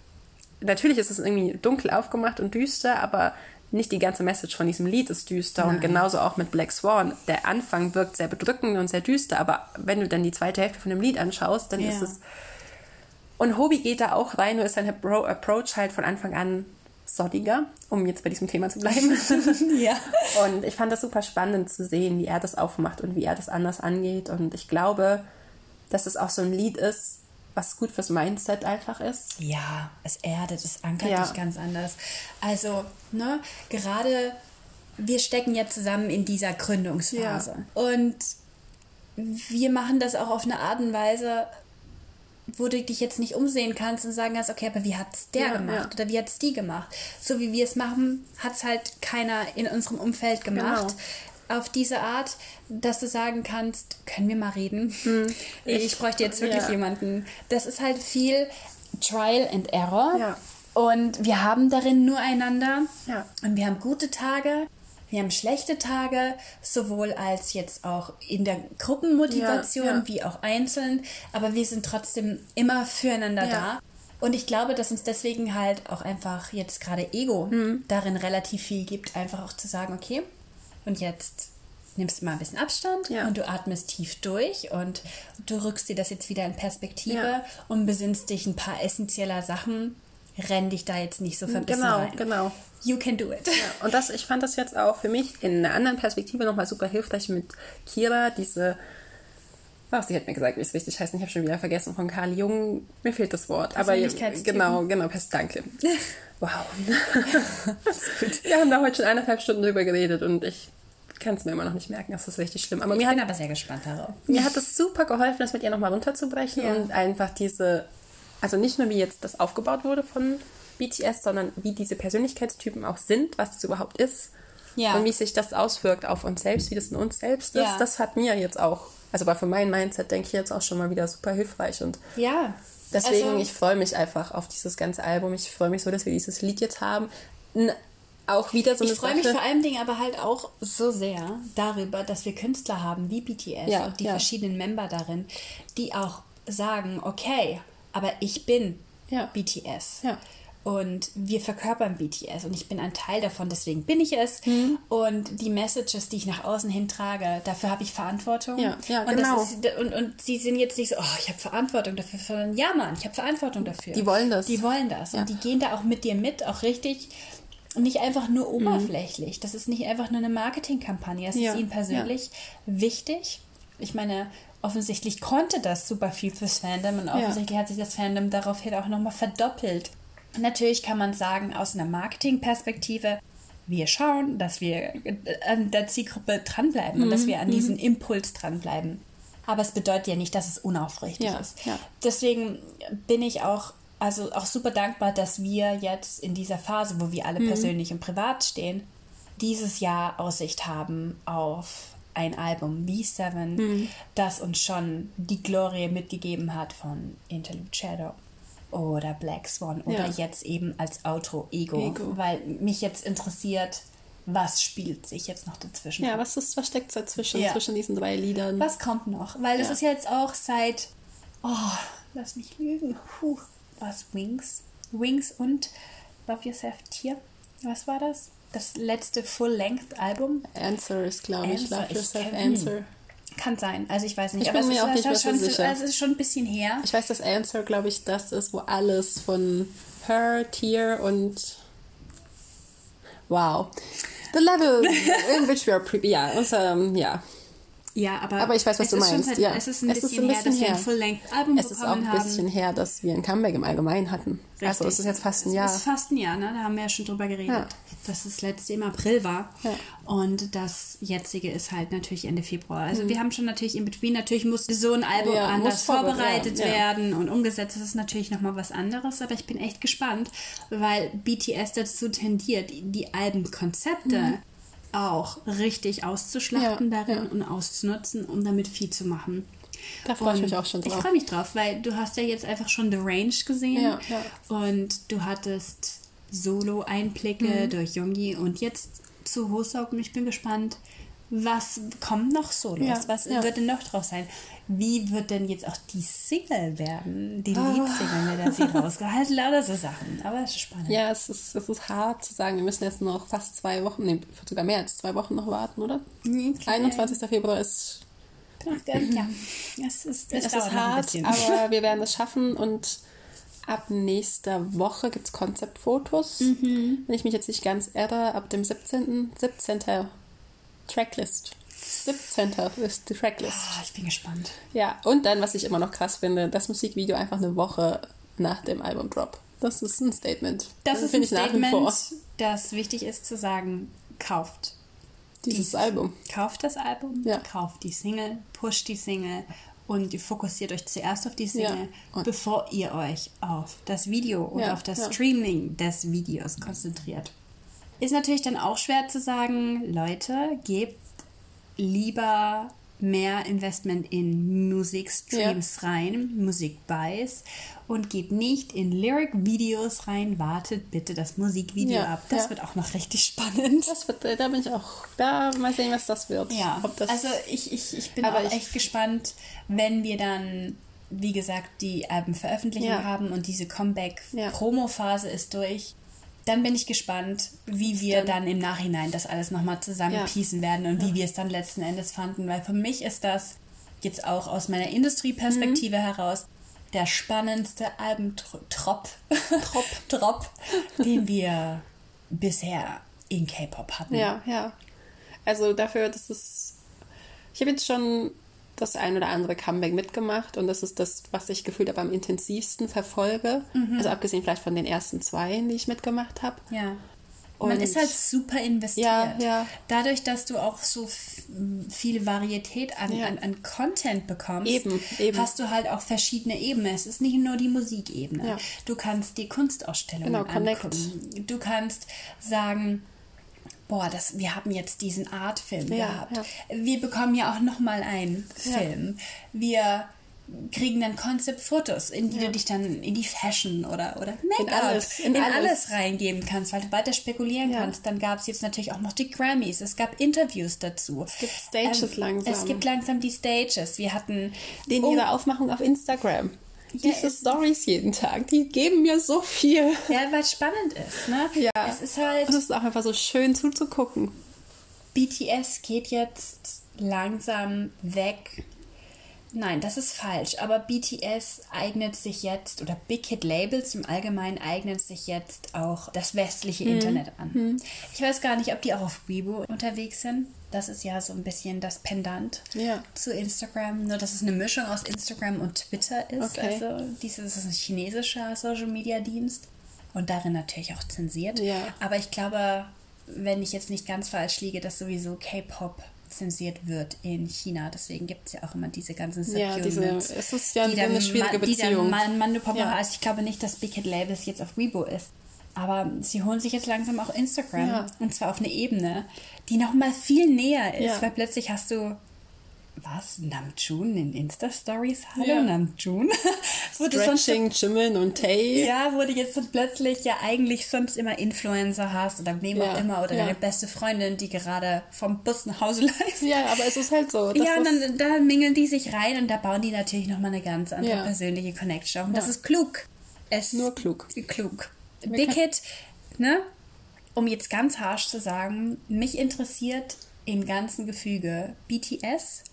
Natürlich ist es irgendwie dunkel aufgemacht und düster, aber nicht die ganze Message von diesem Lied ist düster Nein. und genauso auch mit Black Swan. Der Anfang wirkt sehr bedrückend und sehr düster, aber wenn du dann die zweite Hälfte von dem Lied anschaust, dann ja. ist es. Und Hobie geht da auch rein, nur ist sein Approach halt von Anfang an soddiger, um jetzt bei diesem Thema zu bleiben. ja. Und ich fand das super spannend zu sehen, wie er das aufmacht und wie er das anders angeht. Und ich glaube, dass es auch so ein Lied ist, was gut fürs Mindset einfach ist. Ja, es erdet, es ankert ja. dich ganz anders. Also, ne, gerade wir stecken ja zusammen in dieser Gründungsphase. Ja. Und wir machen das auch auf eine Art und Weise, wo du dich jetzt nicht umsehen kannst und sagen kannst, okay, aber wie hat es der ja, gemacht ja. oder wie hat es die gemacht? So wie wir es machen, hat es halt keiner in unserem Umfeld gemacht. Genau auf diese Art, dass du sagen kannst, können wir mal reden? Hm, ich, ich, bräuchte jetzt wirklich ja. jemanden. Das ist halt viel Trial and Error. Ja. Und wir haben darin nur einander. Ja. Und wir haben gute Tage, wir haben schlechte Tage, sowohl als jetzt auch in der Gruppenmotivation wie auch einzeln. Aber wir sind trotzdem immer füreinander da. Und ich glaube, dass uns deswegen halt auch einfach jetzt gerade Ego hm. darin relativ viel gibt, einfach auch zu sagen, okay, und jetzt nimmst mal ein bisschen Abstand ja. und du atmest tief durch und du rückst dir das jetzt wieder in Perspektive ja. und besinnst dich ein paar essentieller Sachen. Renn dich da jetzt nicht so verbissen Genau, rein. genau. You can do it. Ja, und das, ich fand das jetzt auch für mich in einer anderen Perspektive nochmal super hilfreich mit Kira, diese Ach, sie hat mir gesagt, wie es richtig heißt. Ich habe schon wieder vergessen von Karl Jung. Mir fehlt das Wort. Aber genau, genau, danke. Wow. Wir haben da heute schon eineinhalb Stunden drüber geredet und ich kann es mir immer noch nicht merken. Das ist richtig schlimm. Aber ich mir bin hat, aber sehr gespannt darauf. Mir hat es super geholfen, das mit ihr nochmal runterzubrechen ja. und einfach diese, also nicht nur wie jetzt das aufgebaut wurde von BTS, sondern wie diese Persönlichkeitstypen auch sind, was das überhaupt ist. Ja. Und wie sich das auswirkt auf uns selbst, wie das in uns selbst ist. Ja. Das hat mir jetzt auch, also war für mein Mindset, denke ich, jetzt auch schon mal wieder super hilfreich. Und ja. Deswegen, also, ich freue mich einfach auf dieses ganze Album. Ich freue mich so, dass wir dieses Lied jetzt haben. N auch wieder so eine Ich freue mich vor allem Dingen aber halt auch so sehr darüber, dass wir Künstler haben wie BTS ja, und die ja. verschiedenen Member darin, die auch sagen, okay, aber ich bin ja. BTS. Und wir verkörpern BTS und ich bin ein Teil davon, deswegen bin ich es. Mhm. Und die Messages, die ich nach außen hin trage, dafür habe ich Verantwortung. Ja, ja und genau. Ist, und, und sie sind jetzt nicht so, oh, ich habe Verantwortung dafür, sondern ja, Mann, ich habe Verantwortung dafür. Die wollen das. Die wollen das. Ja. Und die gehen da auch mit dir mit, auch richtig. Und nicht einfach nur mhm. oberflächlich. Mhm. Das ist nicht einfach nur eine Marketingkampagne. Es ja. ist ihnen persönlich wichtig. Ich meine, offensichtlich konnte das super viel fürs Fandom und offensichtlich hat sich das Fandom daraufhin auch nochmal verdoppelt. Natürlich kann man sagen, aus einer Marketingperspektive, wir schauen, dass wir an der Zielgruppe dranbleiben mhm. und dass mhm, wir an diesem mhm. Impuls dranbleiben. Aber es bedeutet ja nicht, dass es unaufrichtig ja, ist. Ja. Deswegen bin ich auch, also auch super dankbar, dass wir jetzt in dieser Phase, wo wir alle mhm. persönlich und privat stehen, dieses Jahr Aussicht haben auf ein Album wie Seven, mhm. das uns schon die Glorie mitgegeben hat von Interlude Shadow oder Black Swan oder ja. jetzt eben als Outro-Ego, Ego. weil mich jetzt interessiert, was spielt sich jetzt noch dazwischen? Ja, was, ist, was steckt dazwischen, ja. zwischen diesen drei Liedern? Was kommt noch? Weil es ist jetzt auch seit, oh, lass mich lügen, Puh, was Wings? Wings und Love Yourself Tier. Was war das? Das letzte Full-Length-Album? Answer ist, glaube ich, Love Yourself Answer. Kann sein. Also ich weiß nicht. Ich aber bin mir ist, auch nicht halt schon, sicher. Also es ist schon ein bisschen her. Ich weiß, dass Answer, glaube ich, das ist, wo alles von Her, Tear und Wow. The level in which we are pre ja, ähm, ja. Ja, aber, aber ich weiß, was du meinst. Seit, ja. Es ist ein es bisschen, ist ein bisschen her, dass her. wir ein Full-Length-Album Es ist auch ein bisschen haben. her, dass wir ein Comeback im Allgemeinen hatten. Richtig. Also es ist jetzt fast ein Jahr. Es ist fast ein Jahr, ne? da haben wir ja schon drüber geredet. Ja. Dass das letzte im April war. Ja. Und das jetzige ist halt natürlich Ende Februar. Also mhm. wir haben schon natürlich in Between, natürlich muss so ein Album ja, anders vorbereitet werden und umgesetzt. Das ist natürlich nochmal was anderes, aber ich bin echt gespannt, weil BTS dazu tendiert, die Albenkonzepte mhm auch richtig auszuschlachten ja, darin ja. und auszunutzen, um damit viel zu machen. Da freue ich mich auch schon drauf. Ich freue mich drauf, weil du hast ja jetzt einfach schon The Range gesehen ja, und du hattest Solo-Einblicke mhm. durch Jungi und jetzt zu Hosok und ich bin gespannt, was kommt noch Solos? Ja, was ja. wird denn noch drauf sein? Wie wird denn jetzt auch die Single werden? Die oh. Leadsingle, mit der sie rausgeht. Halt lauter so Sachen. Aber es ist spannend. Ja, es ist, es ist hart zu sagen. Wir müssen jetzt noch fast zwei Wochen, nee, sogar mehr als zwei Wochen noch warten, oder? Okay. 21. Februar ist. Ja, es ist, es, es ist hart, aber wir werden es schaffen und ab nächster Woche gibt es Konzeptfotos. Mhm. Wenn ich mich jetzt nicht ganz irre, ab dem 17. 17. Tracklist. 17. ist die Tracklist. Oh, ich bin gespannt. Ja, und dann, was ich immer noch krass finde, das Musikvideo einfach eine Woche nach dem Album-Drop. Das ist ein Statement. Das, das ist ein Statement, das wichtig ist zu sagen, kauft dieses die, Album. Kauft das Album, ja. kauft die Single, pusht die Single und ihr fokussiert euch zuerst auf die Single, ja. bevor ihr euch auf das Video oder ja. auf das Streaming des Videos konzentriert. Ist natürlich dann auch schwer zu sagen, Leute, gebt lieber mehr Investment in Musikstreams ja. rein, Musikbuys und geht nicht in Lyric-Videos rein. Wartet bitte das Musikvideo ja, ab. Das ja. wird auch noch richtig spannend. Das wird, da bin ich auch, da mal sehen, was das wird. Ja, das, also ich, ich, ich bin auch ich, echt gespannt, wenn wir dann, wie gesagt, die Albenveröffentlichung ja. haben und diese Comeback-Promo-Phase ist durch dann bin ich gespannt, wie wir dann, dann im Nachhinein das alles nochmal zusammenpießen ja. werden und ja. wie wir es dann letzten Endes fanden. Weil für mich ist das jetzt auch aus meiner Industrieperspektive mhm. heraus der spannendste Albentrop, Trop, Trop, den wir bisher in K-Pop hatten. Ja, ja. Also dafür, das ist. Ich habe jetzt schon das ein oder andere Comeback mitgemacht und das ist das, was ich gefühlt habe am intensivsten verfolge. Mhm. Also abgesehen vielleicht von den ersten zwei, die ich mitgemacht habe. Ja. Und Man ist halt super investiert. Ja, ja. Dadurch, dass du auch so viel Varietät an, ja. an, an, Content bekommst, eben, eben. hast du halt auch verschiedene Ebenen. Es ist nicht nur die Musikebene. Du kannst die Kunstausstellungen genau, angucken. Du kannst sagen, boah, das, wir haben jetzt diesen Artfilm ja, gehabt. Wir bekommen ja auch nochmal einen Film. Wir kriegen dann Concept-Fotos, in die ja. du dich dann in die Fashion oder, oder Make-up, in, alles, in, in alles. alles. reingeben kannst, weil du weiter spekulieren ja. kannst. Dann gab es jetzt natürlich auch noch die Grammys, es gab Interviews dazu. Es gibt Stages ähm, langsam. Es gibt langsam die Stages. Wir hatten... Den oh, ihre Aufmachung auf Instagram. Diese Stories jeden Tag, die geben mir so viel. Ja, weil es spannend ist, ne? Ja. Es ist halt... Und es ist auch einfach so schön zuzugucken. BTS geht jetzt langsam weg Nein, das ist falsch. Aber BTS eignet sich jetzt, oder Big Hit Labels im Allgemeinen eignet sich jetzt auch das westliche mhm. Internet an. Mhm. Ich weiß gar nicht, ob die auch auf Weibo unterwegs sind. Das ist ja so ein bisschen das Pendant ja. zu Instagram. Nur, dass es eine Mischung aus Instagram und Twitter ist. Okay. Also, dieses ist ein chinesischer Social Media Dienst. Und darin natürlich auch zensiert. Ja. Aber ich glaube, wenn ich jetzt nicht ganz falsch liege, dass sowieso K-Pop zensiert wird in China. Deswegen gibt es ja auch immer diese ganzen ja, diese, es ist ja die eine schwierige Beziehung. Man, man, man ja. Also ich glaube nicht, dass Big Hit Labels jetzt auf Weibo ist. Aber sie holen sich jetzt langsam auch Instagram. Ja. Und zwar auf eine Ebene, die noch mal viel näher ist. Ja. Weil plötzlich hast du was? Namjoon in Insta-Stories? Hallo ja. Namjoon. Stretching, Jimin und Tay. Ja, wo du jetzt plötzlich ja eigentlich sonst immer Influencer hast oder wem auch immer oder deine beste Freundin, die gerade vom Bus nach Hause läuft. Ja, aber es ist halt so. Ja, und dann da mingeln die sich rein und da bauen die natürlich nochmal eine ganz andere persönliche Connection. Und das ist klug. Es Nur klug. Klug. Big Hit, ne? Um jetzt ganz harsch zu sagen, mich interessiert im ganzen Gefüge BTS,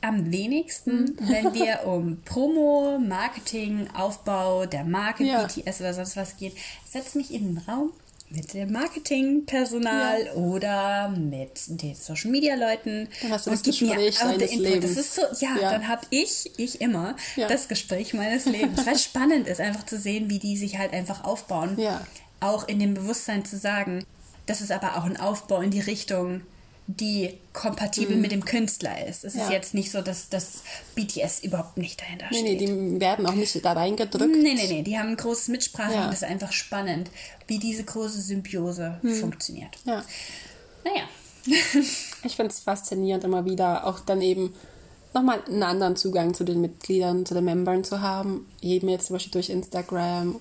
am wenigsten, mhm. wenn wir um Promo, Marketing, Aufbau der Marke ja. BTS oder sonst was geht. Setz mich in den Raum mit dem Marketingpersonal ja. oder mit den Social Media Leuten dann hast du das Gespräch deines Lebens. Das ist so, ja, ja. dann habe ich, ich immer ja. das Gespräch meines Lebens, weil spannend ist einfach zu sehen, wie die sich halt einfach aufbauen. Auch in dem Bewusstsein zu sagen, das ist aber auch ein Aufbau in die Richtung, die kompatibel mhm. mit dem Künstler ist. Es ja. ist jetzt nicht so, dass das BTS überhaupt nicht dahinter steht. Nee, nee, die werden auch nicht da reingedrückt. Nee, nee, nee, die haben ein großes Mitsprache ja. und es ist einfach spannend, wie diese große Symbiose mhm. funktioniert. Ja. Naja. ich finde es faszinierend immer wieder, auch dann eben nochmal einen anderen Zugang zu den Mitgliedern, zu den Membern zu haben. Eben jetzt zum Beispiel durch Instagram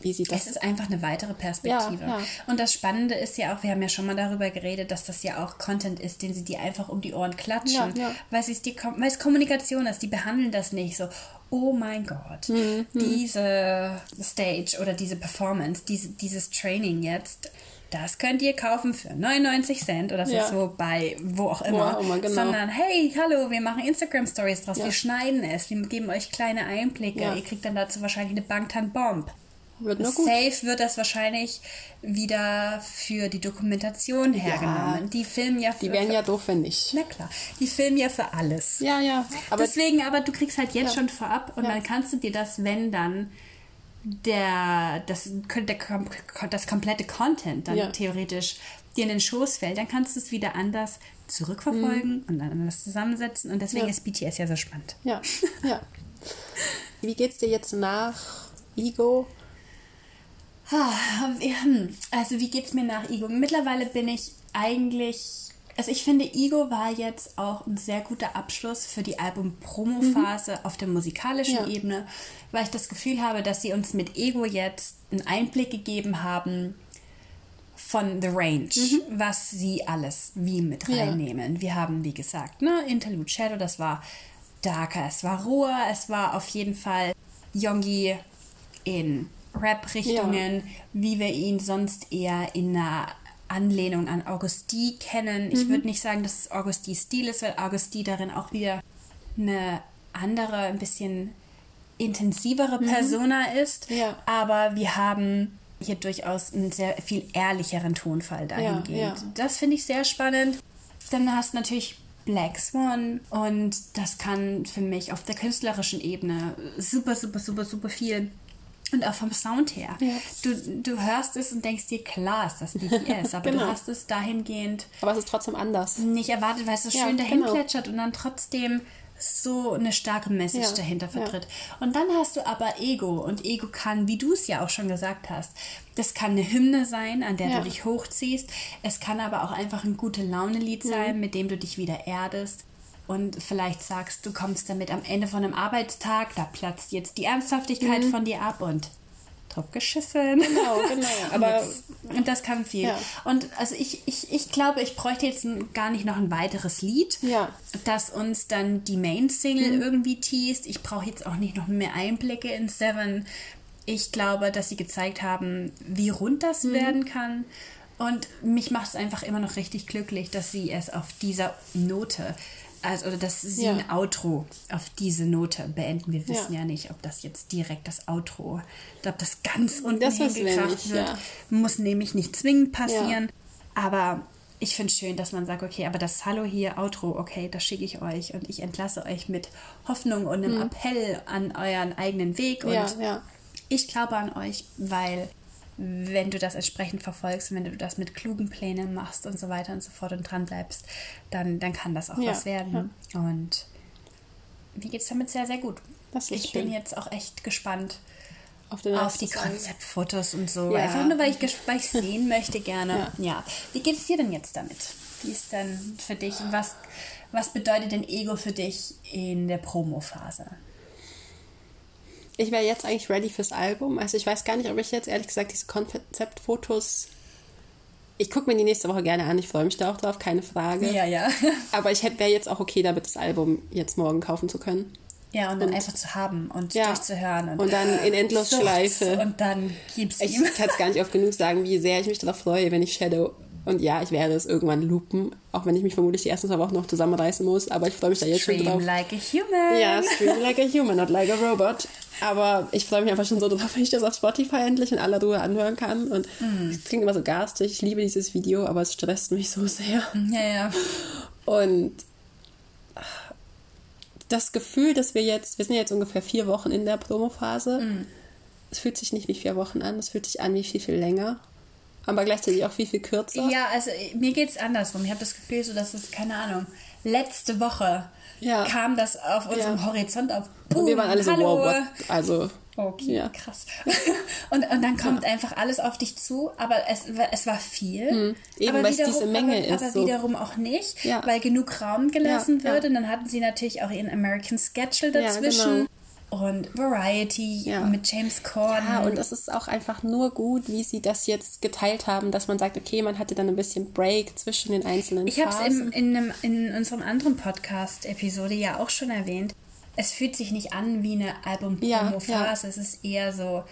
wie sieht das? Es ist einfach eine weitere Perspektive. Ja, ja. Und das Spannende ist ja auch, wir haben ja schon mal darüber geredet, dass das ja auch Content ist, den sie dir einfach um die Ohren klatschen, ja, weil, es die, weil es Kommunikation ist. Die behandeln das nicht so, oh mein Gott, mhm, mhm. diese Stage oder diese Performance, diese, dieses Training jetzt, das könnt ihr kaufen für 99 Cent oder ja. so bei wo auch immer. Wo auch immer genau. Sondern hey, hallo, wir machen Instagram Stories draus, ja. wir schneiden es, wir geben euch kleine Einblicke, ja. ihr kriegt dann dazu wahrscheinlich eine Bangtan Bomb. Wird nur gut. Safe wird das wahrscheinlich wieder für die Dokumentation hergenommen. Ja, die filmen ja für. Die wären ja doof, wenn nicht. Na klar. Die filmen ja für alles. Ja, ja. Aber Deswegen, aber du kriegst halt jetzt ja. schon vorab und ja. dann kannst du dir das, wenn dann der, das, der, das komplette Content dann theoretisch dir in den Schoß fällt, dann kannst du es wieder anders zurückverfolgen mhm. und dann anders zusammensetzen. Und deswegen ist BTS ja so spannend. Ja, ja. Wie geht's dir jetzt nach Ego? Also wie geht es mir nach Ego? Mittlerweile bin ich eigentlich also ich finde, Ego war jetzt auch ein sehr guter Abschluss für die Album-Promo-Phase mhm. auf der musikalischen ja. Ebene, weil ich das Gefühl habe, dass sie uns mit Ego jetzt einen Einblick gegeben haben von The Range, mhm. was sie alles wie mit reinnehmen. Ja. Wir haben, wie gesagt, ne, Interlude Shadow, das war darker, es war roher, es war auf jeden Fall Yongi in Rap-Richtungen, ja. wie wir ihn sonst eher in einer Anlehnung an Augusti kennen. Ich mhm. würde nicht sagen, dass es Augusti Stil ist, weil Augusti darin auch wieder eine andere, ein bisschen intensivere mhm. Persona ist. Ja. Aber wir haben hier durchaus einen sehr viel ehrlicheren Tonfall dahingehend. Ja. Das finde ich sehr spannend. Dann hast du natürlich Black Swan und das kann für mich auf der künstlerischen Ebene super, super, super, super viel und auch vom Sound her. Ja. Du, du hörst es und denkst dir, klar ist das BTS, aber genau. du hast es dahingehend. Aber es ist trotzdem anders. Nicht erwartet, weil es so schön ja, dahin genau. plätschert und dann trotzdem so eine starke Message ja, dahinter vertritt. Ja. Und dann hast du aber Ego und Ego kann, wie du es ja auch schon gesagt hast, das kann eine Hymne sein, an der ja. du dich hochziehst. Es kann aber auch einfach ein gute Laune-Lied mhm. sein, mit dem du dich wieder erdest. Und vielleicht sagst du, kommst damit am Ende von einem Arbeitstag, da platzt jetzt die Ernsthaftigkeit mhm. von dir ab und drauf geschissen. Genau, genau. Aber und das kann viel. Ja. Und also ich, ich, ich glaube, ich bräuchte jetzt gar nicht noch ein weiteres Lied, ja. das uns dann die Main-Single mhm. irgendwie teast. Ich brauche jetzt auch nicht noch mehr Einblicke in Seven. Ich glaube, dass sie gezeigt haben, wie rund das mhm. werden kann. Und mich macht es einfach immer noch richtig glücklich, dass sie es auf dieser Note also oder dass sie ja. ein Outro auf diese Note beenden. Wir wissen ja. ja. nicht, ob das jetzt direkt das Outro, ob das ganz unten das hingekracht wird. Ja. Muss nämlich nicht zwingend passieren. Aber ich finde es schön, dass man sagt, okay, aber das Hallo hier, Outro, okay, das schicke ich euch und ich entlasse euch mit Hoffnung und einem mhm. Appell an euren eigenen Weg. Und ich glaube an euch, weil wenn du das entsprechend verfolgst, wenn du das mit klugen Plänen machst und so weiter und so fort und dran bleibst, dann, dann kann das auch ja, was werden. Ja. Und mir geht es damit sehr, sehr gut. ich schön. bin jetzt auch echt gespannt auf, auf die Konzeptfotos und so. Ja. Einfach nur, weil ich, weil ich sehen möchte gerne. Ja. Wie geht es dir denn jetzt damit? Wie ist denn für dich, was, was bedeutet denn Ego für dich in der Promo-Phase? Ich wäre jetzt eigentlich ready fürs Album. Also ich weiß gar nicht, ob ich jetzt ehrlich gesagt diese Konzeptfotos. Ich gucke mir die nächste Woche gerne an. Ich freue mich da auch drauf, keine Frage. Ja, ja. Aber ich wäre jetzt auch okay damit, das Album jetzt morgen kaufen zu können. Ja, und dann und, einfach zu haben und ja, durchzuhören. Und, und dann in Endlosschleife. Und dann gibt's Ich kann es gar nicht oft genug sagen, wie sehr ich mich darauf freue, wenn ich Shadow und ja, ich werde es irgendwann loopen, auch wenn ich mich vermutlich die ersten zwei Wochen noch zusammenreißen muss. Aber ich freue mich da jetzt stream schon drauf. like a human. Ja, stream like a human, not like a robot. Aber ich freue mich einfach schon so drauf, wenn ich das auf Spotify endlich in aller Ruhe anhören kann. Und mm. es klingt immer so garstig. Ich liebe dieses Video, aber es stresst mich so sehr. Ja, ja. Und das Gefühl, dass wir jetzt, wir sind jetzt ungefähr vier Wochen in der Promophase. Mm. Es fühlt sich nicht wie vier Wochen an, es fühlt sich an wie viel, viel länger aber gleichzeitig auch viel, viel kürzer. Ja, also mir geht es andersrum. Ich habe das Gefühl, so dass es, keine Ahnung, letzte Woche ja. kam das auf unserem ja. Horizont auf. Boom, und wir waren alle so, wow, what? Also. Okay, ja. krass. und, und dann kommt einfach alles auf dich zu, aber es, es war viel. Hm. Eben, weil es diese Menge aber, ist. Aber so. wiederum auch nicht, weil genug Raum gelassen wird. Und dann hatten sie natürlich auch ihren American Schedule dazwischen. Genau und Variety ja. mit James Corden. Ja, und es ist auch einfach nur gut, wie sie das jetzt geteilt haben, dass man sagt, okay, man hatte dann ein bisschen Break zwischen den einzelnen Ich habe es in, in, in unserem anderen Podcast-Episode ja auch schon erwähnt. Es fühlt sich nicht an wie eine Album-Promo-Phase. Ja, ja. Es ist eher so,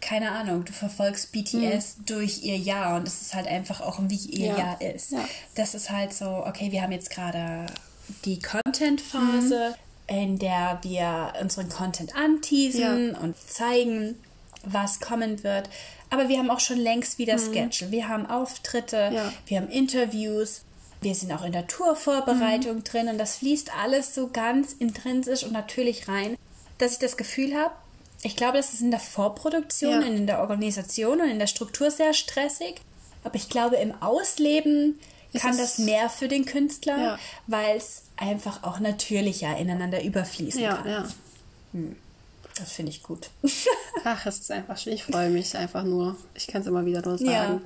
keine Ahnung, du verfolgst BTS mhm. durch ihr Jahr und es ist halt einfach auch, wie ihr ja. Jahr ist. Das ist halt so, okay, wir haben jetzt gerade die Content-Phase. Mhm in der wir unseren Content anteasen ja. und zeigen, was kommen wird. Aber wir haben auch schon längst wieder mhm. Schedule. Wir haben Auftritte, ja. wir haben Interviews, wir sind auch in der Tourvorbereitung mhm. drin und das fließt alles so ganz intrinsisch und natürlich rein, dass ich das Gefühl habe, ich glaube, das ist in der Vorproduktion, ja. in der Organisation und in der Struktur sehr stressig. Aber ich glaube, im Ausleben kann das mehr für den Künstler, ja. weil es einfach auch natürlicher ineinander überfließen ja, kann. Ja. Hm. Das finde ich gut. Ach, es ist einfach schön. Ich freue mich einfach nur. Ich kann es immer wieder nur sagen.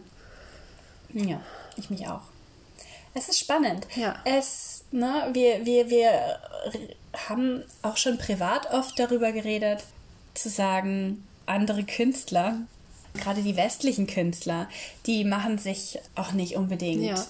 Ja. ja, ich mich auch. Es ist spannend. Ja. Es, ne, wir, wir, wir haben auch schon privat oft darüber geredet, zu sagen, andere Künstler, gerade die westlichen Künstler, die machen sich auch nicht unbedingt ja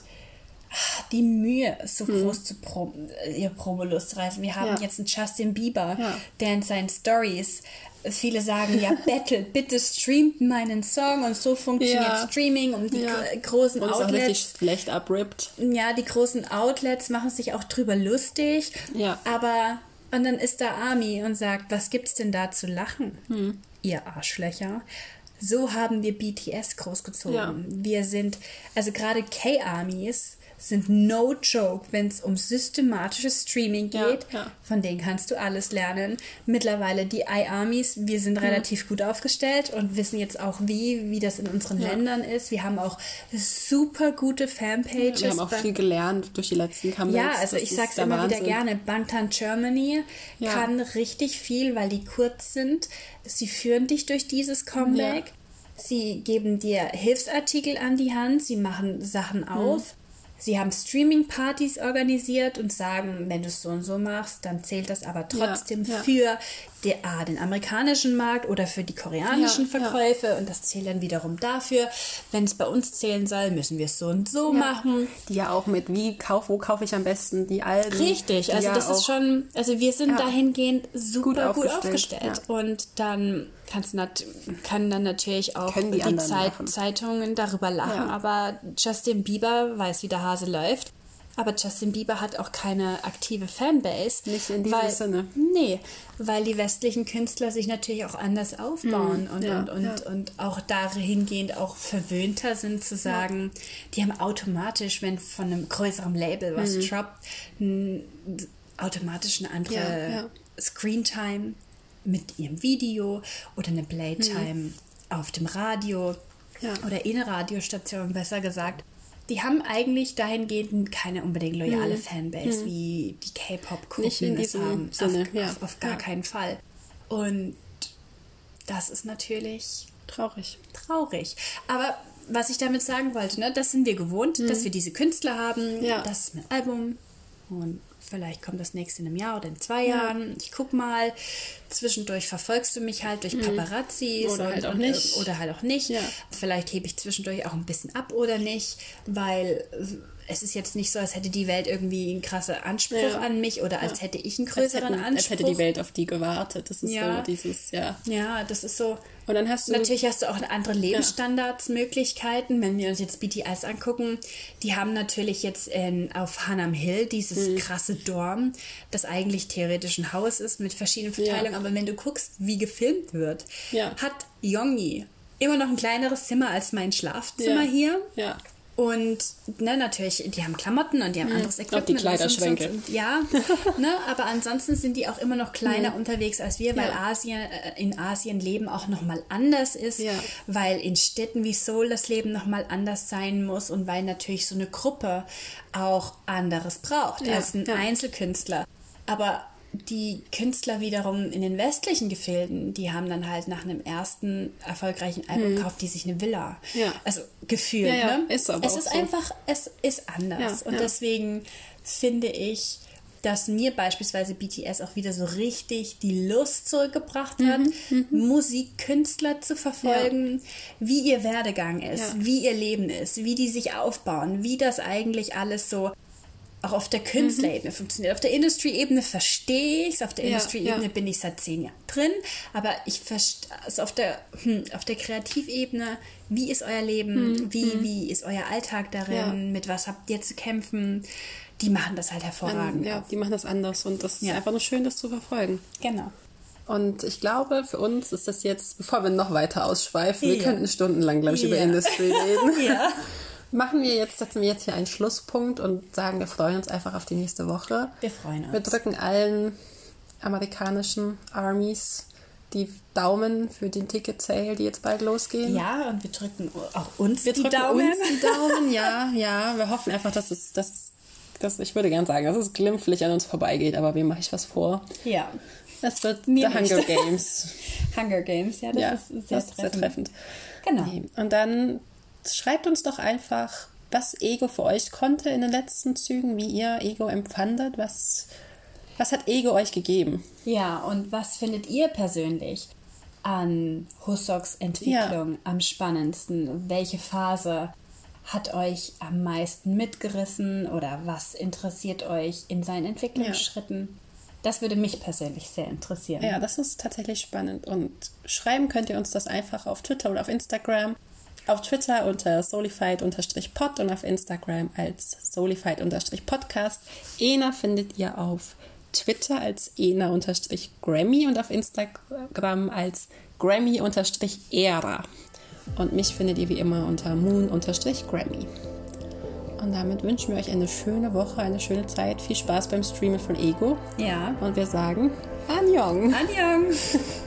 die Mühe, so hm. groß zu Pro ihr Probolus zu reißen. Wir haben ja. jetzt einen Justin Bieber, ja. der in seinen Stories viele sagen, ja, Battle, bitte streamt meinen Song und so funktioniert ja. Streaming und die ja. großen und Outlets. Auch schlecht abrippt. Ja, die großen Outlets machen sich auch drüber lustig. Ja. Aber, und dann ist da Army und sagt, was gibt's denn da zu lachen? Hm. Ihr Arschlöcher. So haben wir BTS großgezogen. Ja. Wir sind, also gerade K-Armies sind no joke, wenn es um systematisches Streaming geht. Ja, ja. Von denen kannst du alles lernen. Mittlerweile die iArmies, wir sind mhm. relativ gut aufgestellt und wissen jetzt auch, wie, wie das in unseren ja. Ländern ist. Wir haben auch super gute Fanpages. wir haben auch viel gelernt durch die letzten Comebacks. Ja, also das ich sag's immer Wahnsinn. wieder gerne. Bangtan Germany kann richtig viel, weil die kurz sind. Sie führen dich durch dieses Comeback. Sie geben dir Hilfsartikel an die Hand, sie machen Sachen mhm. auf. Mhm. Sie haben Streaming-Partys organisiert und sagen, wenn du es so und so machst, dann zählt das aber trotzdem ja, ja. für ah, den amerikanischen Markt oder für die koreanischen ja, Verkäufe und das zählt dann wiederum dafür. Wenn es bei uns zählen soll, müssen wir es so und so machen. Die ja auch mit, wie kauf, wo kaufe ich am besten die Alben. Richtig, also das ist schon, also wir sind dahingehend super gut aufgestellt. Gut aufgestellt. Und dann kannst nat kann dann natürlich auch die, die Zeit Zeitungen darüber lachen, aber Justin Bieber weiß, wie der Hase läuft. Aber Justin Bieber hat auch keine aktive Fanbase. Nicht in diesem weil, Sinne. Nee, weil die westlichen Künstler sich natürlich auch anders aufbauen mm, und, ja, und, und, ja. und auch dahingehend auch verwöhnter sind zu sagen, ja. die haben automatisch, wenn von einem größeren Label was mm. droppt, automatisch eine andere Screentime mit ihrem Video oder eine Playtime mm. auf dem Radio oder in Radiostation, besser gesagt die haben eigentlich dahingehend keine unbedingt loyale hm. Fanbase, hm. wie die K-Pop-Gruppen es haben. Sinne, auf, ja. auf, auf, gar ja. keinen Fall. Und das ist natürlich traurig. Traurig. Aber was ich damit sagen wollte, ne, das sind wir gewohnt, mhm. dass wir diese Künstler haben, ja. das ist ein Album und Vielleicht kommt das nächste in einem Jahr oder in zwei ja. Jahren. Ich guck mal. Zwischendurch verfolgst du mich halt durch mhm. Paparazzis. Oder halt auch nicht. Oder halt auch nicht. Ja. Vielleicht hebe ich zwischendurch auch ein bisschen ab oder nicht, weil es ist jetzt nicht so, als hätte die Welt irgendwie einen krassen Anspruch ja. an mich oder als hätte ich einen größeren als hätten, Anspruch. Als hätte die Welt auf die gewartet. Das ist ja. so dieses, ja. Ja, das ist so. Und dann hast du. Natürlich hast du auch andere Lebensstandardsmöglichkeiten. Wenn wir uns jetzt BTS angucken, die haben natürlich jetzt in, auf Hanam Hill dieses mhm. krasse Dorm, das eigentlich theoretisch ein Haus ist mit verschiedenen Verteilungen. Ja. Aber wenn du guckst, wie gefilmt wird, hat Yongi immer noch ein kleineres Zimmer als mein Schlafzimmer ja. hier. Ja. Und ne, natürlich, die haben Klamotten und die haben mhm. anderes Equipment. Auch die Kleiderschränke. Und, ja, ne, aber ansonsten sind die auch immer noch kleiner mhm. unterwegs als wir, weil ja. Asien, äh, in Asien Leben auch nochmal anders ist, ja. weil in Städten wie Seoul das Leben nochmal anders sein muss und weil natürlich so eine Gruppe auch anderes braucht ja. als ein Einzelkünstler. Aber die Künstler wiederum in den westlichen Gefilden, die haben dann halt nach einem ersten erfolgreichen Album hm. kauft die sich eine Villa. Ja. Also gefühlt. Ja, ja. Ne? Ist aber es ist so. einfach, es ist anders. Ja, und deswegen finde ich, dass mir beispielsweise BTS auch wieder so richtig die Lust zurückgebracht hat, mhm, mhm. Musikkünstler zu verfolgen, wie ihr Werdegang ist, wie ihr Leben ist, wie die sich aufbauen, wie das eigentlich alles so auch auf der Künstlerebene mhm. funktioniert. Auf der Industry-Ebene verstehe ich es, auf der ja, Industry-Ebene ja. bin ich seit zehn Jahren drin, aber ich verstehe also auf der, hm, auf der Kreativebene, wie ist euer Leben, mhm. wie, mhm. wie ist euer Alltag darin, ja. mit was habt ihr zu kämpfen, die machen das halt hervorragend. ja, die machen das anders und das ist einfach nur schön, das zu verfolgen. Genau. Und ich glaube, für uns ist das jetzt, bevor wir noch weiter ausschweifen, wir könnten stundenlang, glaube ich, über Industry reden. ja. Machen wir jetzt, setzen wir jetzt hier einen Schlusspunkt und sagen, wir freuen uns einfach auf die nächste Woche. Wir freuen uns. Wir drücken allen amerikanischen Armies die Daumen für den Ticket Sale, die jetzt bald losgehen. Ja, und wir drücken auch uns wir die drücken Daumen. Uns die Daumen, ja, ja. Wir hoffen einfach, dass es, dass, dass ich würde gern sagen, dass es glimpflich an uns vorbeigeht, aber wem mache ich was vor? Ja. Es wird Mir The Hunger Games. Hunger Games, ja, das ja, ist sehr, das treffend. Ist sehr treffend. Genau. Und dann schreibt uns doch einfach, was Ego für euch konnte in den letzten Zügen, wie ihr Ego empfandet, was, was hat Ego euch gegeben? Ja, und was findet ihr persönlich an Hussoks Entwicklung ja. am spannendsten? Welche Phase hat euch am meisten mitgerissen oder was interessiert euch in seinen Entwicklungsschritten? Ja. Das würde mich persönlich sehr interessieren. Ja, das ist tatsächlich spannend. Und schreiben könnt ihr uns das einfach auf Twitter oder auf Instagram. Auf Twitter unter solified-pod und auf Instagram als solified-podcast. Ena findet ihr auf Twitter als ena-grammy und auf Instagram als grammy-era. Und mich findet ihr wie immer unter moon-grammy. Und damit wünschen wir euch eine schöne Woche, eine schöne Zeit. Viel Spaß beim Streamen von Ego. Ja. Und wir sagen Anjong. Anjong.